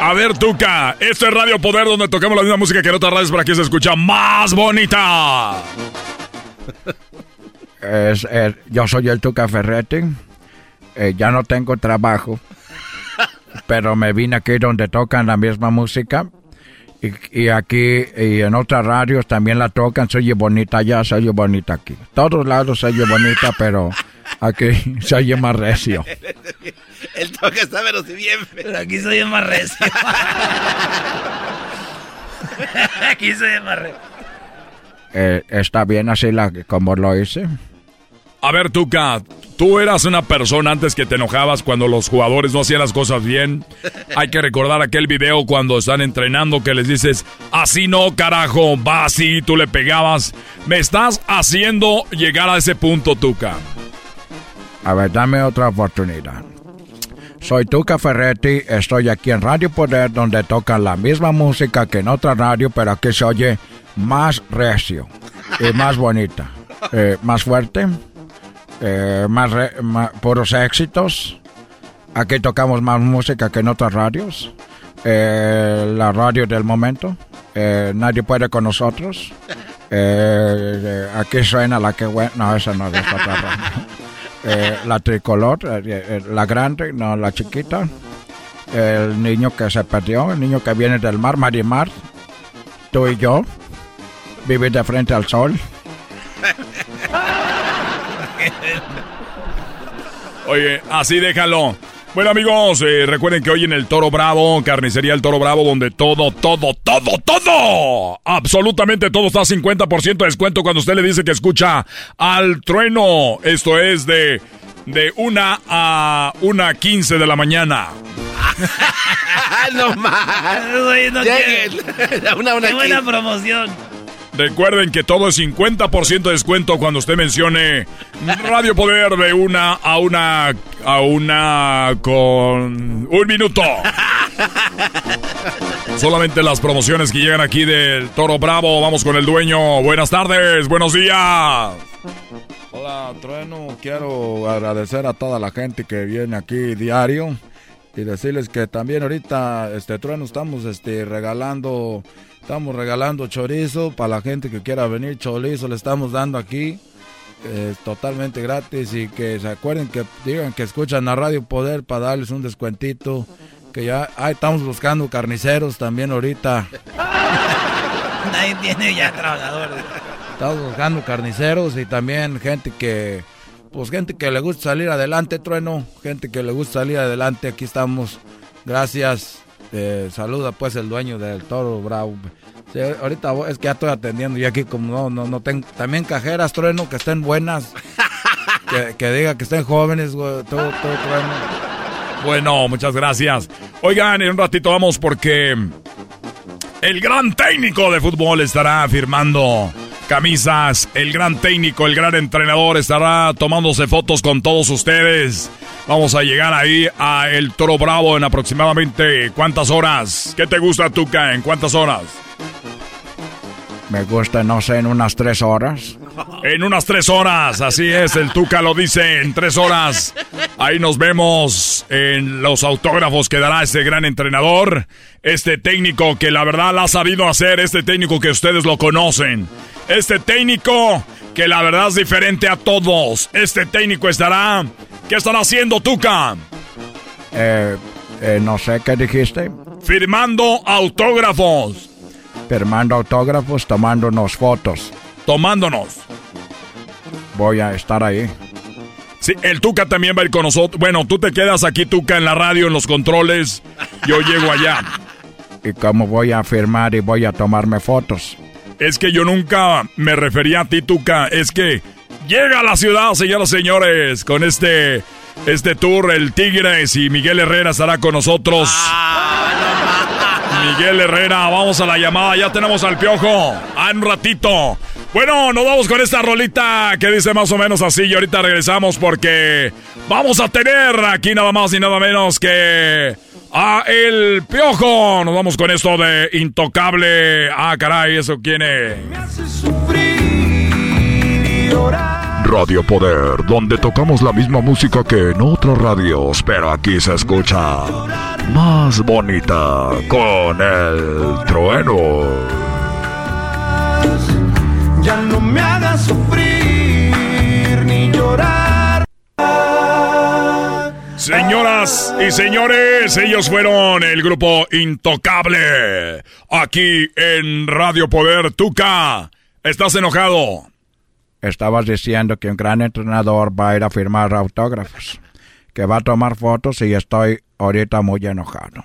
Speaker 17: A ver, Tuca, esto es Radio Poder donde tocamos la misma música que en otras radios para que se escucha más bonita.
Speaker 14: Es, yo soy el Tuca Ferretti. Eh, ya no tengo trabajo, pero me vine aquí donde tocan la misma música y, aquí y en otras radios también la tocan, se oye bonita allá, se oye bonita aquí. Todos lados se oye bonita, pero aquí se oye más recio.
Speaker 3: El toque está menos bien.
Speaker 2: Pero aquí se oye más recio. aquí se oye más recio.
Speaker 14: Eh, ¿Está bien así la, como lo hice?
Speaker 17: A ver, Tuca, tú eras una persona antes que te enojabas cuando los jugadores no hacían las cosas bien. Hay que recordar aquel video cuando están entrenando que les dices, así no, carajo, va así, tú le pegabas. Me estás haciendo llegar a ese punto, Tuca.
Speaker 14: A ver, dame otra oportunidad. Soy Tuca Ferretti, estoy aquí en Radio Poder donde tocan la misma música que en otra radio, pero aquí se oye más recio y más bonita, eh, más fuerte eh, más, puros éxitos. Aquí tocamos más música que en otras radios. Eh, la radio del momento. Eh, nadie puede con nosotros. aquí suena la que No, esa no es otra la tricolor, la grande, no la chiquita. El niño que se perdió, el niño que viene del mar, Marimar. Tú y yo. Vivir de frente al sol.
Speaker 17: Oye, así déjalo. Bueno amigos, eh, recuerden que hoy en el Toro Bravo, carnicería El Toro Bravo, donde todo, todo, todo, todo, absolutamente todo está a 50% de descuento cuando usted le dice que escucha al trueno. Esto es de, de una a una quince de la mañana.
Speaker 3: no más.
Speaker 2: una, una Qué buena promoción.
Speaker 17: Recuerden que todo es 50% de descuento cuando usted mencione Radio Poder de una a una a una con un minuto. Solamente las promociones que llegan aquí del Toro Bravo. Vamos con el dueño. Buenas tardes, buenos días.
Speaker 14: Hola, Trueno. Quiero agradecer a toda la gente que viene aquí diario y decirles que también ahorita, este Trueno, estamos este, regalando Estamos regalando chorizo para la gente que quiera venir. Chorizo le estamos dando aquí. Es totalmente gratis y que se acuerden que digan que escuchan a Radio Poder para darles un descuentito. Que ya estamos buscando carniceros también ahorita.
Speaker 2: Nadie tiene ya trabajadores.
Speaker 14: Estamos buscando carniceros y también gente que, pues gente que le gusta salir adelante, trueno. Gente que le gusta salir adelante. Aquí estamos Gracias. Eh, saluda pues el dueño del toro bravo. Sí, ahorita es que ya estoy atendiendo y aquí como no, no, no tengo... También cajeras, trueno, que estén buenas. que, que diga que estén jóvenes, güey, todo, todo trueno.
Speaker 17: Bueno, muchas gracias. Oigan, en un ratito vamos porque el gran técnico de fútbol estará firmando camisas. El gran técnico, el gran entrenador estará tomándose fotos con todos ustedes. Vamos a llegar ahí a El Toro Bravo en aproximadamente cuántas horas. ¿Qué te gusta, Tuca? ¿En cuántas horas?
Speaker 14: Me gusta, no sé, en unas tres horas.
Speaker 17: En unas tres horas, así es, el Tuca lo dice, en tres horas. Ahí nos vemos en los autógrafos que dará este gran entrenador, este técnico que la verdad la ha sabido hacer, este técnico que ustedes lo conocen, este técnico que la verdad es diferente a todos, este técnico estará... ¿Qué estará haciendo Tuca?
Speaker 14: Eh, eh, no sé qué dijiste.
Speaker 17: Firmando autógrafos.
Speaker 14: Firmando autógrafos, tomándonos fotos.
Speaker 17: Tomándonos.
Speaker 14: Voy a estar ahí.
Speaker 17: Sí, el Tuca también va a ir con nosotros. Bueno, tú te quedas aquí, Tuca, en la radio, en los controles. Yo llego allá.
Speaker 14: ¿Y cómo voy a firmar y voy a tomarme fotos?
Speaker 17: Es que yo nunca me refería a ti, Tuca. Es que llega a la ciudad, señoras y señores, con este, este tour, el Tigres y Miguel Herrera estará con nosotros. Miguel Herrera, vamos a la llamada, ya tenemos al piojo. A un ratito. Bueno, nos vamos con esta rolita que dice más o menos así y ahorita regresamos porque vamos a tener aquí nada más y nada menos que a el piojo. Nos vamos con esto de intocable. Ah, caray, eso quién es.
Speaker 11: Radio Poder, donde tocamos la misma música que en otras radios, pero aquí se escucha más bonita con el trueno.
Speaker 7: Ya no me hagas sufrir ni llorar.
Speaker 17: Señoras y señores, ellos fueron el grupo Intocable. Aquí en Radio Poder Tuca. ¿Estás enojado?
Speaker 14: Estabas diciendo que un gran entrenador va a ir a firmar autógrafos, que va a tomar fotos y estoy ahorita muy enojado.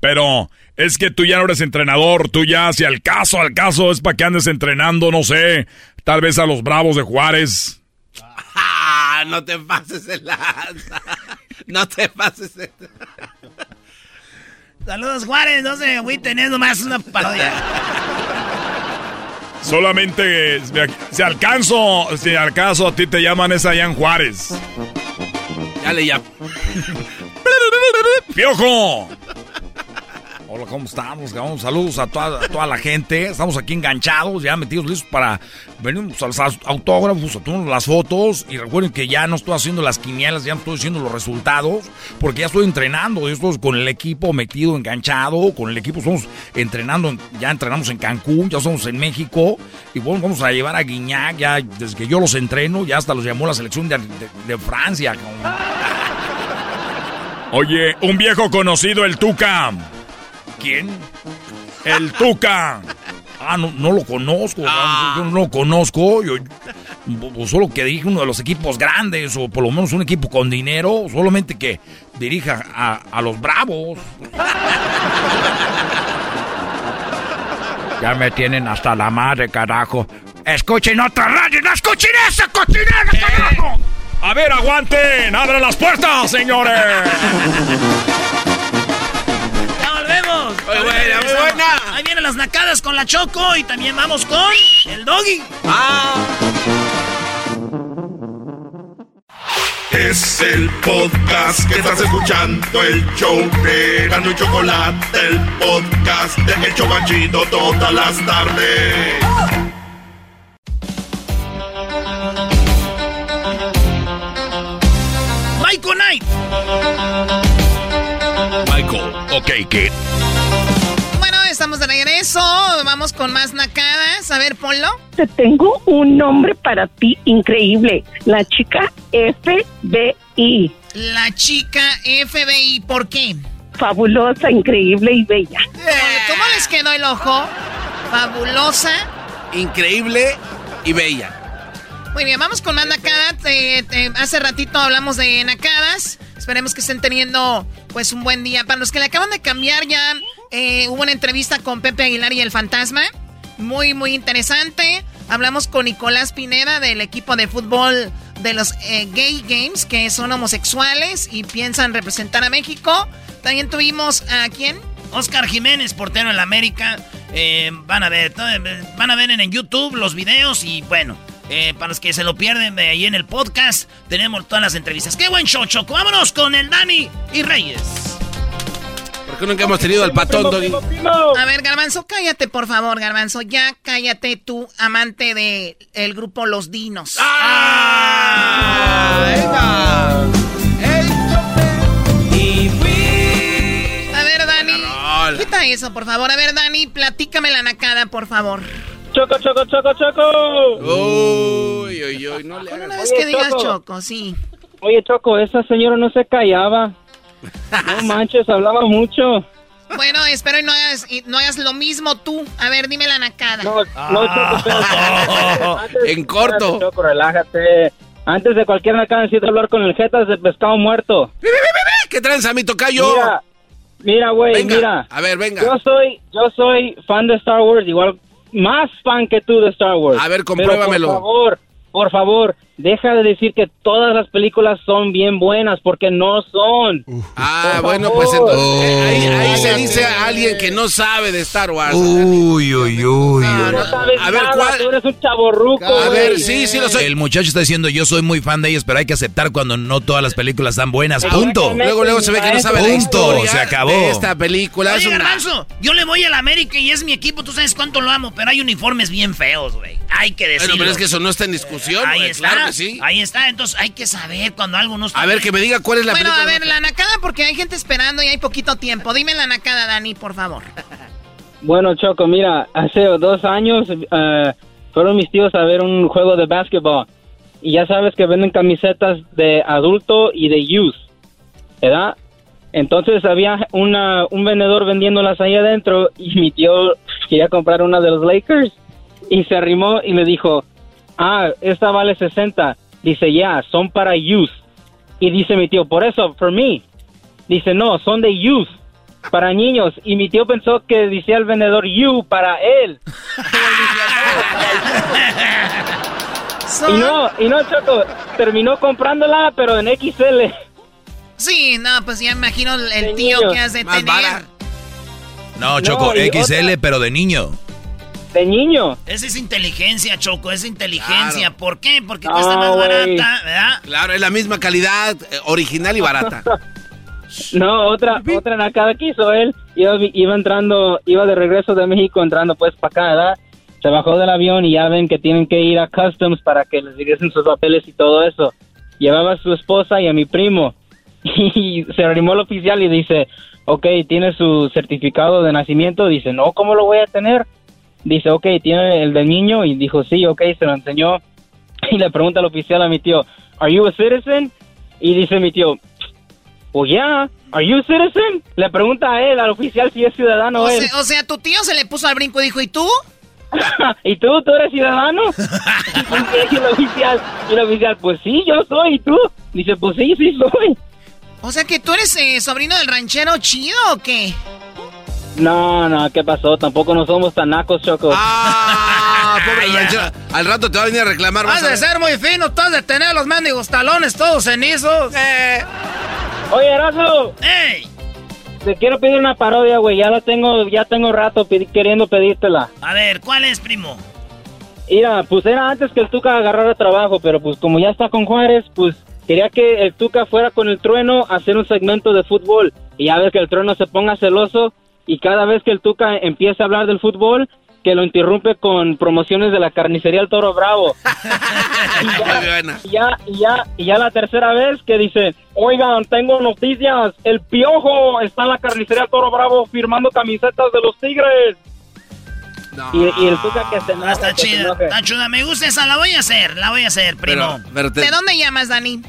Speaker 17: Pero es que tú ya no eres entrenador, tú ya, si al caso, al caso, es para que andes entrenando, no sé, tal vez a los Bravos de Juárez.
Speaker 3: Ah, no te pases el lanza. No te pases el...
Speaker 2: Saludos, Juárez. No sé, güey, teniendo más una parodia.
Speaker 17: Solamente, eh, si alcanzo, si al caso a ti te llaman es allá en Juárez.
Speaker 3: Ya le llamo.
Speaker 17: ¡Piojo! Hola, ¿cómo estamos? Saludos a toda, toda la gente. Estamos aquí enganchados, ya metidos listos para venir a los autógrafos, a tomarnos las fotos. Y recuerden que ya no estoy haciendo las quinielas, ya no estoy haciendo los resultados, porque ya estoy entrenando. Yo estoy con el equipo metido, enganchado. Con el equipo estamos entrenando, en- ya entrenamos en Cancún, ya estamos en México. Y bueno, vamos a llevar a Guiñac, ya desde que yo los entreno, ya hasta los llamó la selección de, Francia. Oye, un viejo conocido, el Tuca. ¿Quién? El Tuca. Ah, no, no lo conozco. no, Yo no lo conozco. Yo, yo solo que dirige uno de los equipos grandes, o por lo menos un equipo con dinero, solamente que dirija a, a los bravos.
Speaker 14: Ya me tienen hasta la madre, carajo. Escuchen otra radio, no escuchen esa cochinera, carajo.
Speaker 17: A ver, aguanten, abran las puertas, señores.
Speaker 3: Muy buena, muy buena.
Speaker 2: Ahí vienen las nacadas con la Choco y también vamos con el Doggy.
Speaker 6: Es el podcast que estás escuchando, el show de Gano y Chocolate, el podcast de El Chobachito todas las tardes.
Speaker 2: Michael Knight.
Speaker 17: Michael, ok, Kid.
Speaker 9: Bueno, estamos de regreso. Vamos con más nacadas. A ver, ponlo.
Speaker 13: Te tengo un nombre para ti increíble. La chica FBI.
Speaker 9: La chica FBI. ¿Por qué?
Speaker 13: Fabulosa, increíble y bella.
Speaker 9: ¿Cómo les quedó el ojo? Fabulosa.
Speaker 3: Increíble y bella.
Speaker 9: Muy bien, vamos con más nacadas. Eh, eh, hace ratito hablamos de nacadas. Esperemos que estén teniendo pues un buen día. Para los que le acaban de cambiar ya, eh, hubo una entrevista con Pepe Aguilar y el Fantasma. Muy, muy interesante. Hablamos con Nicolás Pineda del equipo de fútbol de los eh, Gay Games, que son homosexuales y piensan representar a México. También tuvimos a quién?
Speaker 2: Oscar Jiménez, portero en la América. Eh, van a ver, van a ver en YouTube los videos y bueno, eh, para los que se lo pierden de ahí en el podcast, tenemos todas las entrevistas. ¡Qué buen show, Choco! Vámonos con el Dani y Reyes.
Speaker 3: ¿Por qué nunca hemos tenido al patón, Doggy?
Speaker 9: A ver, Garbanzo, cállate, por favor, Garbanzo. Ya cállate tú, amante del el grupo Los Dinos. ¡Ah! A ver, Dani. Quita eso, por favor. A ver, Dani, platícame la nacada, por favor.
Speaker 28: Choco, choco, choco, choco.
Speaker 3: Uy, uy, uy, no le hagas.
Speaker 9: Una vez que digas choco, sí.
Speaker 28: Oye, Choco, esa señora no se callaba. No manches, hablaba mucho.
Speaker 9: Bueno, espero y no hagas, y no hagas lo mismo tú. A ver, dime la nacada.
Speaker 28: No, no, Choco, espérate. Antes-
Speaker 3: En corto.
Speaker 28: espérate, Choco, relájate. Antes de cualquier nacada necesito hablar con el jetas de pescado muerto.
Speaker 3: ¿Qué tranza, mi tocayo?
Speaker 28: Mira, mira, güey, mira.
Speaker 3: a ver, venga.
Speaker 28: Yo soy, yo soy fan de Star Wars, igual más fan que tú de Star Wars.
Speaker 3: A ver,
Speaker 28: Pero,
Speaker 3: compruébamelo.
Speaker 28: por favor, por favor, deja de decir que todas las películas son bien buenas, porque no son.
Speaker 3: Ah,
Speaker 28: Por
Speaker 3: bueno,
Speaker 28: favor.
Speaker 3: pues entonces, eh, ahí, ahí se dice a alguien que no sabe de Star Wars.
Speaker 4: Uy, uy, uy.
Speaker 28: No, no sabes
Speaker 3: A ver,
Speaker 28: nada,
Speaker 3: ¿cuál?
Speaker 28: tú eres un chaborruco.
Speaker 3: A ver, sí, sí lo soy.
Speaker 4: El muchacho está diciendo yo soy muy fan de ellos, pero hay que aceptar cuando no todas las películas están buenas. Punto.
Speaker 3: Luego, luego se ve que no sabe la
Speaker 4: Punto.
Speaker 3: historia
Speaker 4: Se acabó.
Speaker 3: de esta película.
Speaker 2: Oye,
Speaker 3: es una-
Speaker 2: Garbanzo, yo le voy al América y es mi equipo, tú sabes cuánto lo amo, pero hay uniformes bien feos, güey. Hay que decirlo.
Speaker 3: Bueno, pero es que eso no está en discusión,
Speaker 2: Ahí
Speaker 3: güey,
Speaker 2: está,
Speaker 3: claro sí.
Speaker 2: ahí está, entonces hay que saber cuando algo no está
Speaker 3: A ver,
Speaker 2: bien.
Speaker 3: que me diga cuál es la
Speaker 9: bueno, a ver, la nacada, porque hay gente esperando y hay poquito tiempo. Dime la nacada, Dani, por favor.
Speaker 28: Bueno, Choco, mira, hace dos años eh, fueron mis tíos a ver un juego de básquetbol. Y ya sabes que venden camisetas de adulto y de youth, ¿verdad? Entonces había una, un vendedor vendiéndolas ahí adentro y mi tío quería comprar una de los Lakers y se arrimó y le dijo, ah, esta vale 60. Dice, ya, son para youth. Y dice mi tío, por eso, for me. Dice, no, son de youth, para niños. Y mi tío pensó que decía el vendedor you para él. Y no, y no, Choco, terminó comprándola, pero en XL.
Speaker 9: Sí, no, pues ya imagino el,
Speaker 28: De
Speaker 9: tío
Speaker 28: niños.
Speaker 9: que has de
Speaker 28: Más
Speaker 9: tener.
Speaker 28: vara.
Speaker 4: No, Choco,
Speaker 28: No,
Speaker 4: XL,
Speaker 28: otra-
Speaker 4: pero de niño.
Speaker 28: De niño.
Speaker 2: Esa es inteligencia, Choco, es inteligencia.
Speaker 3: Claro.
Speaker 2: ¿Por qué? Porque
Speaker 3: No,
Speaker 2: cuesta más barata, ¿verdad?
Speaker 3: Claro, es la misma calidad, eh, original y barata.
Speaker 28: No, otra, otra nacada que hizo él. Iba, iba entrando, iba de regreso de México entrando pues para acá, ¿verdad? Se bajó del avión y ya ven que tienen que ir a Customs para que les regresen sus papeles y todo eso. Llevaba a su esposa y a mi primo. Y se arrimó el oficial y dice, ok, ¿tiene su certificado de nacimiento? Dice, no, ¿cómo lo voy a tener? Dice, ok, ¿tiene el del niño? Y dijo, sí, ok, se lo enseñó. Y le pregunta al oficial a mi tío, ¿Are you a citizen? Y dice mi tío, pues ya, ¿Are you a citizen? Le pregunta a él, al oficial, si es ciudadano
Speaker 9: O
Speaker 28: él.
Speaker 9: sea, o sea, tu tío se le puso al brinco y dijo, ¿y tú?
Speaker 28: ¿Y tú, tú eres ciudadano? y el oficial, y el oficial, pues sí, yo soy, ¿y tú? Dice, pues sí, sí soy.
Speaker 9: O sea, que tú eres eh, sobrino del ranchero chido o qué?
Speaker 28: No, no, ¿qué pasó? Tampoco no somos tan nacos, Choco.
Speaker 3: Ah, pobre ranchero. Al rato te va a venir a reclamar. vas
Speaker 9: Has
Speaker 3: a
Speaker 9: de ser muy fino, tú has de tener los mendigos talones todos cenizos.
Speaker 28: Eh. Oye, Erasmo.
Speaker 2: ¡Ey!
Speaker 28: Te quiero pedir una parodia, güey. Ya la tengo, ya tengo rato pedi- queriendo pedírtela.
Speaker 2: A ver, ¿cuál es, primo?
Speaker 28: Mira, pues era antes que el Tuca agarrara trabajo, pero pues como ya está con Juárez, pues quería que el Tuca fuera con el trueno a hacer un segmento de fútbol. Y ya ves que el trueno se ponga celoso y cada vez que el Tuca empieza a hablar del fútbol, que lo interrumpe con promociones de la carnicería El Toro Bravo.
Speaker 3: Muy buena.
Speaker 28: Y ya, y ya, y ya la tercera vez que dice, oigan, tengo noticias, el Piojo está en la carnicería El Toro Bravo firmando camisetas de los Tigres. Y, y el Tuca que se enoja,
Speaker 2: Está chida, está chida. Me gusta esa, la voy a hacer, la voy a hacer, primo.
Speaker 9: ¿De dónde llamas, Dani?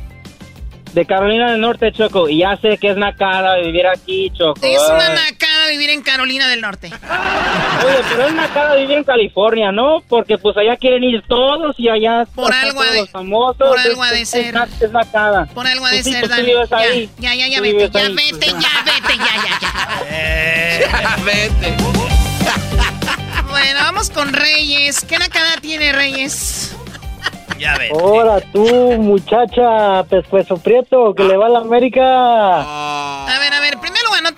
Speaker 28: De Carolina del Norte, Choco. Y ya sé que es nacada vivir aquí, Choco.
Speaker 9: Es una nacada vivir en Carolina del Norte.
Speaker 29: Oye, pero es nacada vivir en California, ¿no? Porque pues allá quieren ir todos y allá
Speaker 9: por algo
Speaker 29: de,
Speaker 9: los
Speaker 29: famosos.
Speaker 9: Por algo de ser.
Speaker 29: Es, nacada.
Speaker 9: Por algo de
Speaker 29: pues
Speaker 9: ser,
Speaker 29: pues Dani.
Speaker 9: Ya, ya, ya, ya, vete, ya, vete, ya, vete, ya, ya, ya.
Speaker 3: Eh, ya vete.
Speaker 9: Bueno, vamos con Reyes. ¿Qué nacada tiene Reyes?
Speaker 2: Ya ves.
Speaker 29: Ahora tú, muchacha, pescuezo prieto, que le va a la América.
Speaker 9: A ver, a ver,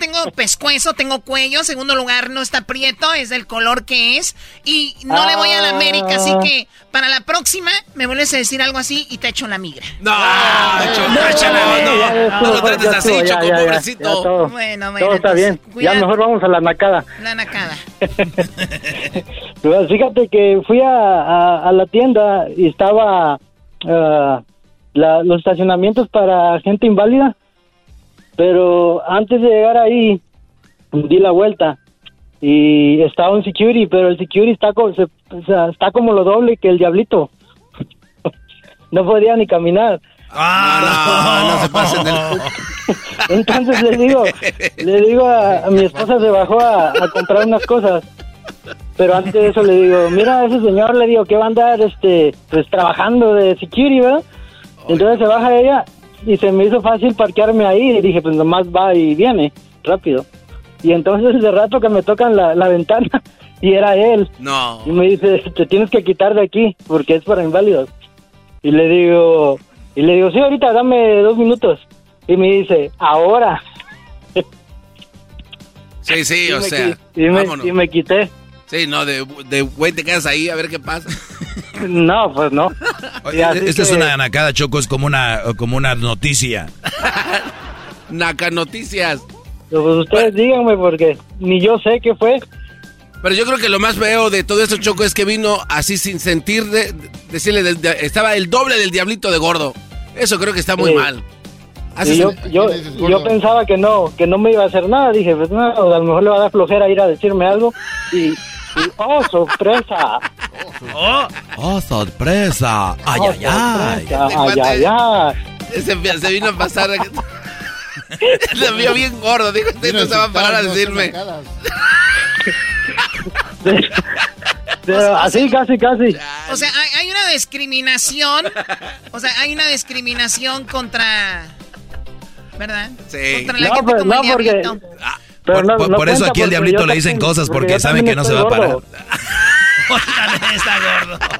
Speaker 9: tengo pescuezo, tengo cuello. En segundo lugar no está prieto, es del color que es. Y no le voy a la América, así que para la próxima me vuelves a decir algo así y te echo la migra.
Speaker 3: No, Choco, no, no, lo trates así, Choco, pobrecito.
Speaker 9: Bueno, bueno.
Speaker 29: Todo está bien. Ya mejor vamos a la nacada.
Speaker 9: La nacada.
Speaker 29: Pues fíjate que fui a, a, a la tienda y estaba uh, la, los estacionamientos para gente inválida, pero antes de llegar ahí di la vuelta y estaba un security, pero el security está, co se, o sea, está como lo doble que el diablito. no podía ni caminar.
Speaker 3: Ah, no, no se pasen del...
Speaker 29: Entonces le digo, le digo a, a mi esposa se bajó a, a comprar unas cosas pero antes de eso le digo, mira, ese señor le digo que va a andar este pues trabajando de security, ¿verdad? Entonces se baja ella y se me hizo fácil parquearme ahí y dije, pues nomás va y viene, rápido. Y entonces de rato que me tocan la, la ventana y era él.
Speaker 3: No.
Speaker 29: Y me dice, te tienes que quitar de aquí porque es para inválidos. Y le digo, y le digo, sí, ahorita dame dos minutos. Y me dice, ahora.
Speaker 3: Sí, sí, o sea,
Speaker 29: y, me, y me quité.
Speaker 3: Sí, no, de, de güey te quedas ahí a ver qué pasa.
Speaker 29: No, pues no.
Speaker 4: Esta es una nacada, Choco, es como una, como una noticia.
Speaker 3: Naca Noticias.
Speaker 29: Pues ustedes díganme porque ni yo sé qué fue.
Speaker 3: Pero yo creo que lo más feo de todo esto, Choco, es que vino así sin sentir, de, de- decirle, de- de- estaba el doble del diablito de gordo. Eso creo que está muy
Speaker 29: Sí.
Speaker 3: mal.
Speaker 29: Yo, yo, yo pensaba que no, que no me iba a hacer nada. Dije, pues no, a lo mejor le va a dar flojera ir a decirme algo. Y, y oh, sorpresa.
Speaker 2: Oh,
Speaker 4: ¡Oh, sorpresa! ¡Ay,
Speaker 29: Oh,
Speaker 4: ay, ay!
Speaker 29: sorpresa. Ay, ay, ay.
Speaker 3: Se, se vino a pasar. Se vio bien gordo. Dijo, usted no se va a parar a decirme.
Speaker 29: Pero así, casi, casi.
Speaker 9: O sea, hay, hay una discriminación. O sea, hay una discriminación contra. ¿Verdad?
Speaker 3: Sí.
Speaker 9: Contra la
Speaker 29: No,
Speaker 9: gente
Speaker 29: pues,
Speaker 9: como
Speaker 29: no,
Speaker 9: el
Speaker 29: porque-. Pero
Speaker 4: Por,
Speaker 29: no-
Speaker 4: por-
Speaker 29: no
Speaker 4: por eso aquí al
Speaker 29: porque
Speaker 4: diablito le dicen
Speaker 29: también-
Speaker 4: cosas porque saben que no se va a parar.
Speaker 2: está gordo.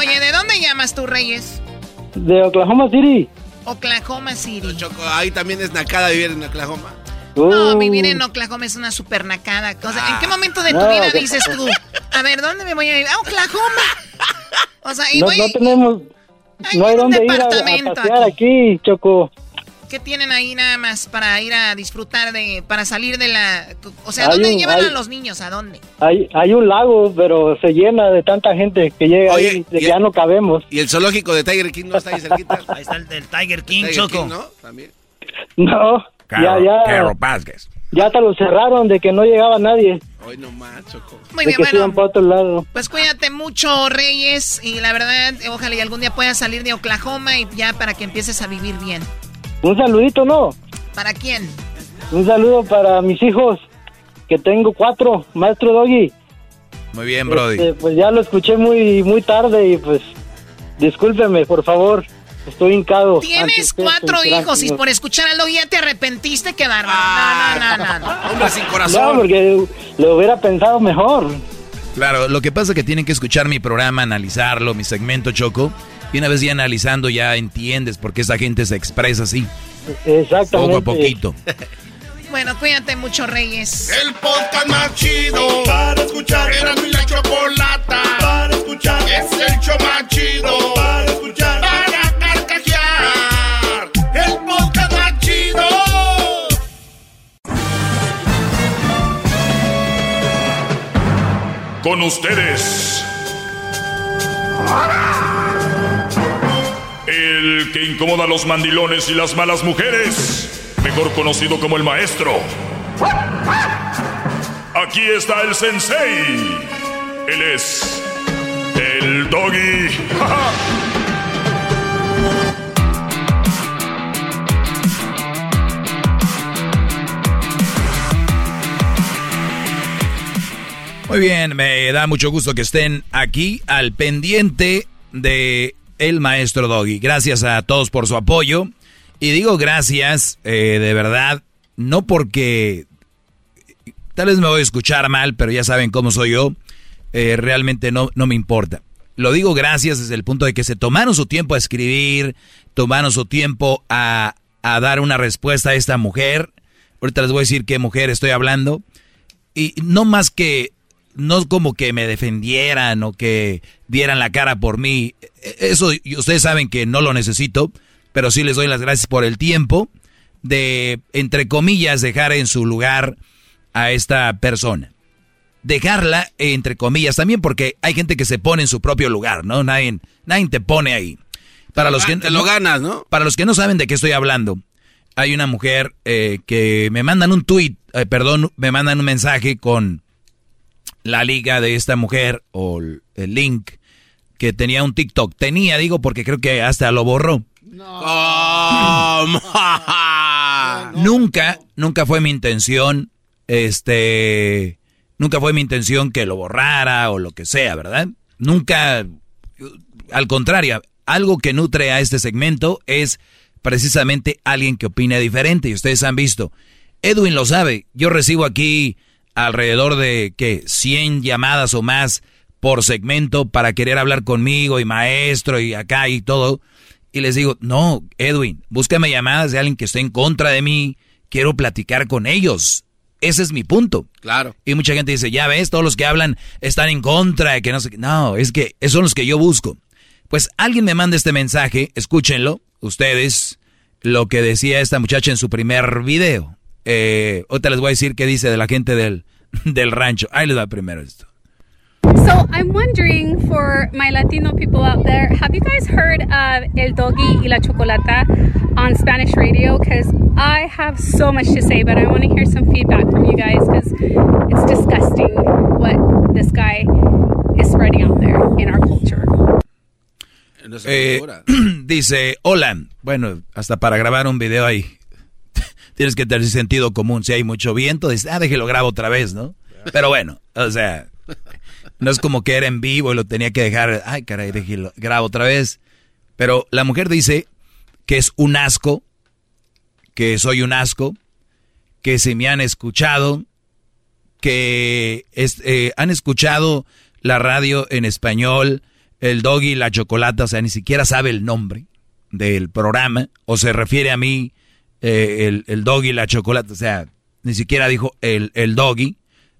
Speaker 9: Oye, ¿de dónde llamas tú, Reyes?
Speaker 29: De Oklahoma City.
Speaker 9: Oklahoma City.
Speaker 3: Choco, ahí también es nacada vivir en Oklahoma.
Speaker 9: No,
Speaker 29: Uh,
Speaker 9: vivir en Oklahoma es una super nacada. O sea, ¿en qué momento de tu
Speaker 29: No,
Speaker 9: vida dices tú, a ver, ¿dónde me voy a ir? ¡A Oklahoma! O sea, y
Speaker 29: no,
Speaker 9: voy,
Speaker 29: no tenemos...
Speaker 9: Hay
Speaker 29: no hay dónde ir a, a pasear
Speaker 9: aquí.
Speaker 29: aquí, Choco.
Speaker 9: ¿Qué tienen ahí nada más para ir a disfrutar de, para salir de la... O sea, ¿a
Speaker 29: Hay
Speaker 9: dónde
Speaker 29: un-
Speaker 9: llevan
Speaker 29: hay-
Speaker 9: a los niños? ¿A dónde?
Speaker 29: Hay, hay un lago, pero se llena de tanta gente que llega
Speaker 3: Oye,
Speaker 29: ahí, de
Speaker 3: y-
Speaker 29: que ya no cabemos.
Speaker 3: Y el zoológico de Tiger King no está ahí cerquita.
Speaker 2: Ahí está el del Tiger King,
Speaker 3: Tiger
Speaker 2: Choco.
Speaker 3: King, ¿no? También.
Speaker 29: No, ya,
Speaker 14: Carol,
Speaker 29: ya,
Speaker 14: Carol Vázquez.
Speaker 29: ya hasta lo cerraron de que no llegaba nadie,
Speaker 3: Hoy no más, Choco.
Speaker 9: Muy
Speaker 29: de
Speaker 9: bien,
Speaker 29: que
Speaker 9: bueno.
Speaker 29: para otro lado.
Speaker 9: Pues cuídate mucho, Reyes. Y la verdad, ojalá y algún día puedas salir de Oklahoma y ya para que empieces a vivir bien.
Speaker 29: Un saludito, ¿no?
Speaker 9: ¿Para quién?
Speaker 29: Un saludo para mis hijos, que tengo cuatro, maestro Doggy.
Speaker 4: Muy bien, Brody.
Speaker 29: Este, pues ya lo escuché muy muy tarde y pues discúlpeme, por favor. Estoy hincado.
Speaker 9: Tienes cuatro hijos y por escuchar algo ya te arrepentiste, qué bárbaro.
Speaker 3: Ah.
Speaker 9: No, no, no, no. no.
Speaker 3: Hombre sin
Speaker 29: No,
Speaker 3: corazón.
Speaker 29: porque lo hubiera pensado mejor.
Speaker 4: Claro, lo que pasa es que tienen que escuchar mi programa, analizarlo, mi segmento Choco. Y una vez ya analizando ya entiendes por qué esa gente se expresa así,
Speaker 29: Exactamente.
Speaker 4: poco a poquito.
Speaker 9: Bueno, cuídate mucho, Reyes.
Speaker 6: El podcast más chido para escuchar. Era mi la chocolata para escuchar. Es el show más chido para escuchar. Para carcajear. El podcast más chido.
Speaker 17: Con ustedes. El que incomoda a los mandilones y las malas mujeres, mejor conocido como el maestro. Aquí está el sensei. Él es el doggy.
Speaker 4: Muy bien, me da mucho gusto que estén aquí al pendiente de el maestro Doggy. Gracias a todos por su apoyo. Y digo gracias, eh, de verdad, no porque tal vez me voy a escuchar mal, pero ya saben cómo soy yo. Eh, realmente no, no me importa. Lo digo gracias desde el punto de que se tomaron su tiempo a escribir, tomaron su tiempo a, a dar una respuesta a esta mujer. Ahorita les voy a decir qué mujer estoy hablando. Y no más que no como que me defendieran o que dieran la cara por mí. Eso ustedes saben que no lo necesito, pero sí les doy las gracias por el tiempo de, entre comillas, dejar en su lugar a esta persona. Dejarla, entre comillas, también porque hay gente que se pone en su propio lugar, ¿no? Nadie, nadie te pone ahí. Para los que,
Speaker 3: te lo ganas, ¿no?
Speaker 4: Para los que no saben de qué estoy hablando, hay una mujer eh, que me mandan un tweet, eh, perdón, me mandan un mensaje con la liga de esta mujer o el link que tenía un TikTok. Tenía, digo, porque creo que hasta lo borró. nunca, nunca fue mi intención, este, nunca fue mi intención que lo borrara o lo que sea, ¿verdad? Nunca, al contrario, algo que nutre a este segmento es precisamente alguien que opina diferente y ustedes han visto. Edwin lo sabe, yo recibo aquí alrededor de, ¿qué? 100 llamadas o más por segmento para querer hablar conmigo y maestro y acá y todo. Y les digo, no, Edwin, búscame llamadas de alguien que esté en contra de mí, quiero platicar con ellos. Ese es mi punto.
Speaker 3: Claro.
Speaker 4: Y mucha gente dice, ya ves, todos los que hablan están en contra de que no sé No, es que esos son los que yo busco. Pues alguien me manda este mensaje, escúchenlo, ustedes, lo que decía esta muchacha en su primer video. Eh, ahorita les voy a decir qué dice de la gente del, del rancho. Ahí les va primero esto.
Speaker 30: So I'm wondering for my Latino people out there, have you guys heard of El Doggy y la Chocolata on Spanish radio? Because I have so much to say, but I want to hear some feedback from you guys because it's disgusting what this guy is spreading out there in our culture.
Speaker 4: Eh, dice, hola. Bueno, hasta para grabar un video ahí tienes que tener sentido común. Si hay mucho viento, dices, ah, déjelo grabo otra vez, ¿no? Pero bueno, o sea, no es como que era en vivo y lo tenía que dejar, ay, caray, déjelo, grabo otra vez. Pero la mujer dice que es un asco, que soy un asco, que se me han escuchado, que eh, han escuchado la radio en español, el doggy, la chocolata, o sea, ni siquiera sabe el nombre del programa, o se refiere a mí eh, el, el doggy, la chocolate, o sea, ni siquiera dijo el, el doggy.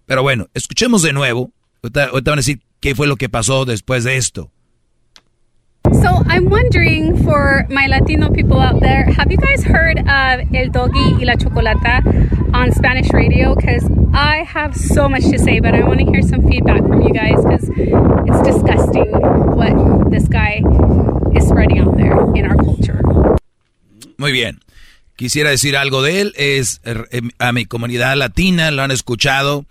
Speaker 4: Pero bueno, escuchemos de nuevo. Ahorita, ahorita van a decir qué fue lo que pasó después de esto.
Speaker 30: So I'm wondering for my Latino people out there, have you guys heard of El Doggy y la Chocolata on Spanish radio? Because I have so much to say, but I want to hear some feedback from you guys because it's disgusting what this guy is spreading out there in our culture.
Speaker 4: Muy bien quisiera decir algo de él, es em, a mi comunidad latina, lo han escuchado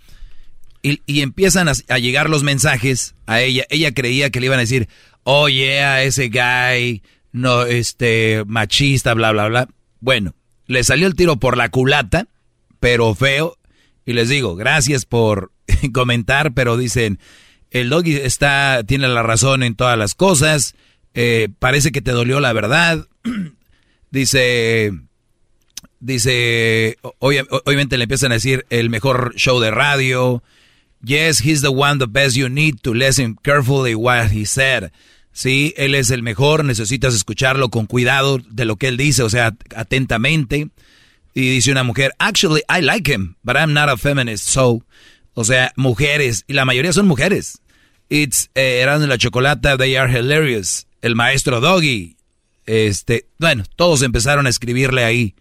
Speaker 4: y, empiezan a, llegar los mensajes a ella. Ella creía que le iban a decir, oye, a ese guy, no, este, machista, bla, bla, bla. Bueno, le salió el tiro por la culata, pero feo. Y les digo, gracias por comentar, pero dicen, el doggy está, tiene la razón en todas las cosas. Eh, parece que te dolió la verdad. Dice, Dice, obviamente le empiezan a decir el mejor show de radio. Yes, he's the one the best you need to listen carefully what he said. Sí, él es el mejor, necesitas escucharlo con cuidado de lo que él dice, o sea, atentamente. Y dice una mujer, actually, I like him, but I'm not a feminist, so. O sea, mujeres, y la mayoría son mujeres. It's eh, Erasmo la Chocolata, they are hilarious. El maestro Doggy. Este, bueno, todos empezaron a escribirle ahí.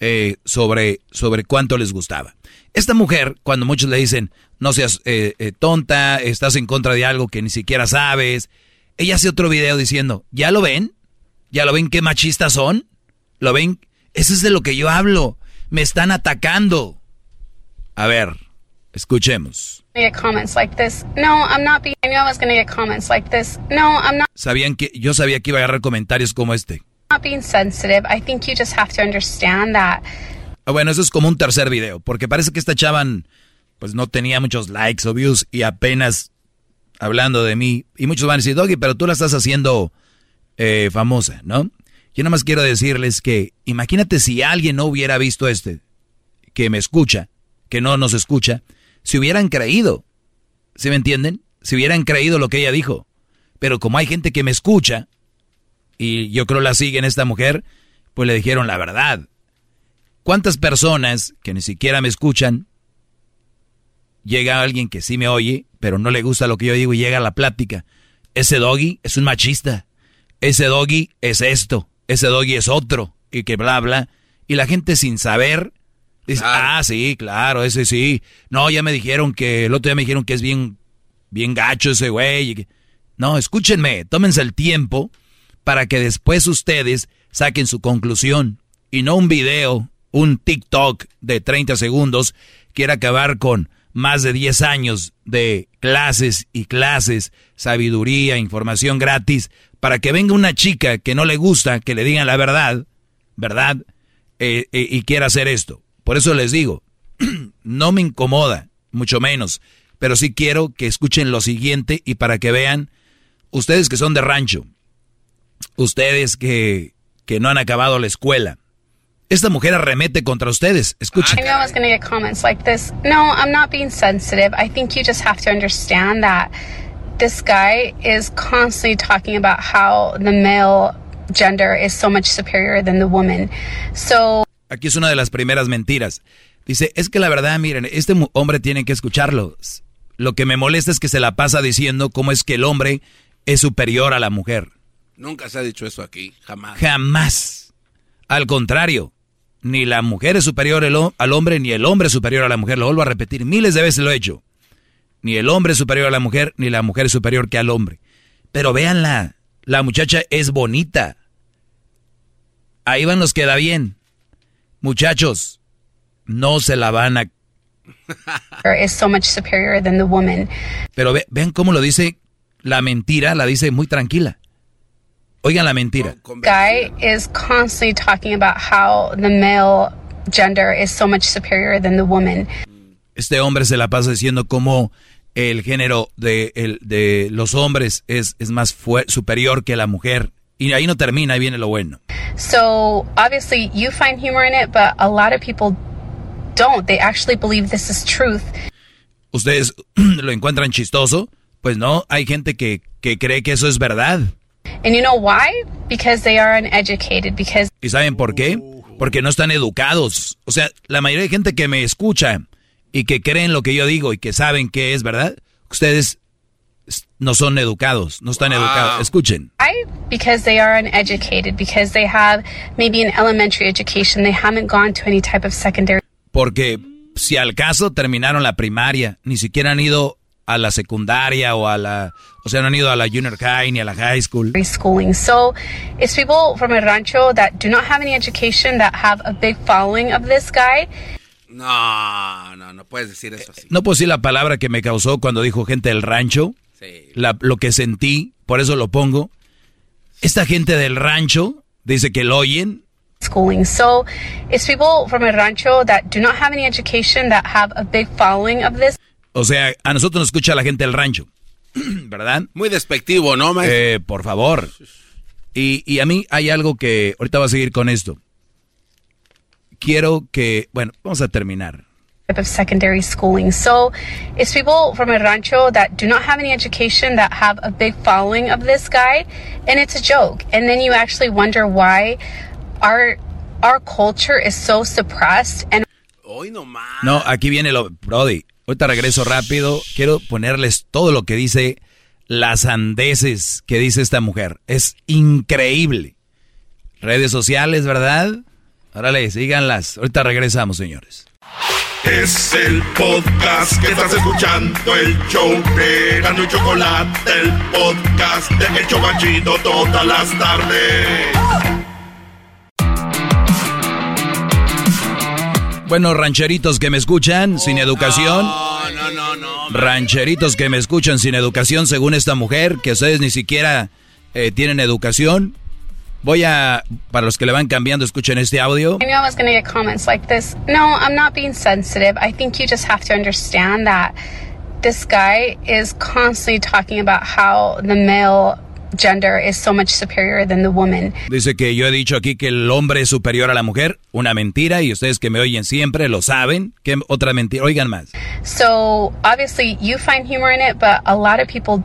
Speaker 4: Eh, sobre, sobre cuánto les gustaba. Esta mujer, cuando muchos le dicen, no seas eh, eh, tonta, estás en contra de algo que ni siquiera sabes, ella hace otro video diciendo, ¿ya lo ven? ¿Ya lo ven qué machistas son? ¿Lo ven? Eso es de lo que yo hablo. Me están atacando. A ver, escuchemos. Sabían que yo sabía que iba a agarrar comentarios como este. Bueno, eso es como un tercer video, porque parece que esta chavan pues no tenía muchos likes o views y apenas hablando de mí. Y muchos van a decir, Doggy, pero tú la estás haciendo eh, famosa, ¿no? Yo nada más quiero decirles que imagínate si alguien no hubiera visto este, que me escucha, que no nos escucha, si hubieran creído, ¿se me entienden? Si hubieran creído lo que ella dijo. Pero como hay gente que me escucha, y yo creo la siguen esta mujer, pues le dijeron la verdad. ¿Cuántas personas que ni siquiera me escuchan, llega alguien que sí me oye, pero no le gusta lo que yo digo y llega a la plática? Ese doggy es un machista. Ese doggy es esto ese doggy es otro, y que bla, bla. Y la gente sin saber dice, ah, sí, claro, ese sí. No, ya me dijeron que, el otro día me dijeron que es bien, bien gacho ese güey. No, escúchenme, tómense el tiempo para que después ustedes saquen su conclusión. Y no un video, un TikTok de 30 segundos, quiera acabar con más de 10 años de clases y clases, sabiduría, información gratis, para que venga una chica que no le gusta que le digan la verdad, ¿verdad? Eh, eh, y quiera hacer esto. Por eso les digo, no me incomoda, mucho menos, pero sí quiero que escuchen lo siguiente y para que vean, ustedes que son de rancho, ustedes que, que no han acabado la escuela, esta mujer arremete contra ustedes. Escuchen.
Speaker 30: I knew I was going to get comments like this. No, I'm not being sensitive. I think you just have to understand that this guy is constantly talking about how the male gender is so much superior than the woman. So
Speaker 4: Aquí es una de las primeras mentiras. Dice, es que la verdad, miren, este hombre tiene que escucharlo. Lo que me molesta es que se la pasa diciendo cómo es que el hombre es superior a la mujer.
Speaker 3: Nunca se ha dicho eso aquí, jamás.
Speaker 4: Jamás. Al contrario, ni la mujer es superior al hombre, ni el hombre es superior a la mujer. Lo vuelvo a repetir, miles de veces lo he hecho. Ni el hombre es superior a la mujer, ni la mujer es superior que al hombre. Pero véanla, la muchacha es bonita. Ahí van nos queda bien. Muchachos, no se la van a...
Speaker 30: so much superior than the woman.
Speaker 4: Pero vean cómo lo dice la mentira, la dice muy tranquila. Oigan la mentira.
Speaker 30: Guy is constantly talking about how the male gender is so much superior than the woman.
Speaker 4: Este hombre se la pasa diciendo cómo el género de, el, de los hombres es, es más superior que la mujer. Y ahí no termina, ahí viene lo bueno.
Speaker 30: So, obviously, you find humor in it, but a lot of people don't. They actually believe this is truth.
Speaker 4: ¿Ustedes lo encuentran chistoso? Pues no, hay gente que, que cree que eso es verdad.
Speaker 30: And you know why? Because they are uneducated, because...
Speaker 4: ¿Y saben por qué? Porque no están educados. O sea, la mayoría de gente que me escucha y que creen lo que yo digo y que saben que es verdad, ustedes no son educados, no están educados. Escuchen.
Speaker 30: Because they are uneducated, because they have maybe an elementary education, they haven't gone to any type of secondary.
Speaker 4: Porque si al caso terminaron la primaria, ni siquiera han ido a la secundaria o a la, o sea, no han ido a la junior high ni a la high school.
Speaker 30: Schooling. So, it's people from el rancho that do not have any education that have a big following of this guy.
Speaker 3: No, no, no puedes decir eso así.
Speaker 4: No puedo decir la palabra que me causó cuando dijo gente del rancho. Sí. lo que sentí, por eso lo pongo. Esta gente del rancho dice que lo oyen.
Speaker 30: Schooling. So, it's people from el rancho that do not have any education that have a big following of this.
Speaker 4: O sea, a nosotros nos escucha la gente del rancho, ¿verdad?
Speaker 3: Muy despectivo, ¿no, maestro?
Speaker 4: Eh, por favor. Y, y a mí hay algo que ahorita va a seguir con esto quiero que, bueno, vamos a terminar.
Speaker 30: of secondary schooling. So it's people from a rancho that do not have any education that have a big following of this guy and it's a joke. And then you actually wonder why our our culture is so suppressed and
Speaker 4: No, aquí viene lo Brody. Ahorita regreso rápido. Quiero ponerles todo lo que dice las andeses que dice esta mujer. Es increíble. Redes sociales, ¿verdad? Órale, síganlas. Ahorita regresamos, señores.
Speaker 6: Es el podcast que estás escuchando, el show de Gano y Chocolate, el podcast de El Chocachito todas las tardes.
Speaker 4: Bueno, rancheritos que me escuchan sin educación.
Speaker 3: No, no, no, no.
Speaker 4: Rancheritos que me escuchan sin educación, según esta mujer, que ustedes ni siquiera eh, tienen educación. Voy a, para los que le van cambiando, escuchen este audio.
Speaker 30: I knew I was going to get comments like this. No, I'm not being sensitive. I think you just have to understand that this guy is constantly talking about how the male gender is so much superior than the woman.
Speaker 4: Dice que yo he dicho aquí que el hombre es superior a la mujer. Una mentira y ustedes que me oyen siempre lo saben. ¿Qué otra mentira? Oigan más.
Speaker 30: So obviously you find humor in it, but a lot of people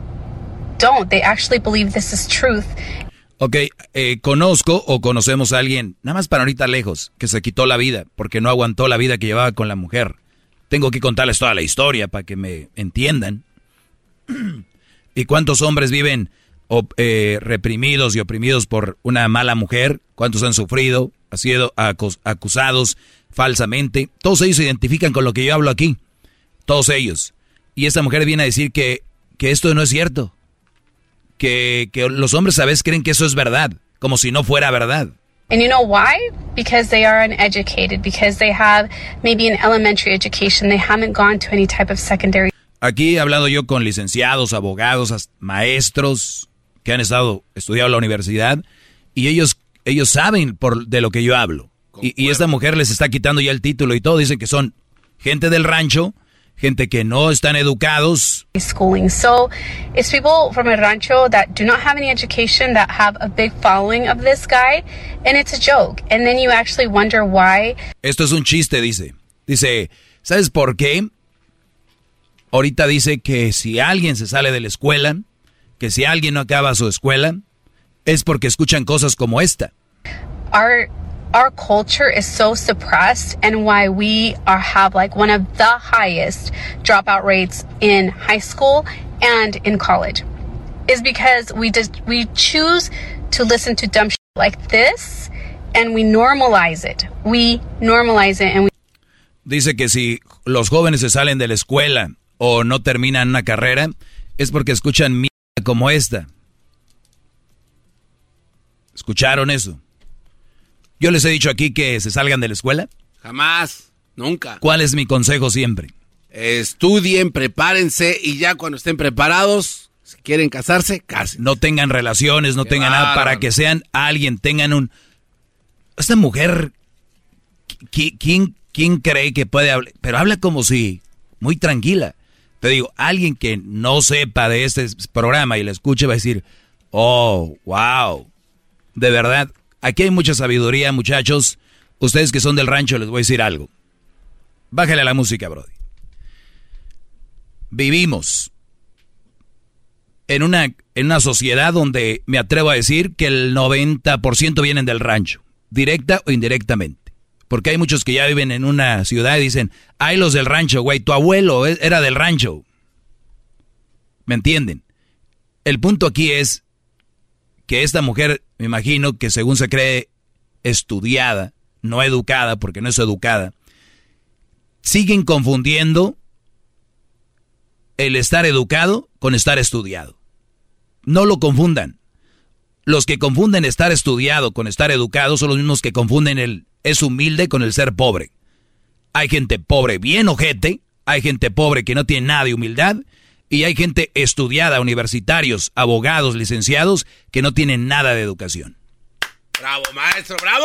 Speaker 30: don't. They actually believe this is truth.
Speaker 4: Ok, eh, conozco o conocemos a alguien, nada más para ahorita lejos, que se quitó la vida porque no aguantó la vida que llevaba con la mujer. Tengo que contarles toda la historia para que me entiendan. ¿Y cuántos hombres viven eh, reprimidos y oprimidos por una mala mujer? ¿Cuántos han sufrido? Han sido acusados falsamente. Todos ellos se identifican con lo que yo hablo aquí. Todos ellos. Y esta mujer viene a decir que, que esto no es cierto que, que los hombres a veces creen que eso es verdad, como si no fuera verdad.
Speaker 30: And you know why? Because they are uneducated, because they have maybe an elementary education, they haven't gone to any type of secondary.
Speaker 4: Aquí he hablado yo con licenciados, abogados, maestros que han estado estudiando en la universidad y ellos ellos saben por de lo que yo hablo. Y, y, esta mujer les está quitando ya el título y todo, dicen que son gente del rancho gente que no están educados.
Speaker 30: Schooling. So it's people from a rancho that do not have any education that have a big following of this guy, and it's a joke. And then you actually wonder why.
Speaker 4: Esto es un chiste, dice. Dice, ¿sabes por qué? Ahorita dice que si alguien se sale de la escuela, que si alguien no acaba su escuela, es porque escuchan cosas como esta.
Speaker 30: Our our culture is so suppressed and why we are have like one of the highest dropout rates in high school and in college is because we just we choose to listen to dumb shit like this and we normalize it. We normalize it and we
Speaker 4: Dice que si los jóvenes se salen de la escuela o no terminan una carrera es porque escuchan como esta. ¿Escucharon eso? Yo les he dicho aquí que se salgan de la escuela.
Speaker 3: Jamás, nunca.
Speaker 4: ¿Cuál es mi consejo siempre?
Speaker 3: Estudien, prepárense y ya cuando estén preparados, si quieren casarse, casen.
Speaker 4: No tengan relaciones, no tengan nada para que sean alguien, tengan un... Esta mujer, ¿quién, quién cree que puede hablar? Pero habla como si, muy tranquila. Te digo, alguien que no sepa de este programa y le escuche va a decir, oh, wow, de verdad, Aquí hay mucha sabiduría, muchachos. Ustedes que son del rancho, les voy a decir algo. Bájale la música, Brody. Vivimos en una, en una sociedad donde me atrevo a decir que el 90% vienen del rancho, directa o indirectamente. Porque hay muchos que ya viven en una ciudad y dicen, hay los del rancho, güey, tu abuelo e, era del rancho. ¿Me entienden? El punto aquí es que esta mujer, me imagino que según se cree estudiada, no educada, porque no es educada, siguen confundiendo el estar educado con estar estudiado. No lo confundan. Los que confunden estar estudiado con estar educado son los mismos que confunden el es humilde con el ser pobre. Hay gente pobre bien ojete, hay gente pobre que no tiene nada de humildad y hay gente estudiada, universitarios, abogados, licenciados, que no tienen nada de educación.
Speaker 3: ¡Bravo, maestro! ¡Bravo!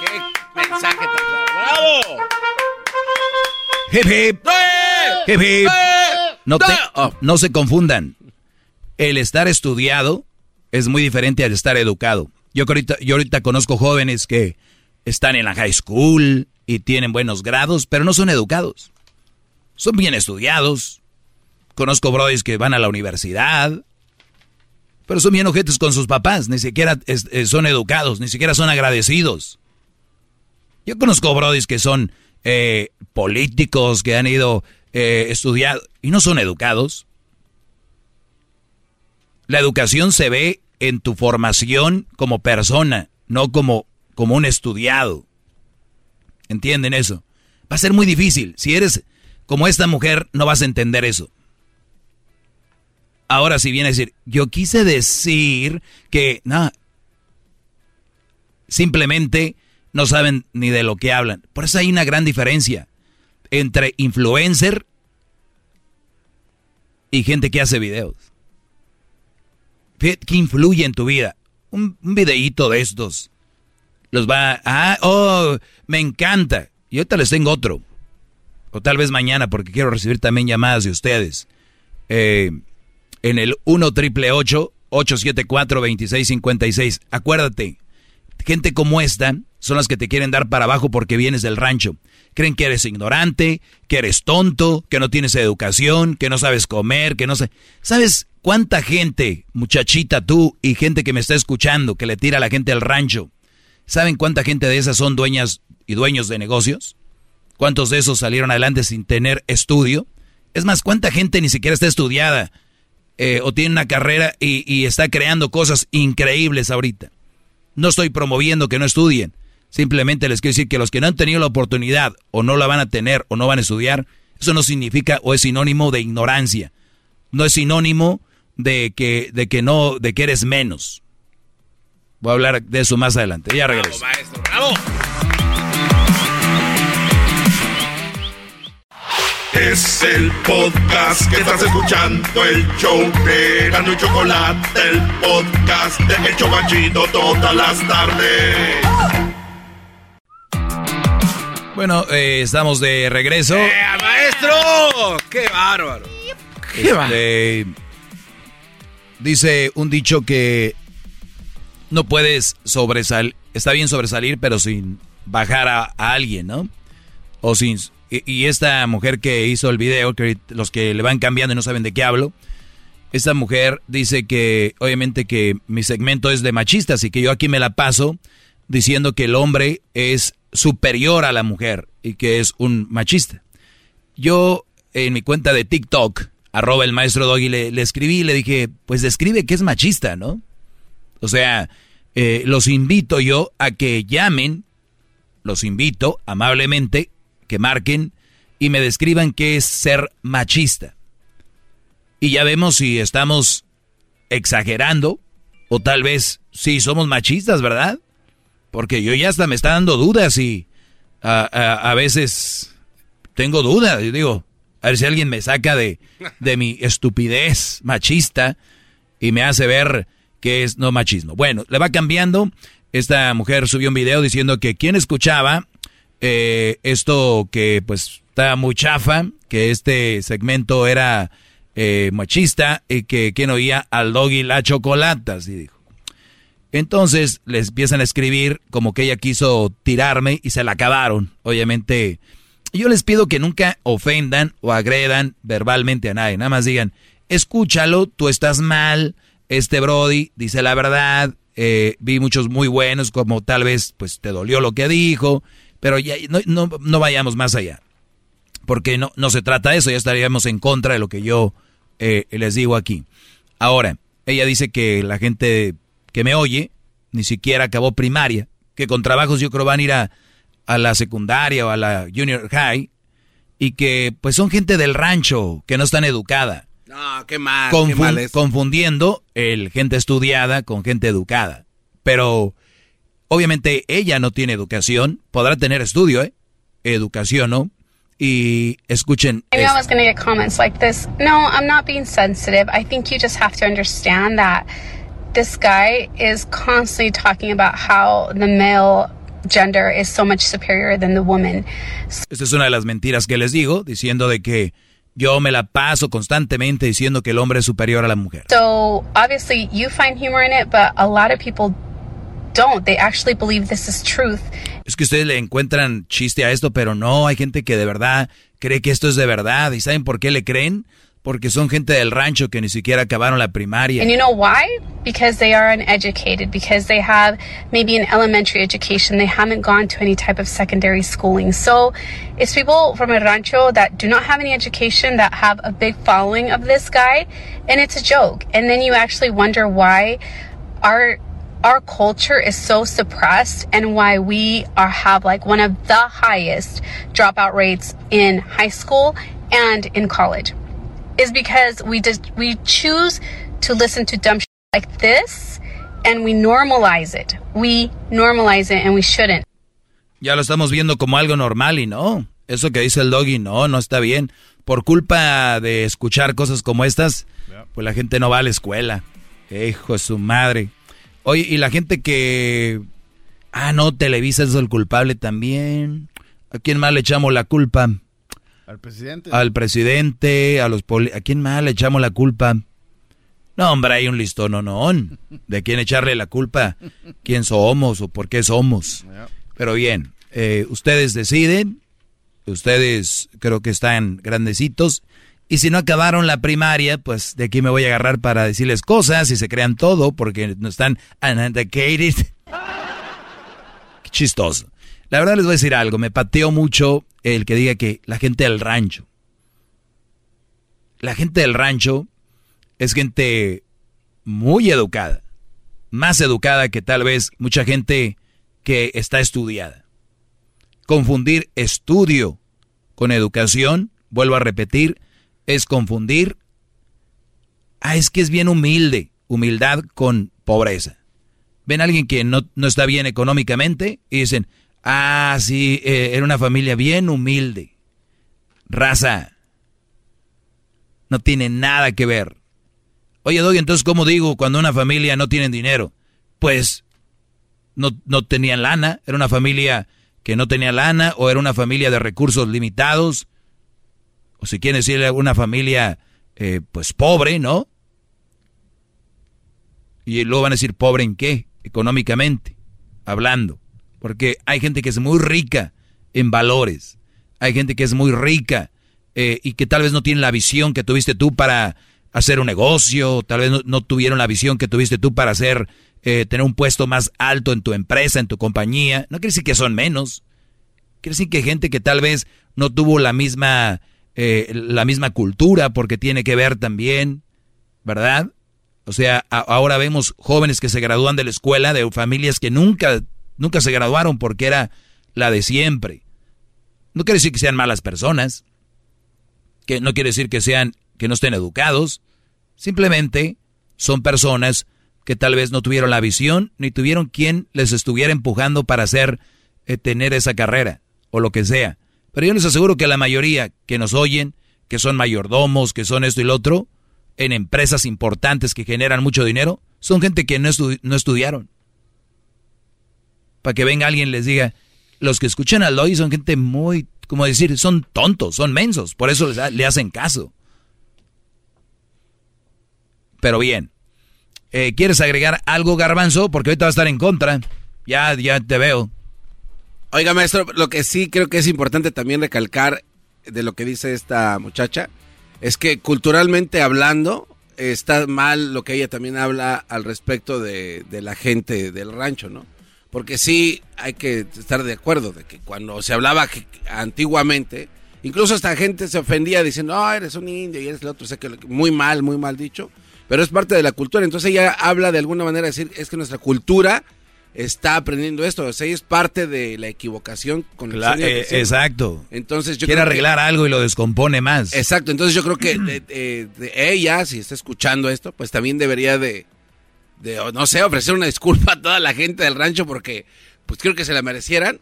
Speaker 3: ¡Qué mensaje tan claro! ¡Bravo!
Speaker 4: ¡Hip, hip! ¡Hip, hip! No, oh, no se confundan. El estar estudiado es muy diferente al estar educado. Yo ahorita, yo ahorita conozco jóvenes que están en la high school y tienen buenos grados, pero no son educados. Son bien estudiados, Conozco brodis que van a la universidad, pero son bien ojetes con sus papás, ni siquiera eh, son educados, ni siquiera son agradecidos. Yo conozco brodis que son eh, políticos, que han ido eh, estudiar y no son educados. La educación se ve en tu formación como persona, no como, como un estudiado. ¿Entienden eso? Va a ser muy difícil. Si eres como esta mujer, no vas a entender eso. Ahora si viene a decir, yo quise decir que, no, simplemente no saben ni de lo que hablan. Por eso hay una gran diferencia entre influencer y gente que hace videos. ¿Qué influye en tu vida? un, un videíto de estos. Los va, ah, oh, me encanta. Y ahorita les tengo otro. O tal vez mañana, porque quiero recibir también llamadas de ustedes. Eh, en el 1 triple 874 2656. Acuérdate, gente como esta son las que te quieren dar para abajo porque vienes del rancho. Creen que eres ignorante, que eres tonto, que no tienes educación, que no sabes comer, que no sé. ¿Sabes cuánta gente, muchachita tú y gente que me está escuchando, que le tira a la gente al rancho? ¿Saben cuánta gente de esas son dueñas y dueños de negocios? ¿Cuántos de esos salieron adelante sin tener estudio? Es más, ¿cuánta gente ni siquiera está estudiada eh, o tiene una carrera y, y está creando cosas increíbles ahorita? No estoy promoviendo que no estudien. Simplemente les quiero decir que los que no han tenido la oportunidad o no la van a tener o no van a estudiar, eso no significa o es sinónimo de ignorancia. No es sinónimo de que, de que no, de que eres menos. Voy a hablar de eso más adelante. Ya regreso.
Speaker 6: Bravo, maestro, bravo. Es el podcast que estás escuchando, el show de Gano y Chocolate, el podcast de El Chocachito todas las tardes.
Speaker 4: Bueno, eh, estamos de regreso.
Speaker 3: ¡Eh, maestro! ¡Qué bárbaro!
Speaker 4: ¡Qué bárbaro! Dice un dicho que no puedes sobresalir, está bien sobresalir, pero sin bajar a, a alguien, ¿no? O sin... Y, y, esta mujer que hizo el video, que los que le van cambiando y no saben de qué hablo, esta mujer dice que obviamente que mi segmento es de machistas y que yo aquí me la paso diciendo que el hombre es superior a la mujer y que es un machista. Yo en mi cuenta de TikTok, arroba el maestro Doggy, le, le escribí le dije, pues describe que es machista, ¿no? O sea, eh, los invito yo a que llamen, los invito amablemente, que marquen y me describan qué es ser machista. Y ya vemos si estamos exagerando o tal vez si somos machistas, ¿verdad? Porque yo ya hasta me está dando dudas y a, a, veces tengo dudas. Yo digo, a ver si alguien me saca de, de mi estupidez machista y me hace ver que es no machismo. Bueno, le va cambiando. Esta mujer subió un video diciendo que quien escuchaba eh, esto que pues está muy chafa, que este segmento era eh, machista y que quien oía al doggy la chocolata, así dijo. Entonces les empiezan a escribir como que ella quiso tirarme y se la acabaron. Obviamente, yo les pido que nunca ofendan o agredan verbalmente a nadie. Nada más digan, escúchalo, tú estás mal, este Brody dice la verdad, eh, vi muchos muy buenos, como tal vez pues te dolió lo que dijo, pero ya no, no, vayamos más allá. Porque no, no se trata de eso, ya estaríamos en contra de lo que yo eh, les digo aquí. Ahora, ella dice que la gente que me oye ni siquiera acabó primaria, que con trabajos yo creo van a ir a, a la secundaria o a la junior high, y que pues son gente del rancho, que no están educada.
Speaker 3: No, qué mal,
Speaker 4: Confun-
Speaker 3: qué mal es.
Speaker 4: Confundiendo el gente estudiada con gente educada. Pero obviamente ella no tiene educación, podrá tener estudio, ¿eh? Educación, ¿no? Y escuchen.
Speaker 30: Knew I was going to get comments like this. No, I'm not being sensitive. I think you just have to understand that this guy is constantly talking about how the male gender is so much superior than the woman.
Speaker 4: Esta es una de las mentiras que les digo, diciendo de que yo me la paso constantemente diciendo que el hombre es superior a la mujer.
Speaker 30: So obviously you find humor in it, but a lot of people don't. They actually believe this is truth.
Speaker 4: Es que ustedes le encuentran chiste a esto, pero no, hay gente que de verdad cree que esto es de verdad. ¿Y saben por qué le creen? Porque son gente del rancho que ni siquiera acabaron la primaria.
Speaker 30: And you know why? Because they are uneducated, because they have maybe an elementary education, they haven't gone to any type of secondary schooling. So it's people from a rancho that do not have any education that have a big following of this guy, and it's a joke. And then you actually wonder why our our culture is so suppressed and why we are have like one of the highest dropout rates in high school and in college is because we just we choose to listen to dumb shit like this and we normalize it. We normalize it and we shouldn't.
Speaker 4: Ya lo estamos viendo como algo normal y no. Eso que dice el doggy, no, no está bien. Por culpa de escuchar cosas como estas, pues la gente no va a la escuela. Hijo de su madre. Oye, y la gente que... Ah, no, Televisa es el culpable también. ¿A quién más le echamos la culpa?
Speaker 8: Al presidente.
Speaker 4: Al presidente, a los poli... ¿A quién más le echamos la culpa? No, hombre, hay un listón, no, no. ¿De quién echarle la culpa? ¿Quién somos o por qué somos? Pero bien, eh, ustedes deciden. Ustedes creo que están grandecitos. Y si no acabaron la primaria, pues de aquí me voy a agarrar para decirles cosas y se crean todo porque no están uneducated. Qué chistoso. La verdad les voy a decir algo. Me pateó mucho el que diga que la gente del rancho. La gente del rancho es gente muy educada. Más educada que tal vez mucha gente que está estudiada. Confundir estudio con educación, vuelvo a repetir, es confundir. Ah, es que es bien humilde. Humildad con pobreza. Ven a alguien que no, está bien económicamente y dicen, ah, sí, eh, era una familia bien humilde. Raza. No tiene nada que ver. Oye, Doggy, entonces, ¿cómo digo cuando una familia no tiene dinero? Pues no, no tenían lana, era una familia que no tenía lana o era una familia de recursos limitados o si quieren decirle una familia, eh, pues pobre, ¿no? Y luego van a decir, ¿pobre en qué? Económicamente, hablando. Porque hay gente que es muy rica en valores. Hay gente que es muy rica eh, y que tal vez no tiene la visión que tuviste tú para hacer un negocio, tal vez no, tuvieron la visión que tuviste tú para hacer, eh, tener un puesto más alto en tu empresa, en tu compañía. No quiere decir que son menos. Quiere decir que hay gente que tal vez no tuvo la misma eh, la misma cultura, porque tiene que ver también, ¿verdad? O sea, ahora vemos jóvenes que se gradúan de la escuela de familias que nunca, nunca se graduaron porque era la de siempre. No quiere decir que sean malas personas, que no quiere decir que sean, que no estén educados, simplemente son personas que tal vez no tuvieron la visión ni tuvieron quien les estuviera empujando para hacer, eh, tener esa carrera o lo que sea. Pero yo les aseguro que la mayoría que nos oyen, que son mayordomos, que son esto y lo otro, en empresas importantes que generan mucho dinero, son gente que no, estudiaron. Para que venga alguien y les diga, los que escuchan a Loy son gente muy, como decir, son tontos, son mensos, por eso le hacen caso. Pero bien, eh, ¿quieres agregar algo, Garbanzo? Porque ahorita va a estar en contra. Ya, ya te veo.
Speaker 3: Oiga, maestro, lo que sí creo que es importante también recalcar de lo que dice esta muchacha es que culturalmente hablando está mal lo que ella también habla al respecto de, la gente del rancho, ¿no? Porque sí hay que estar de acuerdo de que cuando se hablaba antiguamente, incluso esta gente se ofendía diciendo, oh, eres un indio y eres el otro, o sea que muy mal, muy mal dicho, pero es parte de la cultura. Entonces ella habla de alguna manera de decir, es que nuestra cultura está aprendiendo esto. O sea, es parte de la equivocación con el
Speaker 4: eh, Exacto.
Speaker 3: Entonces yo
Speaker 4: Quiere arreglar algo y lo descompone más.
Speaker 3: Exacto. Entonces yo creo que de, ella, si está escuchando esto, pues también debería de, no sé, ofrecer una disculpa a toda la gente del rancho porque pues creo que se la merecieran.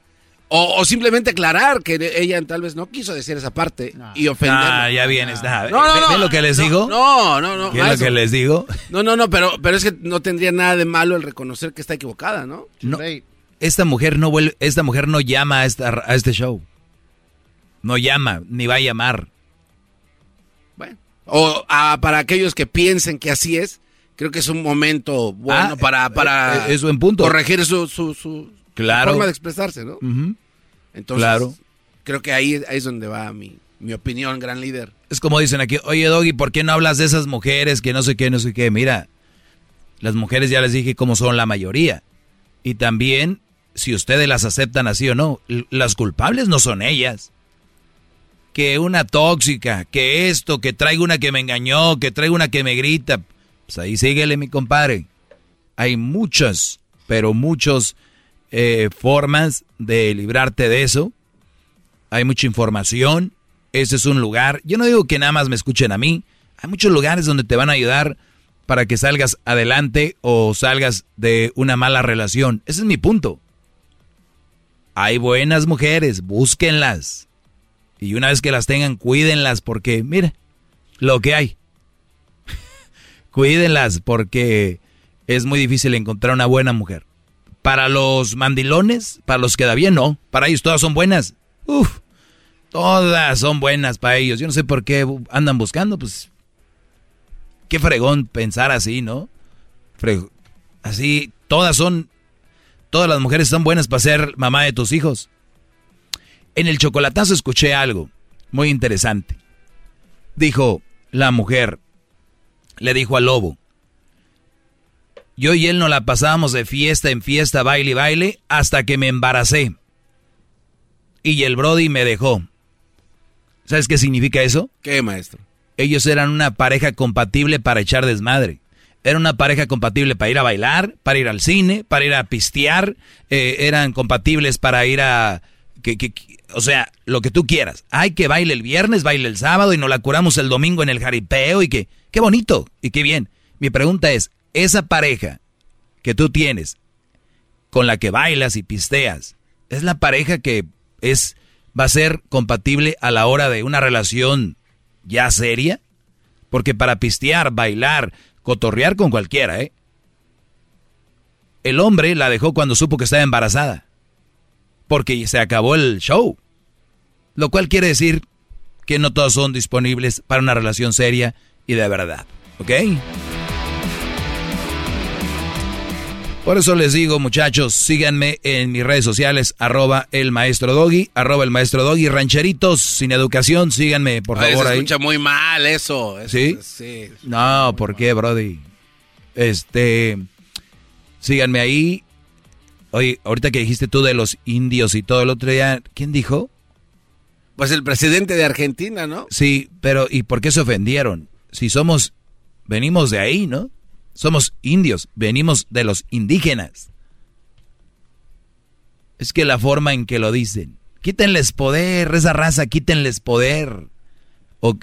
Speaker 3: O, simplemente aclarar que ella tal vez no quiso decir esa parte y ofender. Ah,
Speaker 4: ya bien está.
Speaker 3: No, no,
Speaker 4: no. lo que les digo?
Speaker 3: No, no, no.
Speaker 4: ¿Qué es lo que les digo?
Speaker 3: No, no, no, pero, pero es que no tendría nada de malo el reconocer que está equivocada, ¿no?
Speaker 4: No. Esta mujer no vuelve, esta mujer no llama a, esta, a este show. No llama, ni va a llamar.
Speaker 3: Bueno. O para aquellos que piensen que así es, creo que es un momento bueno ah, para, para
Speaker 4: eh, es buen punto.
Speaker 3: corregir su, su, su,
Speaker 4: claro.
Speaker 3: forma de expresarse, ¿no? Entonces,
Speaker 4: claro.
Speaker 3: creo que ahí, es donde va mi, mi opinión, gran líder.
Speaker 4: Es como dicen aquí, oye Doggy, ¿por qué no hablas de esas mujeres que no sé qué, no sé qué? Mira, las mujeres ya les dije cómo son la mayoría. Y también, si ustedes las aceptan así o no, las culpables no son ellas. Que una tóxica, que esto, que traigo una que me engañó, que traigo una que me grita. Pues ahí síguele, mi compadre. Hay muchas, pero muchos eh, formas de librarte de eso. Hay mucha información. Ese es un lugar. Yo no digo que nada más me escuchen a mí. Hay muchos lugares donde te van a ayudar para que salgas adelante o salgas de una mala relación. Ese es mi punto. Hay buenas mujeres, búsquenlas. Y una vez que las tengan, cuídenlas porque, mire, lo que hay. Cuídenlas porque es muy difícil encontrar una buena mujer. Para los mandilones, para los que da bien, no. Para ellos todas son buenas. Uf, todas son buenas para ellos. Yo no sé por qué andan buscando, pues. Qué fregón pensar así, ¿no? así, todas son. Todas las mujeres son buenas para ser mamá de tus hijos. En el chocolatazo escuché algo muy interesante. Dijo la mujer, le dijo al lobo, yo y él nos la pasábamos de fiesta en fiesta, baile y baile, hasta que me embaracé. Y el Brody me dejó. ¿Sabes qué significa eso?
Speaker 3: ¿Qué, maestro?
Speaker 4: Ellos eran una pareja compatible para echar desmadre. Era una pareja compatible para ir a bailar, para ir al cine, para ir a pistear. Eh, eran compatibles para ir a... Que, o sea, lo que tú quieras. Hay que baile el viernes, baile el sábado y nos la curamos el domingo en el jaripeo y que... ¡Qué bonito! Y qué bien. Mi pregunta es, esa pareja que tú tienes, con la que bailas y pisteas, es la pareja que es va a ser compatible a la hora de una relación ya seria? Porque para pistear, bailar, cotorrear con cualquiera, ¿eh? El hombre la dejó cuando supo que estaba embarazada. Porque se acabó el show. Lo cual quiere decir que no todos son disponibles para una relación seria y de verdad. ¿Ok? Por eso les digo, muchachos, síganme en mis redes sociales, arroba el maestro doggy, arroba el maestro doggy, rancheritos sin educación, síganme, por favor.
Speaker 3: Se escucha muy mal eso.
Speaker 4: ¿Sí?
Speaker 3: Sí.
Speaker 4: No, ¿por qué, Brody? Este, síganme ahí. Oye, ahorita que dijiste tú de los indios y todo el otro día, ¿quién dijo?
Speaker 3: Pues el presidente de Argentina, ¿no?
Speaker 4: Sí, pero ¿y por qué se ofendieron? Si somos, venimos de ahí, ¿no? Somos indios, venimos de los indígenas. Es que la forma en que lo dicen. Quítenles poder, esa raza, quítenles poder. O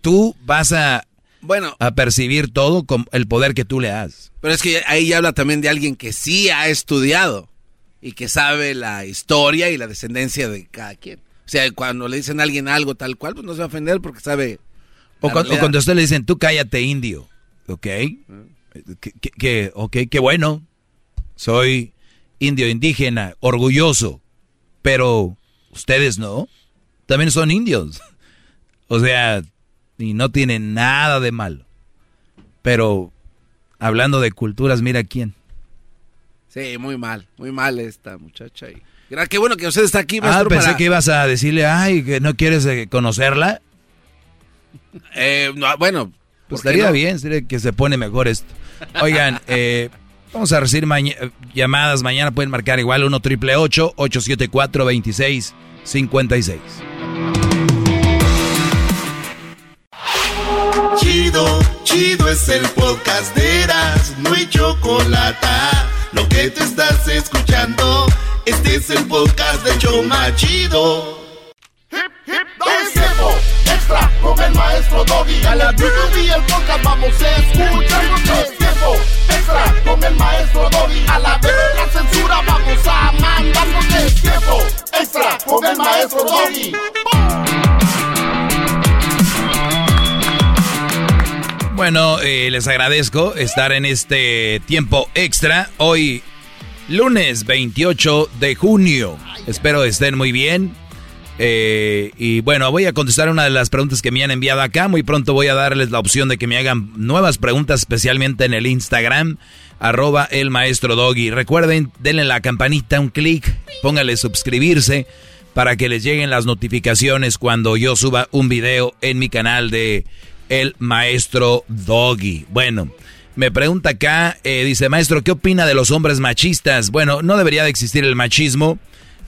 Speaker 4: tú vas a,
Speaker 3: bueno,
Speaker 4: a percibir todo con el poder que tú le das.
Speaker 3: Pero es que ahí habla también de alguien que sí ha estudiado y que sabe la historia y la descendencia de cada quien. O sea, cuando le dicen a alguien algo tal cual, pues no se va a ofender porque sabe.
Speaker 4: O, cuando, o cuando, usted le dicen, tú cállate indio, ¿ok? que, ok, qué bueno. Soy indio indígena, orgulloso. Pero ustedes no. También son indios. O sea, y no tienen nada de malo. Pero hablando de culturas, mira quién.
Speaker 3: Sí, muy mal, muy mal esta muchacha. Y... Qué bueno que usted está aquí,
Speaker 4: ah, maestro. Ah, pensé que ibas a decirle, ay, que no quieres eh, conocerla.
Speaker 3: Eh, bueno,
Speaker 4: pues estaría bien, sería que se pone mejor esto. Oigan, eh, vamos a recibir llamadas. Mañana pueden marcar igual 1 triple 874 2656.
Speaker 6: Chido, chido es el podcast de Eras, no hay chocolate. Lo que te estás escuchando, este es el podcast de Choma Chido. Hip, hip, es tiempo extra con el maestro Doggy. A la y el podcast vamos a escuchar. Es tiempo extra con el maestro Doggy. A la la censura vamos a mandar. Es tiempo extra con el maestro Doggy.
Speaker 4: Bueno, eh, les agradezco estar en este tiempo extra. Hoy, lunes 28 de junio. Espero estén muy bien. Eh, y bueno, voy a contestar una de las preguntas que me han enviado acá. Muy pronto voy a darles la opción de que me hagan nuevas preguntas, especialmente en el Instagram, arroba el maestro Doggy. Recuerden, denle la campanita un clic, póngale suscribirse para que les lleguen las notificaciones cuando yo suba un video en mi canal de El Maestro Doggy. Bueno, me pregunta acá, eh, dice, maestro, ¿qué opina de los hombres machistas? Bueno, no debería de existir el machismo.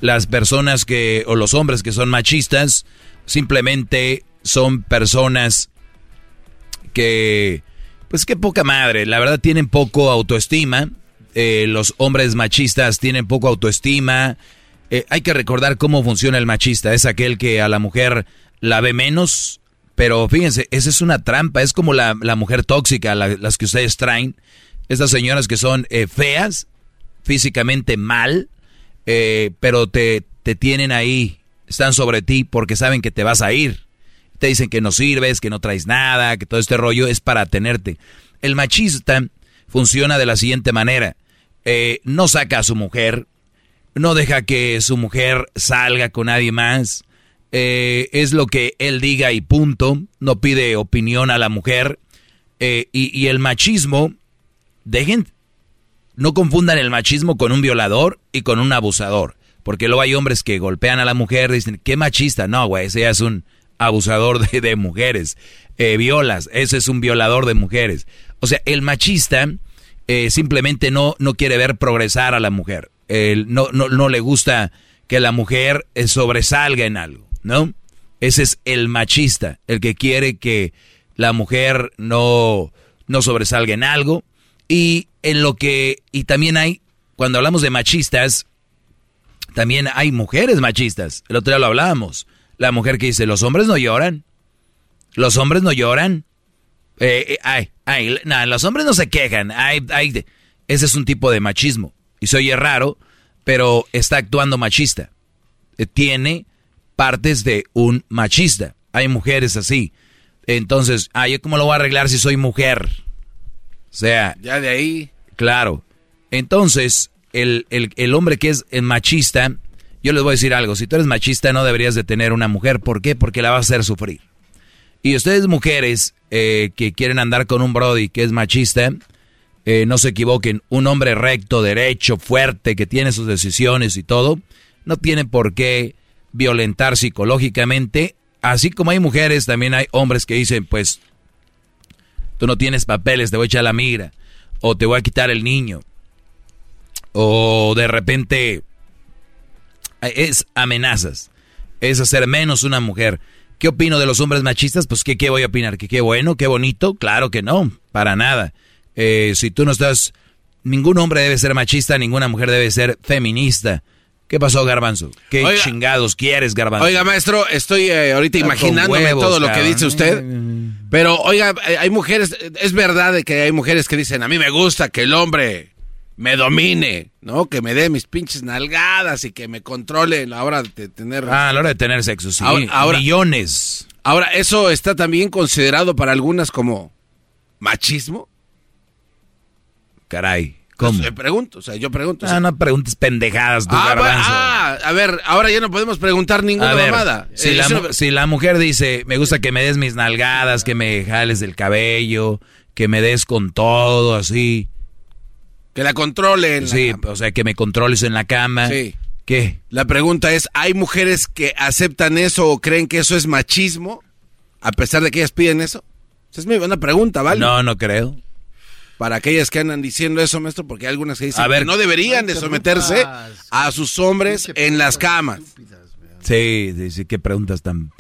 Speaker 4: Las personas que, o los hombres que son machistas, simplemente son personas que, pues qué poca madre, la verdad tienen poco autoestima, eh, los hombres machistas tienen poco autoestima, eh, hay que recordar cómo funciona el machista, es aquel que a la mujer la ve menos, pero fíjense, esa es una trampa, es como la, mujer tóxica, las que ustedes traen, estas señoras que son eh, feas, físicamente mal, eh, pero te, te tienen ahí, están sobre ti porque saben que te vas a ir. Te dicen que no sirves, que no traes nada, que todo este rollo es para tenerte. El machista funciona de la siguiente manera. Eh, no saca a su mujer, no deja que su mujer salga con nadie más, eh, es lo que él diga y punto, no pide opinión a la mujer. Eh, y, y el machismo, dejen, no confundan el machismo con un violador y con un abusador. Porque luego hay hombres que golpean a la mujer dicen, qué machista. No, güey, ese es un abusador de, de mujeres. Eh, violas, ese es un violador de mujeres. O sea, el machista eh, simplemente no, no quiere ver progresar a la mujer. No, no, no le gusta que la mujer sobresalga en algo, ¿no? Ese es el machista, el que quiere que la mujer no, no sobresalga en algo. Y en lo que, y también hay, cuando hablamos de machistas, también hay mujeres machistas. El otro día lo hablábamos. La mujer que dice, los hombres no lloran. Los hombres no lloran. Eh, eh, ay, ay, no, los hombres no se quejan. Ay, ay, ese es un tipo de machismo. Y se oye raro, pero está actuando machista. Eh, tiene partes de un machista. Hay mujeres así. Entonces, ay, ¿cómo lo voy a arreglar si soy mujer? O sea...
Speaker 3: Ya de ahí...
Speaker 4: Claro. Entonces, el, el, el hombre que es machista, yo les voy a decir algo, si tú eres machista no deberías de tener una mujer. ¿Por qué? Porque la va a hacer sufrir. Y ustedes mujeres eh, que quieren andar con un Brody que es machista, eh, no se equivoquen, un hombre recto, derecho, fuerte, que tiene sus decisiones y todo, no tiene por qué violentar psicológicamente. Así como hay mujeres, también hay hombres que dicen, pues, tú no tienes papeles, te voy a echar la migra, o te voy a quitar el niño, o de repente es amenazas, es hacer menos una mujer. ¿Qué opino de los hombres machistas? Pues ¿qué, qué voy a opinar? ¿Que qué bueno, qué bonito? Claro que no, para nada. Eh, si tú no estás, ningún hombre debe ser machista, ninguna mujer debe ser feminista. ¿Qué pasó, Garbanzo? ¿Qué
Speaker 3: Oiga.
Speaker 4: chingados quieres, Garbanzo?
Speaker 3: Oiga, maestro, estoy eh, ahorita
Speaker 4: Ah,
Speaker 3: imaginándome
Speaker 4: huevos,
Speaker 3: todo lo que dice usted. Pero, oiga, eh, hay mujeres, eh, es verdad que hay mujeres que dicen, a mí me gusta que el hombre me domine, ¿no? Que me dé mis pinches nalgadas y que me controle a la hora de tener...
Speaker 4: Ah, a la hora de tener sexo, sí.
Speaker 3: Ahora- ahora-
Speaker 4: Millones.
Speaker 3: Ahora, ¿eso está también considerado para algunas como machismo?
Speaker 4: Caray, ¿cómo?
Speaker 3: Pues, eh, pregunto, o sea, yo pregunto.
Speaker 4: Ah, no preguntes pendejadas, tú,
Speaker 3: Ah,
Speaker 4: Garbanzo.
Speaker 3: ah, a ver, ahora ya no podemos preguntar ninguna
Speaker 4: ver,
Speaker 3: mamada.
Speaker 4: si,
Speaker 3: Eh,
Speaker 4: la, mu- si la mujer dice, me gusta que me des mis nalgadas, que me jales del cabello, que me des con todo, así.
Speaker 3: Que la controlen.
Speaker 4: Sí, o sea, que me controles en la cama.
Speaker 3: Sí.
Speaker 4: ¿Qué?
Speaker 3: La pregunta es, ¿hay mujeres que aceptan eso o creen que eso es machismo? A pesar de que ellas piden eso. Esa es mi buena pregunta, ¿vale?
Speaker 4: No, no creo.
Speaker 3: Para aquellas que andan diciendo eso, maestro, porque hay algunas que dicen
Speaker 4: A ver.
Speaker 3: que no deberían de someterse a sus hombres en las camas.
Speaker 4: Sí, sí, sí, qué preguntas tan...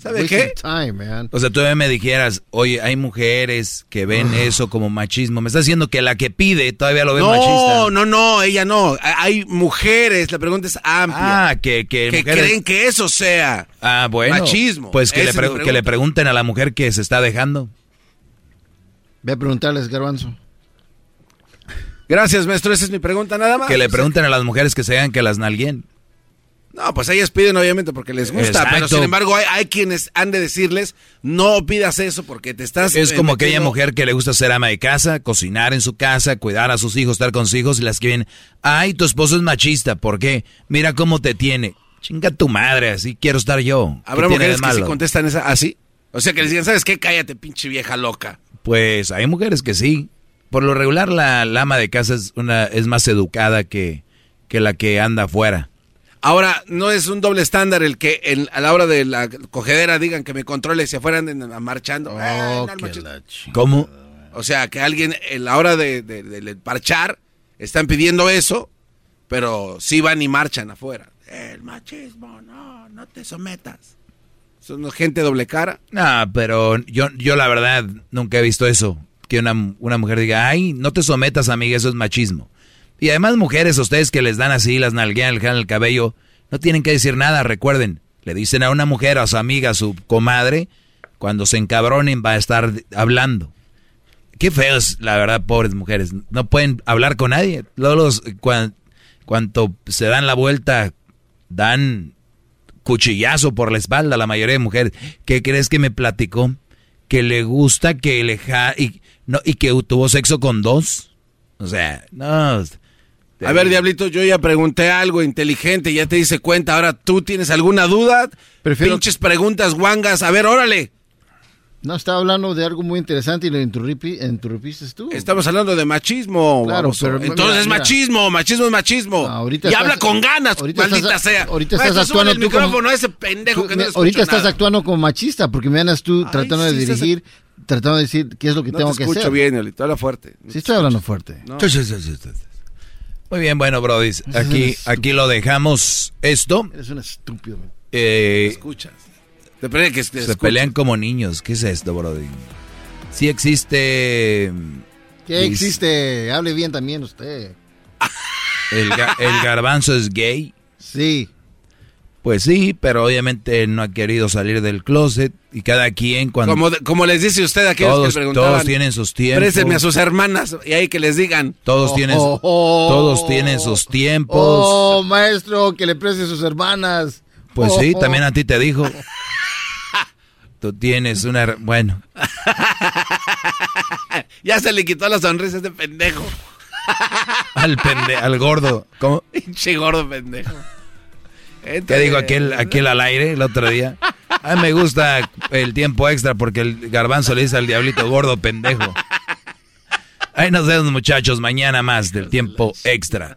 Speaker 3: ¿Sabe
Speaker 8: Wasting
Speaker 3: qué?
Speaker 8: time, man.
Speaker 4: O sea, tú me dijeras, oye, hay mujeres que ven
Speaker 3: Ah.
Speaker 4: eso como machismo. Me estás diciendo que la que pide todavía lo ve
Speaker 3: No,
Speaker 4: machista.
Speaker 3: no, no, ella no. Hay mujeres, la pregunta es amplia.
Speaker 4: Ah, que, que,
Speaker 3: que
Speaker 4: mujeres-
Speaker 3: creen que eso sea
Speaker 4: Ah, bueno.
Speaker 3: machismo.
Speaker 4: Pues que le, que le pregunten a la mujer que se está dejando.
Speaker 8: Ve a preguntarles, Garbanzo.
Speaker 3: Gracias, maestro. Esa es mi pregunta nada más.
Speaker 4: Que le
Speaker 3: O sea,
Speaker 4: pregunten a las mujeres que se hagan que las nalguen.
Speaker 3: No, pues ellas piden obviamente porque les gusta,
Speaker 4: Exacto.
Speaker 3: pero sin embargo hay, hay quienes han de decirles, no pidas eso porque te estás...
Speaker 4: Es
Speaker 3: eh,
Speaker 4: como aquella mujer que le gusta ser ama de casa, cocinar en su casa, cuidar a sus hijos, estar con sus hijos y las que vienen, ay, tu esposo es machista, ¿por qué? Mira cómo te tiene. Chinga tu madre, así quiero estar yo. ¿Qué
Speaker 3: ¿Habrá mujeres que sí
Speaker 4: malo?
Speaker 3: contestan esa así? O sea, que les digan, ¿sabes qué? Cállate, pinche vieja loca.
Speaker 4: Pues hay mujeres que sí. Por lo regular la, la ama de casa es, una, es más educada que, que la que anda afuera.
Speaker 3: Ahora, no es un doble estándar el que en- a la hora de la cogedera digan que me controle si afuera anden marchando. Ay, no, el machismo.
Speaker 4: ¿Cómo?
Speaker 3: O sea, que alguien en la hora de, de- de- de parchar están pidiendo eso, pero sí van y marchan afuera. El machismo, no, no te sometas. Son gente doble cara.
Speaker 4: No, pero yo, yo la verdad nunca he visto eso. Que una, una mujer diga, ay, no te sometas, amiga, eso es machismo. Y además, mujeres, ustedes que les dan así, las nalguean, le el cabello, no tienen que decir nada, recuerden. Le dicen a una mujer, a su amiga, a su comadre, cuando se encabronen va a estar hablando. Qué feos, la verdad, pobres mujeres. No pueden hablar con nadie. Luego los, cuan- cuanto se dan la vuelta, dan cuchillazo por la espalda la mayoría de mujeres. ¿Qué crees que me platicó? Que le gusta que le ja y No, y que tuvo sexo con dos. O sea, no.
Speaker 3: A ver, Diablito, yo ya pregunté algo inteligente, ya te hice cuenta. Ahora, ¿tú tienes alguna duda?
Speaker 8: Prefiero-
Speaker 3: Pinches preguntas guangas. A ver, órale.
Speaker 8: No, estaba hablando de algo muy interesante y lo interrumpiste tú.
Speaker 3: Estamos hablando de machismo.
Speaker 8: Claro,
Speaker 3: baboso.
Speaker 8: pero
Speaker 3: Entonces
Speaker 8: mira,
Speaker 3: machismo, machismo es machismo.
Speaker 8: ahorita
Speaker 3: y
Speaker 8: estás-
Speaker 3: habla con ganas,
Speaker 8: ahorita
Speaker 3: maldita
Speaker 8: estás-
Speaker 3: sea.
Speaker 8: ahorita estás actuando
Speaker 3: el
Speaker 8: tú como-
Speaker 3: micrófono a ese pendejo
Speaker 8: Tú-
Speaker 3: que no
Speaker 8: me- ahorita estás
Speaker 3: nada.
Speaker 8: actuando como machista porque me andas tú tratando
Speaker 3: sí,
Speaker 8: de
Speaker 3: estás-
Speaker 8: dirigir, tratando de decir qué es lo que
Speaker 3: No
Speaker 8: tengo
Speaker 3: te
Speaker 8: que
Speaker 3: escucho
Speaker 8: hacer.
Speaker 3: bien, Diablito, habla fuerte.
Speaker 8: Sí estoy hablando fuerte.
Speaker 3: No.
Speaker 4: Muy bien, bueno, Brody. Aquí, aquí lo dejamos esto.
Speaker 8: Eres un estúpido.
Speaker 4: Eh,
Speaker 3: escuchas. Depende de que
Speaker 4: se pelean como niños. ¿Qué es esto, Brody? Sí existe...
Speaker 8: ¿Qué
Speaker 4: dice-
Speaker 8: existe? Hable bien también usted.
Speaker 4: El, ga- el garbanzo es gay.
Speaker 8: Sí.
Speaker 4: Pues sí, pero obviamente no ha querido salir del closet y cada quien cuando...
Speaker 3: Como, les dice usted a aquellos
Speaker 4: Todos-
Speaker 3: que preguntaban.
Speaker 4: todos tienen sus tiempos.
Speaker 3: Présteme a sus hermanas y ahí que les digan.
Speaker 4: Todos tienen,
Speaker 8: Oh, oh,
Speaker 4: todos tienen sus tiempos.
Speaker 8: Oh, maestro, que le preste a sus hermanas.
Speaker 4: Pues
Speaker 8: Oh,
Speaker 4: sí,
Speaker 8: oh.
Speaker 4: también a ti te dijo. Tú tienes una... Bueno,
Speaker 3: ya se le quitó la sonrisa a este pendejo.
Speaker 4: al pende, al gordo. ¿Cómo?
Speaker 3: Pinche gordo pendejo.
Speaker 4: ¿Qué digo aquel, aquel al aire el otro día? A mí me gusta el tiempo extra porque el garbanzo le dice al diablito gordo pendejo. Ahí nos vemos muchachos mañana más del tiempo extra.